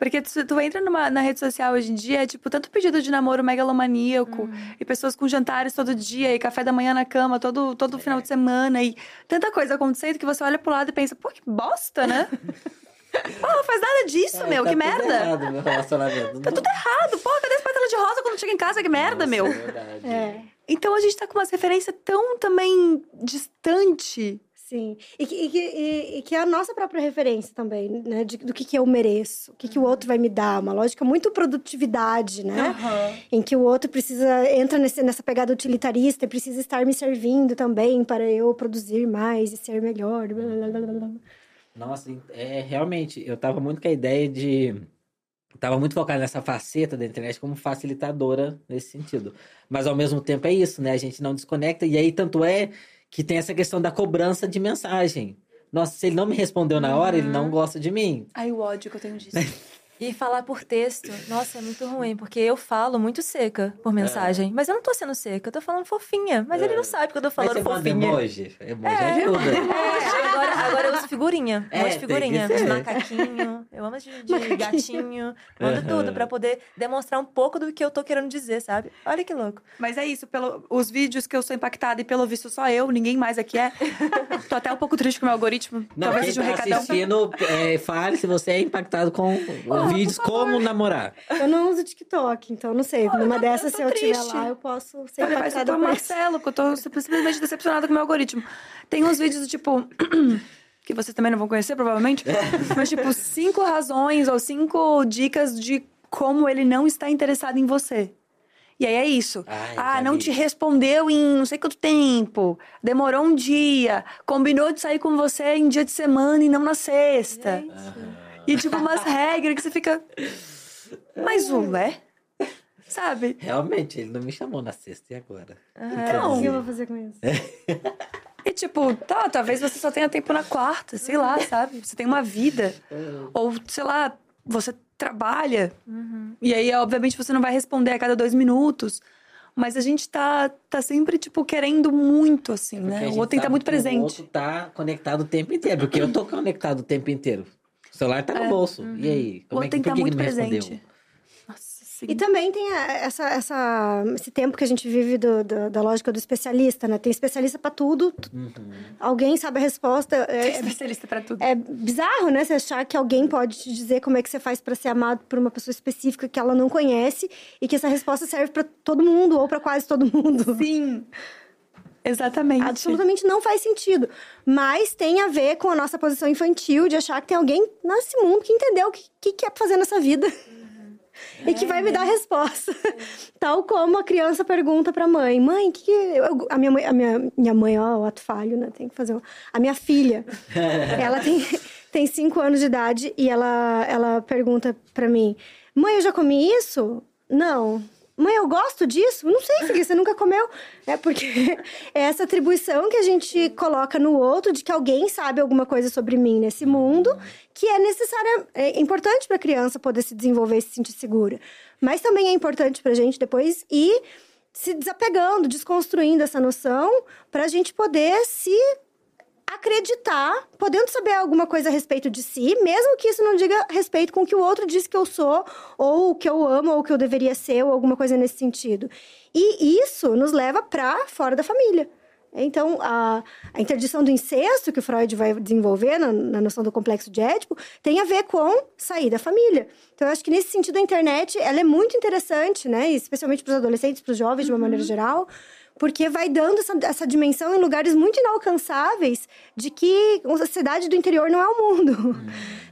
Porque tu, tu entra numa, na rede social hoje em dia, é tipo, tanto pedido de namoro megalomaníaco, e pessoas com jantares todo dia, e café da manhã na cama todo, todo final de semana, e tanta coisa acontecendo que você olha pro lado e pensa, pô, que bosta, né? Porra, faz nada disso, É, meu, tá que merda. errado meu relacionamento. Tá tudo errado, porra, cadê esse pétala de rosa quando chega em casa? Que merda, Nossa, meu. É verdade. É, Então a gente tá com umas referências tão também distante. Sim. E que, e que, e- e que é a nossa própria referência também, né? de- do que, que eu mereço, o que, que o outro vai me dar. Uma lógica muito produtividade, né? Em que o outro precisa, entra nesse, nessa pegada utilitarista e precisa estar me servindo também para eu produzir mais e ser melhor. blá, blá, blá, blá, blá. Nossa, é realmente, eu tava muito com a ideia de. Tava muito focado nessa faceta da internet como facilitadora nesse sentido. Mas ao mesmo tempo é isso, né? A gente não desconecta. E aí, tanto é que tem essa questão da cobrança de mensagem. Nossa, se ele não me respondeu na hora, ele não gosta de mim. Ai, o ódio que eu tenho disso. E falar por texto, nossa, é muito ruim, porque eu falo muito seca por mensagem. Mas eu não tô sendo seca, eu tô falando fofinha. Mas ele não sabe que eu tô Mas falando você manda fofinha. emoji. Emoji ajuda. É, agora, agora eu uso figurinha. É, É, de tem figurinha. De macaquinho. Eu amo de, de gatinho. Mando Aham. tudo pra poder demonstrar um pouco do que eu tô querendo dizer, sabe? Olha que louco. Mas é isso, pelo, os vídeos que eu sou impactada e pelo visto só eu, ninguém mais aqui é. Tô até um pouco triste com o meu algoritmo. Não, Talvez quem seja um tá recadão. assistindo, é, fale se você é impactado com vídeos como namorar. Eu não uso TikTok, então não sei. Numa dessas, tô se eu triste. lá, eu posso ser impactada por isso. Marcelo, que eu tô simplesmente decepcionada com o meu algoritmo. Tem uns vídeos do tipo. que vocês também não vão conhecer, provavelmente. mas, tipo, cinco razões ou cinco dicas de como ele não está interessado em você. E aí é isso. Ai, ah, não vi. te respondeu em não sei quanto tempo. Demorou um dia. Combinou de sair com você em dia de semana e não na sexta. E, tipo, umas regras que você fica. Mas ué? Sabe? Realmente, ele não me chamou na sexta e agora. Então. O que eu vou fazer com isso? E tipo, tá, talvez você só tenha tempo na quarta, sei lá, sabe? Você tem uma vida. Ou, sei lá, você trabalha. E aí, obviamente, você não vai responder a cada dois minutos. Mas a gente tá, tá sempre, tipo, querendo muito, assim, a né? O outro tem que estar sabe muito que O presente. outro tá conectado o tempo inteiro, porque eu tô conectado o tempo inteiro. O celular tá no bolso. E aí? Como é outro tem que, que estar que que muito me presente. respondeu? Nossa, sim. E também tem essa, essa, esse tempo que a gente vive do- do- da lógica do especialista, né? Tem especialista pra tudo. Uhum. Alguém sabe a resposta. É É, é, especialista pra tudo. é bizarro, né? Você achar que alguém pode te dizer como é que você faz pra ser amado por uma pessoa específica que ela não conhece e que essa resposta serve pra todo mundo ou pra quase todo mundo. Sim. Exatamente. Absolutamente não faz sentido. Mas tem a ver com a nossa posição infantil de achar que tem alguém nesse mundo que entendeu o que, que quer fazer nessa vida. E que vai me dar a resposta. Tal como a criança pergunta pra mãe: Mãe, que, que eu- a minha mãe, a minha, minha mãe, ó, o ato falho, né? Tem que fazer. A minha filha, ela tem, tem cinco anos de idade e ela, ela pergunta pra mim: Mãe, eu já comi isso? Não. Mãe, eu gosto disso? Não sei, filha, você nunca comeu. É porque é essa atribuição que a gente coloca no outro de que alguém sabe alguma coisa sobre mim nesse mundo, que é necessária, é importante para a criança poder se desenvolver e se sentir segura. Mas também é importante para a gente depois ir se desapegando, desconstruindo essa noção, para a gente poder se acreditar, podendo saber alguma coisa a respeito de si, mesmo que isso não diga respeito com o que o outro disse que eu sou, ou o que eu amo, ou o que eu deveria ser, ou alguma coisa nesse sentido. E isso nos leva para fora da família. Então, a, a interdição do incesto que o Freud vai desenvolver na, na noção do complexo de Édipo tem a ver com sair da família. Então, eu acho que nesse sentido a internet ela é muito interessante, né? Especialmente para os adolescentes, para os jovens de uma maneira geral, porque vai dando essa, essa dimensão em lugares muito inalcançáveis de que a cidade do interior não é o mundo.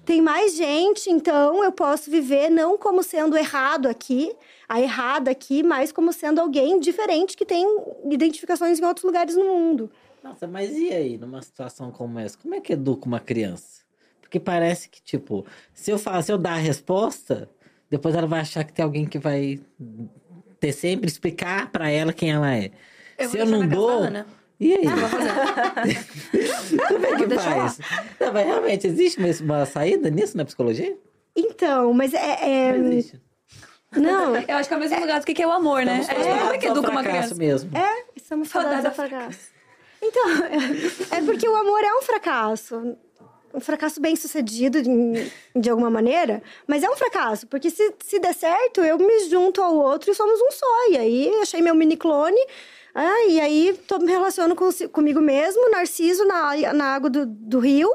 Tem mais gente, então eu posso viver não como sendo errado aqui, a errada aqui, mas como sendo alguém diferente que tem identificações em outros lugares no mundo. Nossa, mas e aí, numa situação como essa? Como é que educa uma criança? Porque parece que, tipo, se eu falar, se eu dar a resposta, depois ela vai achar que tem alguém que vai ter sempre explicar pra ela quem ela é. Se eu não dou. E aí? Como é que faz? Não, mas realmente existe uma, uma saída nisso na psicologia? Então, mas é. é... Não existe. Não, Eu acho que é o mesmo lugar do que é o amor, né? Estamos É, como é que educa uma fracasso criança? mesmo. É, estamos Fadada a fracasso. Então, é porque o amor é um fracasso. Um fracasso bem sucedido de, de alguma maneira, mas é um fracasso, porque se, se der certo, eu me junto ao outro e somos um só. E aí achei meu mini clone, ah, e aí tô, me relaciono com, comigo mesmo, Narciso na, na água do, do rio.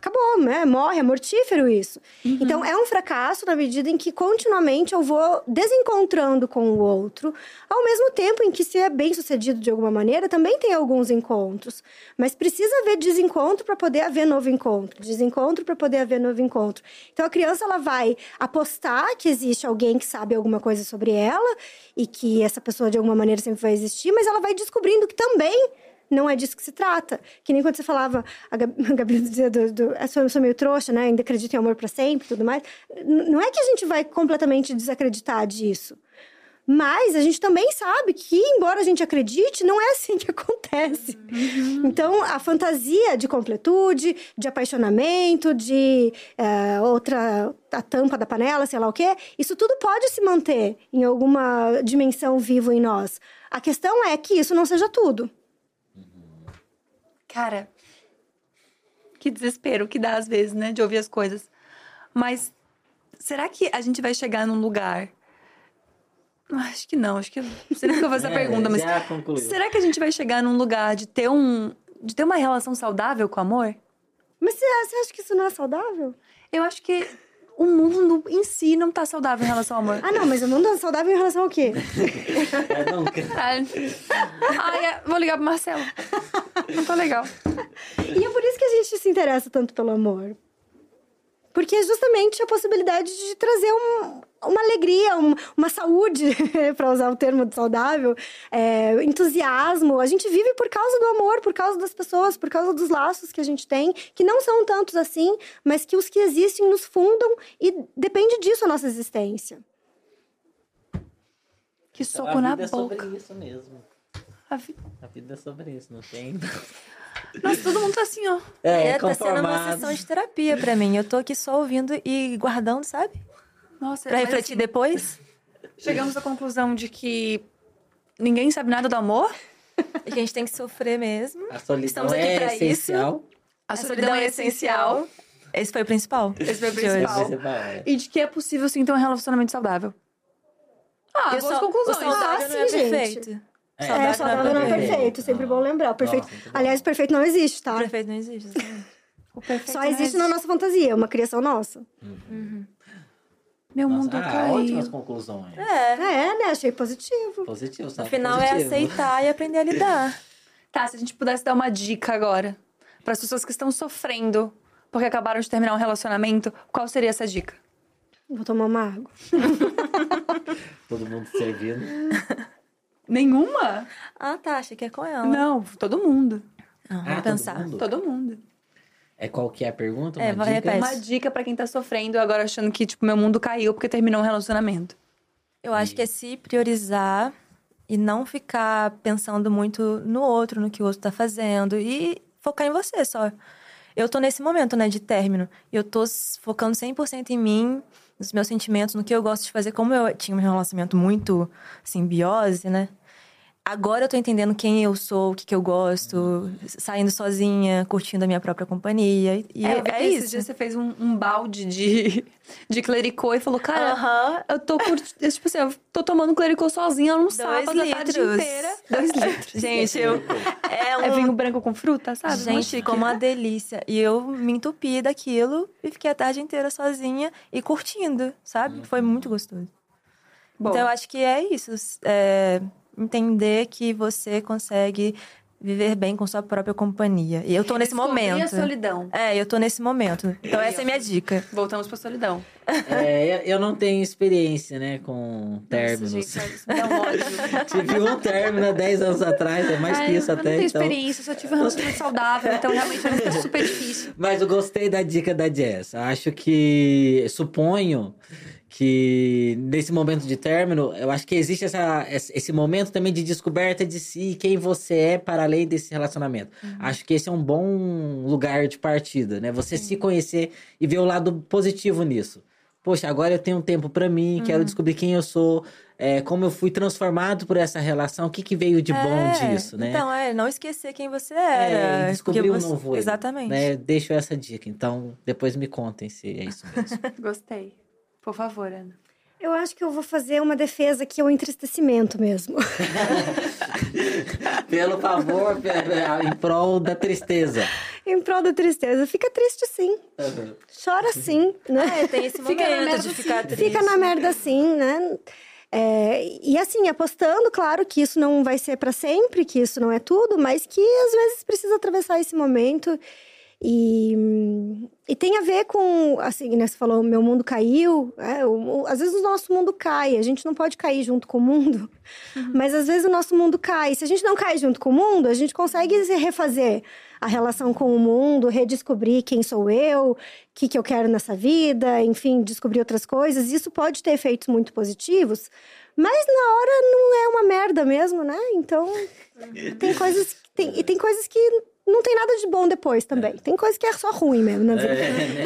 Acabou, né? Morre, é mortífero isso. Então, é um fracasso na medida em que continuamente eu vou desencontrando com o outro, ao mesmo tempo em que, se é bem sucedido de alguma maneira, também tem alguns encontros. Mas precisa haver desencontro para poder haver novo encontro, desencontro para poder haver novo encontro. Então, a criança ela vai apostar que existe alguém que sabe alguma coisa sobre ela e que essa pessoa, de alguma maneira, sempre vai existir, mas ela vai descobrindo que também não é disso que se trata. Que nem quando você falava, a Gabi, a Gabi dizia, do, do, eu sou, meio trouxa, né? Ainda acredito em amor para sempre e tudo mais. Não é que a gente vai completamente desacreditar disso. Mas a gente também sabe que, embora a gente acredite, não é assim que acontece. Então, a fantasia de completude, de apaixonamento, de eh, outra, a tampa da panela, sei lá o quê, isso tudo pode se manter em alguma dimensão viva em nós. A questão é que isso não seja tudo. Cara, que desespero que dá às vezes, né? De ouvir as coisas. Mas será que a gente vai chegar num lugar. Acho que não, acho que. Não sei nem que eu vou fazer É, pergunta, mas. Será que a gente vai chegar num lugar de ter um. de ter uma relação saudável com o amor? Mas você, você acha que isso não é saudável? Eu acho que o mundo em si não tá saudável em relação ao amor. Ah, não, mas o mundo é saudável em relação ao quê? É, nunca. Ai, é, vou ligar pro Marcelo. Não tô legal. E é por isso que a gente se interessa tanto pelo amor. Porque é justamente a possibilidade de trazer um- uma alegria, um- uma saúde, para usar o termo de saudável, é, entusiasmo. A gente vive por causa do amor, por causa das pessoas, por causa dos laços que a gente tem, que não são tantos assim, mas que os que existem nos fundam e depende disso a nossa existência. Que Então, soco a na vida é sobre boca. isso mesmo. A vi- A vida é sobre isso, não tem. Nossa, todo mundo tá assim, ó. É, É, tá sendo uma sessão de terapia pra mim. Eu tô aqui só ouvindo e guardando, sabe? Nossa, Pra refletir assim, depois. Chegamos à conclusão de que ninguém sabe nada do amor. A gente tem que sofrer mesmo. A solidão Estamos aqui é pra isso. essencial. A, A solidão, é essencial. Esse foi o principal. Esse foi o principal. Vai- E de que é possível, sim, ter um relacionamento saudável. Ah, Eu boas só- conclusões. O saudável Ah, não é sim, gente. perfeito. É, É, Saudável não é perfeito. perfeito, sempre bom lembrar. O perfeito, Nossa, aliás, o perfeito não existe, tá? O perfeito não existe. exatamente. O perfeito Só não existe na nossa fantasia, é uma criação nossa. Meu Nossa, mundo ah, caiu. ótimas conclusões. É. É, né? Achei positivo. Positivo, No sabe? final é Positivo. aceitar e aprender a lidar. Tá, se a gente pudesse dar uma dica agora para as pessoas que estão sofrendo porque acabaram de terminar um relacionamento, qual seria essa dica? Vou tomar uma água. Todo mundo servindo. Nenhuma? Ah, tá. Achei que é com ela. Não, todo mundo. Não, Ah, vou todo pensar. mundo? Todo mundo. É qual que é a pergunta? É, Uma vai, dica? repete. Uma dica pra quem tá sofrendo agora achando que, tipo, meu mundo caiu porque terminou um relacionamento. Eu acho que é se priorizar e não ficar pensando muito no outro, no que o outro tá fazendo e focar em você só. Eu tô nesse momento, né, de término. E eu tô focando 100% em mim, nos meus sentimentos, no que eu gosto de fazer. Como eu tinha um relacionamento muito simbiose, né? Agora eu tô entendendo quem eu sou, o que, que eu gosto, saindo sozinha, curtindo a minha própria companhia. E É, é, eu é esses isso. dias você fez um, um balde de, de clericô e falou, cara, Aham. eu tô curtindo. Tipo assim, eu tô tomando clericô sozinha num Dois sábado a tarde litros. inteira. Dois litros. Gente, eu. É um É vinho branco com fruta, sabe? Gente, chique. ficou uma delícia. E eu me entupi daquilo e fiquei a tarde inteira sozinha e curtindo, sabe? Foi muito gostoso. Bom, Então eu acho que é isso. É entender que você consegue viver bem com sua própria companhia. E eu tô nesse Descobrir momento. a solidão. É, eu tô nesse momento. Então essa é minha dica. Voltamos pra solidão. É, eu- eu não tenho experiência, né, com términos. Nossa, gente, dá um ódio. Tive um término há 10 anos atrás, é mais Ai, que isso eu até. não tenho então... experiência, eu só tive um relacionamento saudável, então realmente é super difícil. Mas eu gostei da dica da Jess. Acho que. Suponho que nesse momento de término, eu acho que existe essa, esse momento também de descoberta de si, quem você é para além desse relacionamento. Acho que esse é um bom lugar de partida, né? Você se conhecer e ver o lado positivo nisso. Poxa, agora eu tenho um tempo pra mim, quero descobrir quem eu sou, é, como eu fui transformado por essa relação, o que, que veio de bom É, disso, né? Então, é, não esquecer quem você É, era. e descobrir um você- novo eu, Exatamente. Né? Deixo essa dica. Então, depois me contem se é isso mesmo. Gostei. Por favor, Ana. Eu acho que eu vou fazer uma defesa que é o entristecimento mesmo. Pelo favor, em prol da tristeza. em prol da tristeza. Fica triste sim. Chora sim, né? É, tem esse Fica na momento merda de ficar triste. Fica na merda sim, né? É, e assim, apostando, claro, que isso não vai ser para sempre, que isso não é tudo, mas que às vezes precisa atravessar esse momento. E, e tem a ver com, assim, né, você falou, meu mundo caiu. é, o- o- às vezes o nosso mundo cai, a gente não pode cair junto com o mundo, mas às vezes o nosso mundo cai. Se a gente não cai junto com o mundo, a gente consegue se refazer a relação com o mundo, redescobrir quem sou eu, o que, que eu quero nessa vida, enfim, descobrir outras coisas. Isso pode ter efeitos muito positivos, mas na hora não é uma merda mesmo, né? Então, tem coisas. que- Tem, e tem coisas que não tem nada de bom depois também. Tem coisas que é só ruim mesmo na vida. É, né?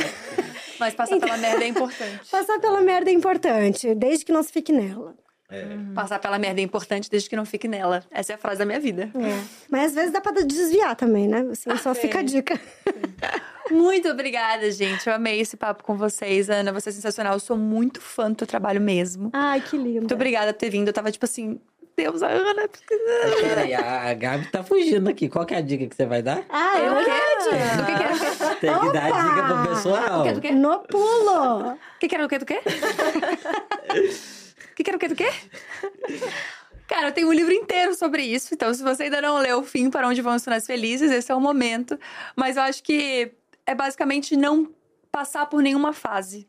Mas passar pela merda é importante. Passar pela merda é importante, desde que não se fique nela. Passar pela merda é importante desde que não fique nela. Essa é a frase da minha vida. Mas às vezes dá pra desviar também, né? Assim, só fica a dica. Muito obrigada, gente. Eu amei esse papo com vocês. Ana, você é sensacional. Eu sou muito fã do teu trabalho mesmo. Ai, que lindo. Muito obrigada por ter vindo. Eu tava tipo assim, Deus, a Ana. Mas Peraí, a a Gabi tá fugindo aqui. Qual que é a dica que você vai dar? Ah, é verdade. Do que que era? O Tem que dar a dica pro pessoal. que do quê? No pulo. que que era o quê do quê? O que que era o quê do quê? Cara, eu tenho um livro inteiro sobre isso. Então, se você ainda não leu O Fim para Onde Vão os Finais Felizes, esse é o momento. Mas eu acho que é basicamente não passar por nenhuma fase.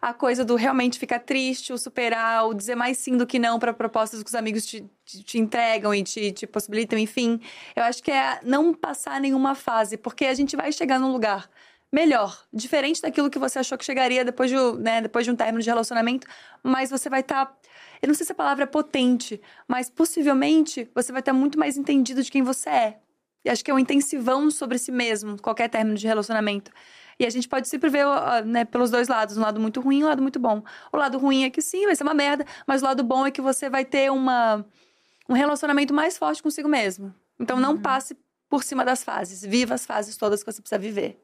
A coisa do realmente ficar triste, o superar, o dizer mais sim do que não para propostas que os amigos te, te, te entregam e te, te possibilitam, enfim. Eu acho que é não passar nenhuma fase, porque a gente vai chegar num lugar melhor, diferente daquilo que você achou que chegaria depois de, né, depois de um término de relacionamento, mas você vai estar. eu não sei se a palavra é potente, mas possivelmente você vai estar muito mais entendido de quem você é. E acho que é um intensivão sobre si mesmo, qualquer término de relacionamento. E a gente pode sempre ver né, pelos dois lados, um lado muito ruim e um lado muito bom. O lado ruim é que sim, vai ser uma merda, mas o lado bom é que você vai ter uma, um relacionamento mais forte consigo mesmo. Então não passe por cima das fases, viva as fases todas que você precisa viver.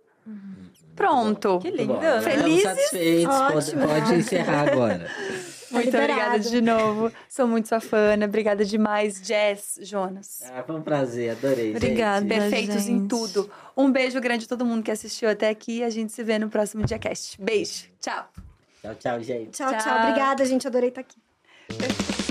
Pronto. Que? Estamos Felizes? satisfeitos. Pode, Ótimo. pode encerrar agora. Muito liberado. obrigada de novo. Sou muito sua fã, Ana. Obrigada demais, Jess, Jonas. Ah, foi um prazer, adorei. Obrigada. gente. Perfeitos em gente. tudo. Um beijo grande a todo mundo que assistiu até aqui. A gente se vê no próximo DiaCast. Beijo. Tchau. Tchau, tchau, gente. Tchau, tchau. Tchau. Obrigada, gente. Adorei estar aqui.